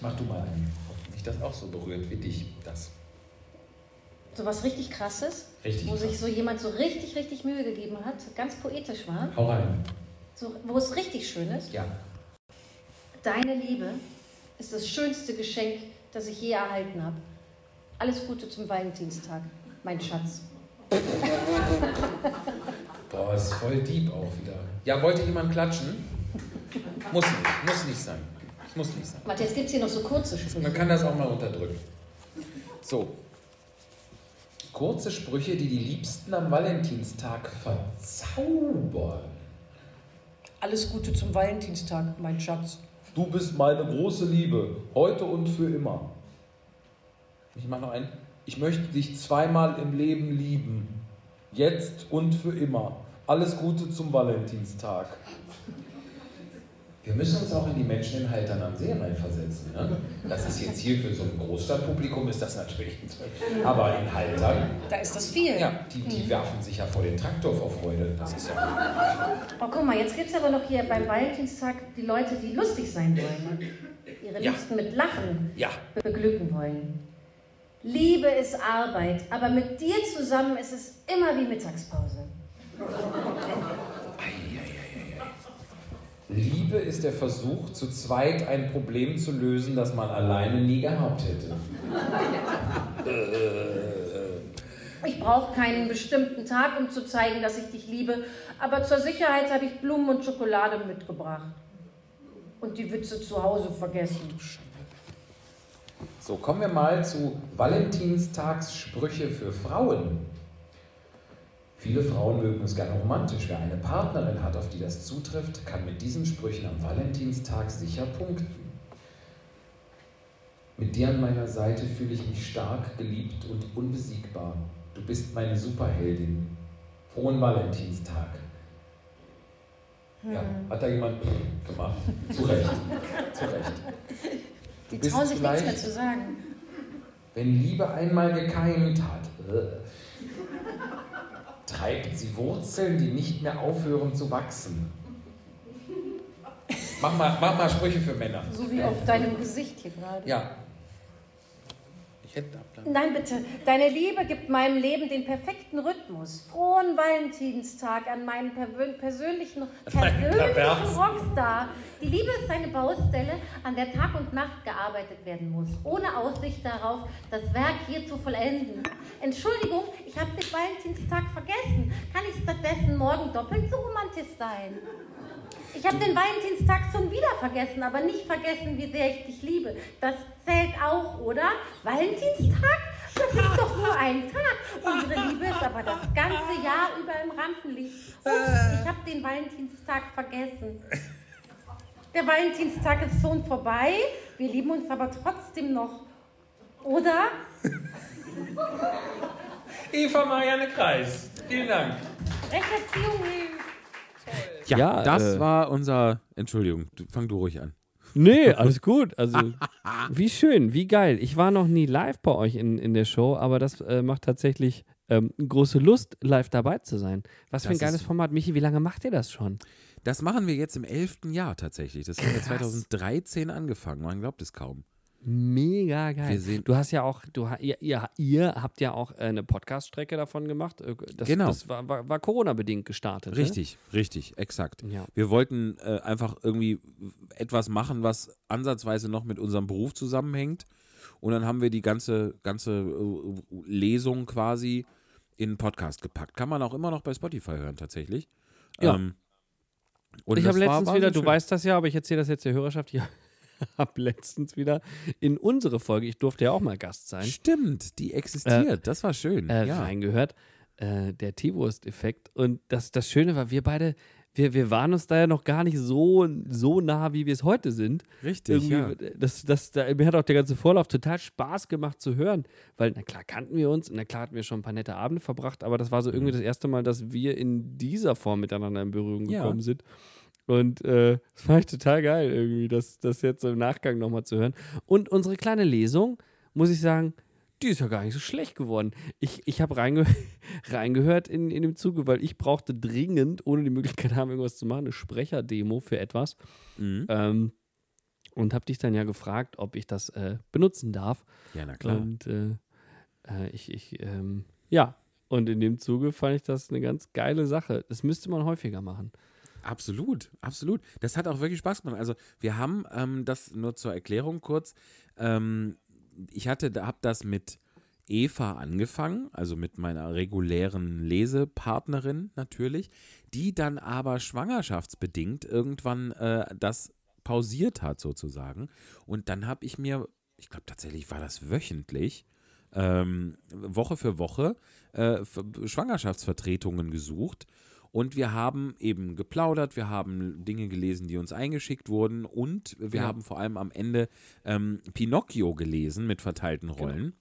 [SPEAKER 1] mach du mal einen. Ob mich das auch so berührt wie dich, das
[SPEAKER 6] so was richtig krasses,
[SPEAKER 1] richtig
[SPEAKER 6] wo krass. sich so jemand so richtig, richtig Mühe gegeben hat, ganz poetisch war.
[SPEAKER 1] Hau rein.
[SPEAKER 6] So, wo es richtig schön ist.
[SPEAKER 1] Ja.
[SPEAKER 6] Deine Liebe ist das schönste Geschenk, das ich je erhalten habe. Alles Gute zum Valentinstag, mein Schatz.
[SPEAKER 1] Boah, ist voll deep auch wieder. Ja, wollte jemand klatschen? Muss nicht, muss nicht sein. Muss nicht sein.
[SPEAKER 6] Warte, jetzt gibt es hier noch so kurze Sprüche.
[SPEAKER 1] Man kann das auch mal unterdrücken. So, Kurze Sprüche, die die Liebsten am Valentinstag verzaubern.
[SPEAKER 6] Alles Gute zum Valentinstag, mein Schatz.
[SPEAKER 1] Du bist meine große Liebe, heute und für immer. Ich mache noch einen. Ich möchte dich zweimal im Leben lieben. Jetzt und für immer. Alles Gute zum Valentinstag. Wir müssen uns auch in die Menschen in Haltern am See reinversetzen. Ne? Das ist jetzt hier für so ein Großstadtpublikum ist das natürlich. Aber in Haltern.
[SPEAKER 6] Da ist das viel.
[SPEAKER 1] Ja, die, die mhm. werfen sich ja vor den Traktor vor Freude. Das ist ja.
[SPEAKER 6] Oh, guck mal, jetzt gibt es aber noch hier beim Valentinstag die Leute, die lustig sein wollen. Ne? Ihre ja. Liebsten mit Lachen
[SPEAKER 1] ja.
[SPEAKER 6] beglücken wollen. Liebe ist Arbeit, aber mit dir zusammen ist es immer wie Mittagspause.
[SPEAKER 1] Liebe ist der Versuch, zu zweit ein Problem zu lösen, das man alleine nie gehabt hätte.
[SPEAKER 6] Ich brauche keinen bestimmten Tag, um zu zeigen, dass ich dich liebe, aber zur Sicherheit habe ich Blumen und Schokolade mitgebracht. Und die Witze zu Hause vergessen.
[SPEAKER 1] So, kommen wir mal zu Valentinstagssprüche für Frauen. Viele Frauen mögen es gerne romantisch. Wer eine Partnerin hat, auf die das zutrifft, kann mit diesen Sprüchen am Valentinstag sicher punkten. Mit dir an meiner Seite fühle ich mich stark, geliebt und unbesiegbar. Du bist meine Superheldin. Frohen Valentinstag. Ja, hm. hat da jemand gemacht? Zu Recht. *laughs* Zu Recht.
[SPEAKER 6] Die trauen sich nichts mehr zu sagen.
[SPEAKER 1] Wenn Liebe einmal gekeimt hat, äh, treibt sie Wurzeln, die nicht mehr aufhören zu wachsen. Mach mal, mach mal Sprüche für Männer.
[SPEAKER 6] So wie auf deinem Gesicht hier gerade.
[SPEAKER 1] Ja.
[SPEAKER 3] Kettenabland.
[SPEAKER 6] Nein, bitte. Deine Liebe gibt meinem Leben den perfekten Rhythmus. Frohen Valentinstag an meinem perwö- persönlichen, persönlichen Rockstar. Die Liebe ist eine Baustelle, an der Tag und Nacht gearbeitet werden muss, ohne Aussicht darauf, das Werk hier zu vollenden. Entschuldigung, ich habe den Valentinstag vergessen. Kann ich stattdessen morgen doppelt so romantisch sein? Ich habe den Valentinstag schon wieder vergessen, aber nicht vergessen, wie sehr ich dich liebe. Das zählt auch, oder? Valentinstag? Das ist doch nur ein Tag. Unsere Liebe ist aber das ganze Jahr über im Rampenlicht. Und ich habe den Valentinstag vergessen. Der Valentinstag ist schon vorbei. Wir lieben uns aber trotzdem noch. Oder?
[SPEAKER 3] Eva Marianne Kreis. Vielen Dank.
[SPEAKER 6] Recherchierung hilft.
[SPEAKER 1] Ja,
[SPEAKER 2] Ja,
[SPEAKER 1] das
[SPEAKER 2] äh,
[SPEAKER 1] war unser. Entschuldigung, du, fang du ruhig an.
[SPEAKER 2] Nee, alles gut. Also, *laughs* wie schön, wie geil. Ich war noch nie live bei euch in, in der Show, aber das äh, macht tatsächlich ähm, große Lust, live dabei zu sein. Was für ein geiles Format. Michi, wie lange macht ihr das schon?
[SPEAKER 1] Das machen wir jetzt im elften Jahr tatsächlich. Das haben wir 2013 angefangen. Man glaubt es kaum.
[SPEAKER 2] Mega geil. Du hast ja auch, du, ihr, ihr, ihr habt ja auch äh, eine Podcast-Strecke davon gemacht. Äh, Das,
[SPEAKER 1] Genau.
[SPEAKER 2] Das war, war, war Corona-bedingt gestartet.
[SPEAKER 1] Richtig, richtig, exakt.
[SPEAKER 2] Ja.
[SPEAKER 1] Wir wollten äh, einfach irgendwie etwas machen, was ansatzweise noch mit unserem Beruf zusammenhängt. Und dann haben wir die ganze, ganze äh, Lesung quasi in einen Podcast gepackt. Kann man auch immer noch bei Spotify hören, tatsächlich.
[SPEAKER 2] Ja.
[SPEAKER 1] Ähm,
[SPEAKER 2] Ne?
[SPEAKER 1] und
[SPEAKER 2] ich habe letztens wieder, du
[SPEAKER 1] schön.
[SPEAKER 2] weißt das ja, aber ich erzähle das jetzt der Hörerschaft. Ich *laughs* habe letztens wieder in unsere Folge, ich durfte ja auch mal Gast sein,
[SPEAKER 1] Stimmt, die existiert. das war schön.
[SPEAKER 2] äh,
[SPEAKER 1] ja.
[SPEAKER 2] reingehört. Äh, der Teewurst-Effekt. Und das, das Schöne war, wir beide, wir, wir waren uns da ja noch gar nicht so, so nah, wie wir es heute sind.
[SPEAKER 1] Richtig, ja.
[SPEAKER 2] Irgendwie, das, das, da, mir hat auch der ganze Vorlauf total Spaß gemacht zu hören, weil, na klar, kannten wir uns, na klar hatten wir schon ein paar nette Abende verbracht, aber das war so
[SPEAKER 1] Mhm.
[SPEAKER 2] irgendwie das erste Mal, dass wir in dieser Form miteinander in Berührung
[SPEAKER 1] Ja.
[SPEAKER 2] gekommen sind. Und äh, das fand ich total geil, irgendwie, das, das jetzt im Nachgang nochmal zu hören. Und unsere kleine Lesung, muss ich sagen, die ist ja gar nicht so schlecht geworden. Ich, ich habe reinge *laughs* reingehört in, in dem Zuge, weil ich brauchte dringend, ohne die Möglichkeit haben, irgendwas zu machen, eine Sprecherdemo für etwas.
[SPEAKER 1] Mhm.
[SPEAKER 2] Ähm, und habe dich dann ja gefragt, ob ich das äh, benutzen darf.
[SPEAKER 1] Ja, na klar.
[SPEAKER 2] Und äh, äh, ich, ich ähm, ja, und in dem Zuge fand ich das eine ganz geile Sache. Das müsste man häufiger machen.
[SPEAKER 1] Absolut, absolut. Das hat auch wirklich Spaß gemacht. Also wir haben ähm, das nur zur Erklärung kurz. Ähm, ich hatte, habe das mit Eva angefangen, also mit meiner regulären Lesepartnerin natürlich, die dann aber schwangerschaftsbedingt irgendwann äh, das pausiert hat sozusagen. Und dann habe ich mir, ich glaube tatsächlich war das wöchentlich, ähm, Woche für Woche äh, Schwangerschaftsvertretungen gesucht. Und wir haben eben geplaudert, wir haben Dinge gelesen, die uns eingeschickt wurden und wir
[SPEAKER 2] Ja.
[SPEAKER 1] haben vor allem am Ende ähm, Pinocchio gelesen mit verteilten Rollen.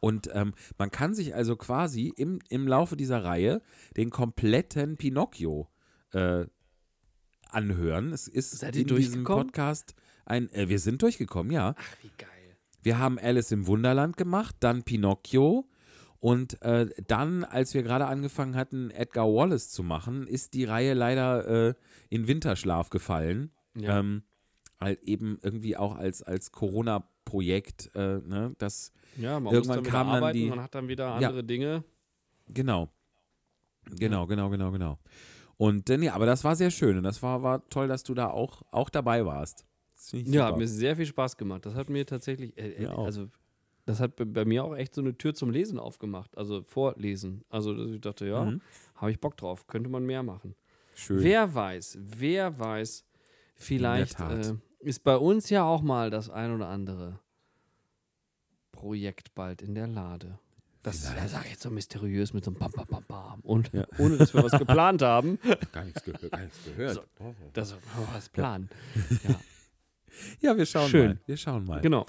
[SPEAKER 1] Und ähm, man kann sich also quasi im, im Laufe dieser Reihe den kompletten Pinocchio äh, anhören. Es ist
[SPEAKER 2] Seid
[SPEAKER 1] in diesem? Podcast ein, äh, wir sind durchgekommen, ja.
[SPEAKER 2] Ach, wie geil.
[SPEAKER 1] Wir haben Alice im Wunderland gemacht, dann Pinocchio und äh, dann, als wir gerade angefangen hatten, Edgar Wallace zu machen, ist die Reihe leider äh, in Winterschlaf gefallen.
[SPEAKER 2] Ja.
[SPEAKER 1] Ähm, halt eben irgendwie auch als, als Corona-Projekt, äh, ne, das,
[SPEAKER 2] Ja, man
[SPEAKER 1] Irgendwann
[SPEAKER 2] muss dann
[SPEAKER 1] kam dann
[SPEAKER 2] arbeiten,
[SPEAKER 1] die-
[SPEAKER 2] man hat dann wieder
[SPEAKER 1] Ja.
[SPEAKER 2] andere Dinge.
[SPEAKER 1] genau. Genau, genau, genau, genau. Und äh, nee, aber das war sehr schön und das war, war toll, dass du da auch, auch dabei warst.
[SPEAKER 2] Ja, hat mir sehr viel Spaß gemacht. Das hat mir tatsächlich, äh, äh, also das hat bei- mir auch echt so eine Tür zum Lesen aufgemacht, also Vorlesen. Also dass ich dachte, ja,
[SPEAKER 1] Mhm.
[SPEAKER 2] habe ich Bock drauf, könnte man mehr machen.
[SPEAKER 1] schön.
[SPEAKER 2] Wer weiß, wer weiß, vielleicht äh, ist bei uns ja auch mal das ein oder andere Projekt bald in der Lade. Das sage ich jetzt so mysteriös mit so einem Bam, Bam, Bam, Bam. Und
[SPEAKER 1] Ja. *laughs*
[SPEAKER 2] ohne, dass wir was geplant haben.
[SPEAKER 1] Gar nichts, gehört, gar nichts gehört.
[SPEAKER 2] So. Das wir was planen. *laughs*
[SPEAKER 1] Ja, wir schauen
[SPEAKER 2] Schön.
[SPEAKER 1] mal. Wir schauen mal.
[SPEAKER 2] Genau.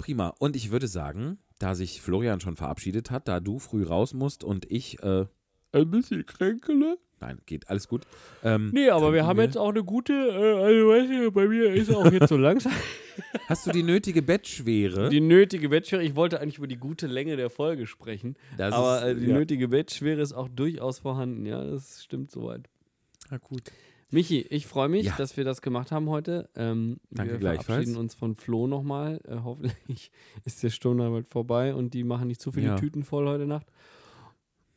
[SPEAKER 1] Prima. Und ich würde sagen, da sich Florian schon verabschiedet hat, da du früh raus musst und ich äh, ein bisschen kränkele. Nein, geht alles gut. Ähm,
[SPEAKER 2] Nee, aber wir haben jetzt auch eine gute, äh, also weißt du, bei mir ist auch jetzt so langsam *laughs*
[SPEAKER 1] Hast du die nötige Bettschwere?
[SPEAKER 2] die nötige Bettschwere. Ich wollte eigentlich über die gute Länge der Folge sprechen,
[SPEAKER 1] Das
[SPEAKER 2] aber
[SPEAKER 1] ist-
[SPEAKER 2] äh, die
[SPEAKER 1] ja.
[SPEAKER 2] nötige Bettschwere ist auch durchaus vorhanden. Ja, das stimmt soweit.
[SPEAKER 1] Ja, gut.
[SPEAKER 2] Michi, ich freue mich,
[SPEAKER 1] Ja.
[SPEAKER 2] dass wir das gemacht haben heute. Ähm,
[SPEAKER 1] Danke
[SPEAKER 2] wir
[SPEAKER 1] gleichfalls.
[SPEAKER 2] verabschieden uns von Flo nochmal. Äh, hoffentlich *laughs* ist der Sturm bald vorbei und die machen nicht zu viele
[SPEAKER 1] Ja.
[SPEAKER 2] Tüten voll heute Nacht.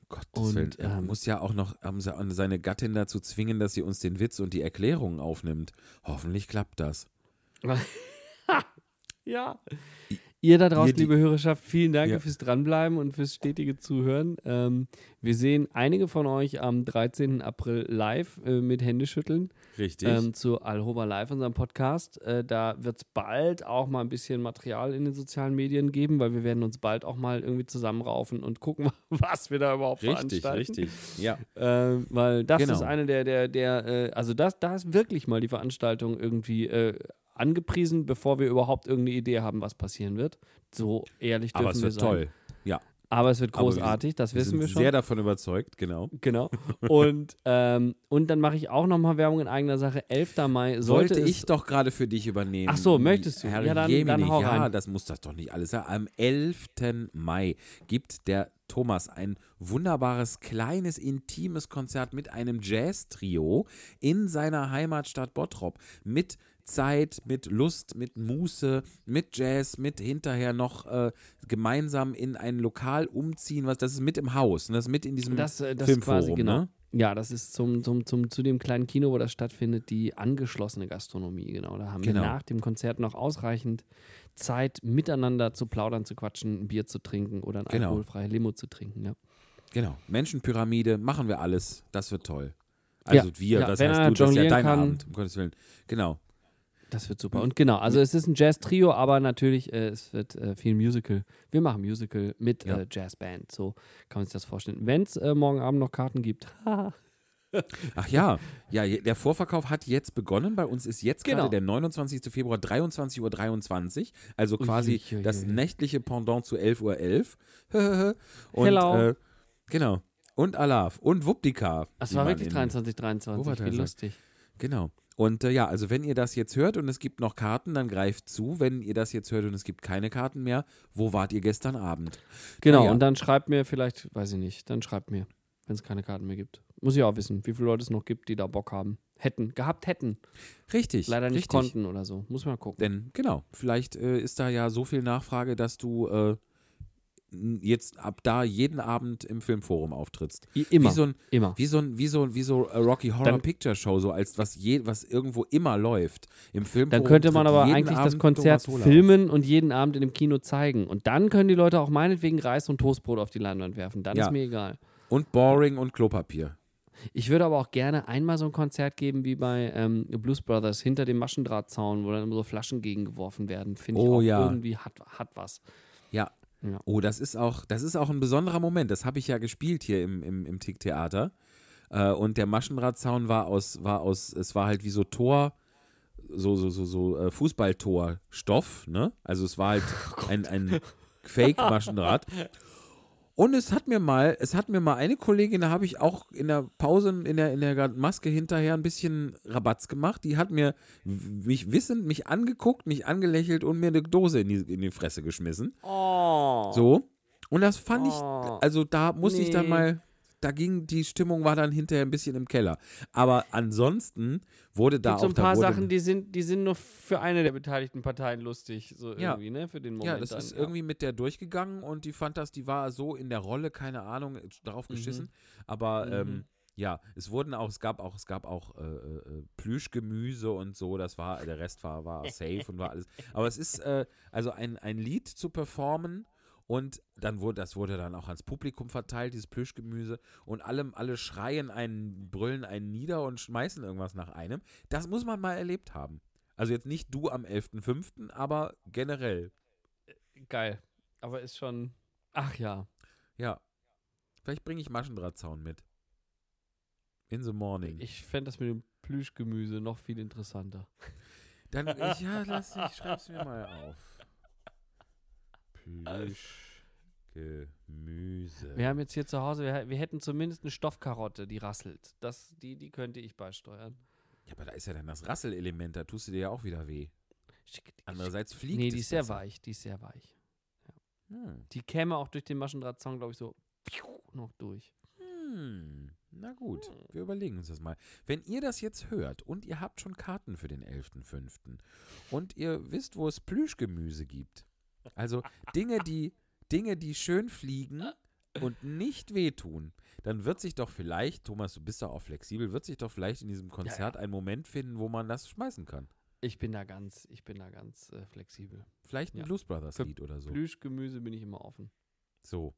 [SPEAKER 1] Gottes
[SPEAKER 2] Und,
[SPEAKER 1] Willen. Er
[SPEAKER 2] ähm,
[SPEAKER 1] muss ja auch noch ähm, se- seine Gattin dazu zwingen, dass sie uns den Witz und die Erklärungen aufnimmt. Hoffentlich klappt das. *laughs*
[SPEAKER 2] Ja. Ihr da draußen, liebe Hörerschaft, vielen Dank
[SPEAKER 1] Ja.
[SPEAKER 2] fürs Dranbleiben und fürs stetige Zuhören. Ähm, wir sehen einige von euch am 13. April live äh, mit Händeschütteln
[SPEAKER 1] Richtig.
[SPEAKER 2] ähm, zu Alhoba Live, unserem Podcast. Äh, da wird es bald auch mal ein bisschen Material in den sozialen Medien geben, weil wir werden uns bald auch mal irgendwie zusammenraufen und gucken, *laughs* was wir da überhaupt
[SPEAKER 1] richtig,
[SPEAKER 2] veranstalten.
[SPEAKER 1] richtig. Ja.
[SPEAKER 2] Ähm, weil das
[SPEAKER 1] Genau.
[SPEAKER 2] ist eine der, der, der, äh, also das, da ist wirklich mal die Veranstaltung irgendwie äh, angepriesen, bevor wir überhaupt irgendeine Idee haben, was passieren wird. So ehrlich dürfen
[SPEAKER 1] Aber es
[SPEAKER 2] wir
[SPEAKER 1] wird
[SPEAKER 2] sein.
[SPEAKER 1] toll. Ja.
[SPEAKER 2] Aber es wird
[SPEAKER 1] Aber wir
[SPEAKER 2] großartig, das
[SPEAKER 1] Wir
[SPEAKER 2] wissen
[SPEAKER 1] sind
[SPEAKER 2] wir schon.
[SPEAKER 1] sehr davon überzeugt, genau.
[SPEAKER 2] Genau. Und, *laughs* ähm, und dann mache ich auch nochmal Werbung in eigener Sache. 11. Mai sollte
[SPEAKER 1] Wollte
[SPEAKER 2] es
[SPEAKER 1] ich doch gerade für dich übernehmen.
[SPEAKER 2] Ach so, möchtest du?
[SPEAKER 1] Herr
[SPEAKER 2] Ja, dann-
[SPEAKER 1] Jemini,
[SPEAKER 2] dann hau
[SPEAKER 1] ja,
[SPEAKER 2] rein.
[SPEAKER 1] das muss das doch nicht alles sein. Am 11. Mai gibt der Thomas ein wunderbares, kleines, intimes Konzert mit einem Jazz-Trio in seiner Heimatstadt Bottrop. Mit Zeit, mit Lust, mit Muße, mit Jazz, mit hinterher noch äh, gemeinsam in ein Lokal umziehen. Was, das ist mit im Haus. Und das ist mit in diesem
[SPEAKER 2] das, äh, das
[SPEAKER 1] Filmforum.
[SPEAKER 2] quasi, genau.
[SPEAKER 1] Ne?
[SPEAKER 2] Ja, das ist zum, zum, zum, zu dem kleinen Kino, wo das stattfindet, die angeschlossene Gastronomie. Genau, da haben
[SPEAKER 1] Genau.
[SPEAKER 2] wir nach dem Konzert noch ausreichend Zeit, miteinander zu plaudern, zu quatschen, ein Bier zu trinken oder ein
[SPEAKER 1] Genau.
[SPEAKER 2] alkoholfreie Limo zu trinken. Ja.
[SPEAKER 1] Genau. Menschenpyramide, machen wir alles. Das wird toll. Also
[SPEAKER 2] Ja,
[SPEAKER 1] wir,
[SPEAKER 2] ja,
[SPEAKER 1] das
[SPEAKER 2] wenn
[SPEAKER 1] heißt du, das ist ja dein
[SPEAKER 2] kann.
[SPEAKER 1] Abend, um Gottes Willen. Genau.
[SPEAKER 2] Das wird super. Und genau, also es ist ein Jazz-Trio, aber natürlich, äh, es wird äh, viel Musical. Wir machen Musical mit
[SPEAKER 1] Ja.
[SPEAKER 2] äh, Jazzband. So kann man sich das vorstellen. Wenn es äh, morgen Abend noch Karten gibt. *laughs* *laughs*
[SPEAKER 1] Ach ja, ja, der Vorverkauf hat jetzt begonnen. Bei uns ist jetzt
[SPEAKER 2] Genau.
[SPEAKER 1] gerade der 29. Februar 23.23 Uhr. Also quasi
[SPEAKER 2] Uiuiui.
[SPEAKER 1] das nächtliche Pendant zu 11.11 Uhr. *laughs* Und,
[SPEAKER 2] Hello.
[SPEAKER 1] Äh, genau. Und Alaf und Wupdika. Wie
[SPEAKER 2] war wirklich
[SPEAKER 1] in-
[SPEAKER 2] 23, 23. Wie lustig.
[SPEAKER 1] Genau. Und äh, ja, also wenn ihr das jetzt hört und es gibt noch Karten, dann greift zu. Wenn ihr das jetzt hört und es gibt keine Karten mehr, wo wart ihr gestern Abend?
[SPEAKER 2] Genau,
[SPEAKER 1] Naja.
[SPEAKER 2] und dann schreibt mir vielleicht, weiß ich nicht, dann schreibt mir, wenn es keine Karten mehr gibt. Muss ich auch wissen, wie viele Leute es noch gibt, die da Bock haben. Hätten, gehabt hätten,
[SPEAKER 1] Richtig.
[SPEAKER 2] leider nicht
[SPEAKER 1] richtig.
[SPEAKER 2] konnten oder so. Muss man gucken.
[SPEAKER 1] Denn genau, vielleicht äh, ist da ja so viel Nachfrage, dass du äh, jetzt ab da jeden Abend im Filmforum auftrittst.
[SPEAKER 2] Immer,
[SPEAKER 1] Wie so ein,
[SPEAKER 2] immer.
[SPEAKER 1] wie so ein, wie so, wie so Rocky Horror
[SPEAKER 2] Dann-
[SPEAKER 1] Picture Show, so als was je, was irgendwo immer läuft. Im Filmforum
[SPEAKER 2] Dann könnte man aber eigentlich das
[SPEAKER 1] Abend
[SPEAKER 2] Konzert
[SPEAKER 1] Thomas Hohler
[SPEAKER 2] filmen und jeden Abend in dem Kino zeigen. Und dann können die Leute auch meinetwegen Reis und Toastbrot auf die Leinwand werfen. Dann
[SPEAKER 1] Ja.
[SPEAKER 2] ist mir egal.
[SPEAKER 1] Und Boring und Klopapier.
[SPEAKER 2] Ich würde aber auch gerne einmal so ein Konzert geben wie bei ähm, Blues Brothers hinter dem Maschendrahtzaun, wo dann immer so Flaschen gegengeworfen werden. Finde ich
[SPEAKER 1] Oh
[SPEAKER 2] auch
[SPEAKER 1] ja.
[SPEAKER 2] irgendwie hat, hat was.
[SPEAKER 1] Ja.
[SPEAKER 2] Ja.
[SPEAKER 1] Oh, das ist auch, das ist auch ein besonderer Moment. Das habe ich ja gespielt hier im, im, im Tick-Theater. Äh, und der Maschendrahtzaun war aus, war aus, es war halt wie so Tor, so, so, so, so äh, Fußballtor-Stoff, ne? Also es war halt *laughs* ein, ein Fake-Maschendraht. *laughs* Und es hat mir mal, es hat mir mal eine Kollegin, da habe ich auch in der Pause in der, in der Maske hinterher ein bisschen Rabatz gemacht. Die hat mir mich wissend, mich angeguckt, mich angelächelt und mir eine Dose in die, in die Fresse geschmissen.
[SPEAKER 2] Oh.
[SPEAKER 1] So. Und das fand ich,
[SPEAKER 2] Oh.
[SPEAKER 1] also da musste ich dann
[SPEAKER 2] Nee.
[SPEAKER 1] mal, da ging, die Stimmung war dann hinterher ein bisschen im Keller. Aber ansonsten wurde da
[SPEAKER 2] Gibt so
[SPEAKER 1] auch
[SPEAKER 2] ein paar Sachen, die sind, die sind nur für eine der beteiligten Parteien lustig, so
[SPEAKER 1] Ja.
[SPEAKER 2] irgendwie, ne? Für den Moment.
[SPEAKER 1] Ja, das
[SPEAKER 2] dann,
[SPEAKER 1] ist irgendwie mit der durchgegangen und die fand das, die war so in der Rolle, keine Ahnung, darauf
[SPEAKER 2] Mhm.
[SPEAKER 1] geschissen. Aber ähm, ja, es wurden auch, es gab auch, es gab auch äh, äh, Plüschgemüse und so, das war, der Rest war, war *laughs* safe und war alles. Aber es ist, äh, also ein, ein Lied zu performen und dann wurde, das wurde dann auch ans Publikum verteilt, dieses Plüschgemüse und alle, alle schreien einen, brüllen einen nieder und schmeißen irgendwas nach einem. Das muss man mal erlebt haben. Also jetzt nicht du am 11.05., aber generell.
[SPEAKER 2] Geil. Aber ist schon. Ach ja.
[SPEAKER 1] Ja. Vielleicht bringe ich Maschendrahtzaun mit. In the morning.
[SPEAKER 2] Ich fände das mit dem Plüschgemüse noch viel interessanter.
[SPEAKER 1] Dann, ich, ja, lass, ich schreib's mir mal auf. Plüschgemüse.
[SPEAKER 2] Wir haben jetzt hier zu Hause, wir, wir hätten zumindest eine Stoffkarotte, die rasselt. Das, die, die könnte ich beisteuern.
[SPEAKER 1] Ja, aber da ist ja dann das Rasselelement, da tust du dir ja auch wieder weh. Andererseits fliegt
[SPEAKER 2] Nee, die ist sehr
[SPEAKER 1] besser.
[SPEAKER 2] weich, die ist sehr weich.
[SPEAKER 1] Hm.
[SPEAKER 2] Die käme auch durch den Maschendrahtzaun, glaube ich, so noch durch.
[SPEAKER 1] Hm. Na gut, wir überlegen uns das mal. Wenn ihr das jetzt hört und ihr habt schon Karten für den 11.05. und ihr wisst, wo es Plüschgemüse gibt, also Dinge, die, Dinge, die schön fliegen und nicht wehtun, dann wird sich doch vielleicht, Thomas, du bist doch auch flexibel, wird sich doch vielleicht in diesem Konzert ein Moment finden, wo man das schmeißen kann.
[SPEAKER 2] Ich bin da ganz, ich bin da ganz äh, flexibel.
[SPEAKER 1] Vielleicht ein
[SPEAKER 2] Ja.
[SPEAKER 1] Blues Brothers Lied oder so.
[SPEAKER 2] Plüschgemüse bin ich immer offen.
[SPEAKER 1] So.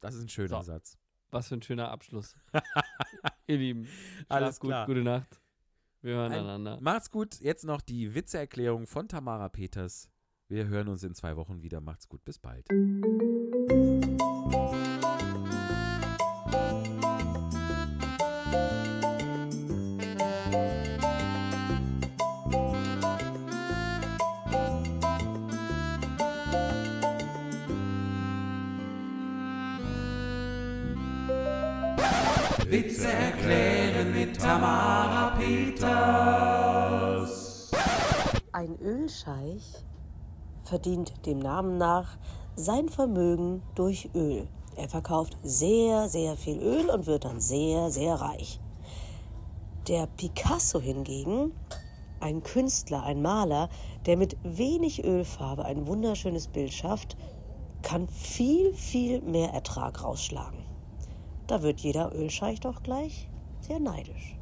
[SPEAKER 1] Das ist ein schöner
[SPEAKER 2] So.
[SPEAKER 1] Satz.
[SPEAKER 2] Was für ein schöner Abschluss. *laughs* Ihr Lieben,
[SPEAKER 1] Alles
[SPEAKER 2] gut,
[SPEAKER 1] klar.
[SPEAKER 2] gute Nacht. Wir hören
[SPEAKER 1] Ein-
[SPEAKER 2] einander.
[SPEAKER 1] Macht's gut. Jetzt noch die Witzeerklärung von Tamara Peters. Wir hören uns in zwei Wochen wieder. Macht's gut. Bis bald. Witze erklären mit Tamara Peters.
[SPEAKER 4] Ein Ölscheich verdient dem Namen nach sein Vermögen durch Öl. Er verkauft sehr, sehr viel Öl und wird dann sehr, sehr reich. Der Picasso hingegen, ein Künstler, ein Maler, der mit wenig Ölfarbe ein wunderschönes Bild schafft, kann viel, viel mehr Ertrag rausschlagen. Da wird jeder Ölscheich doch gleich sehr neidisch.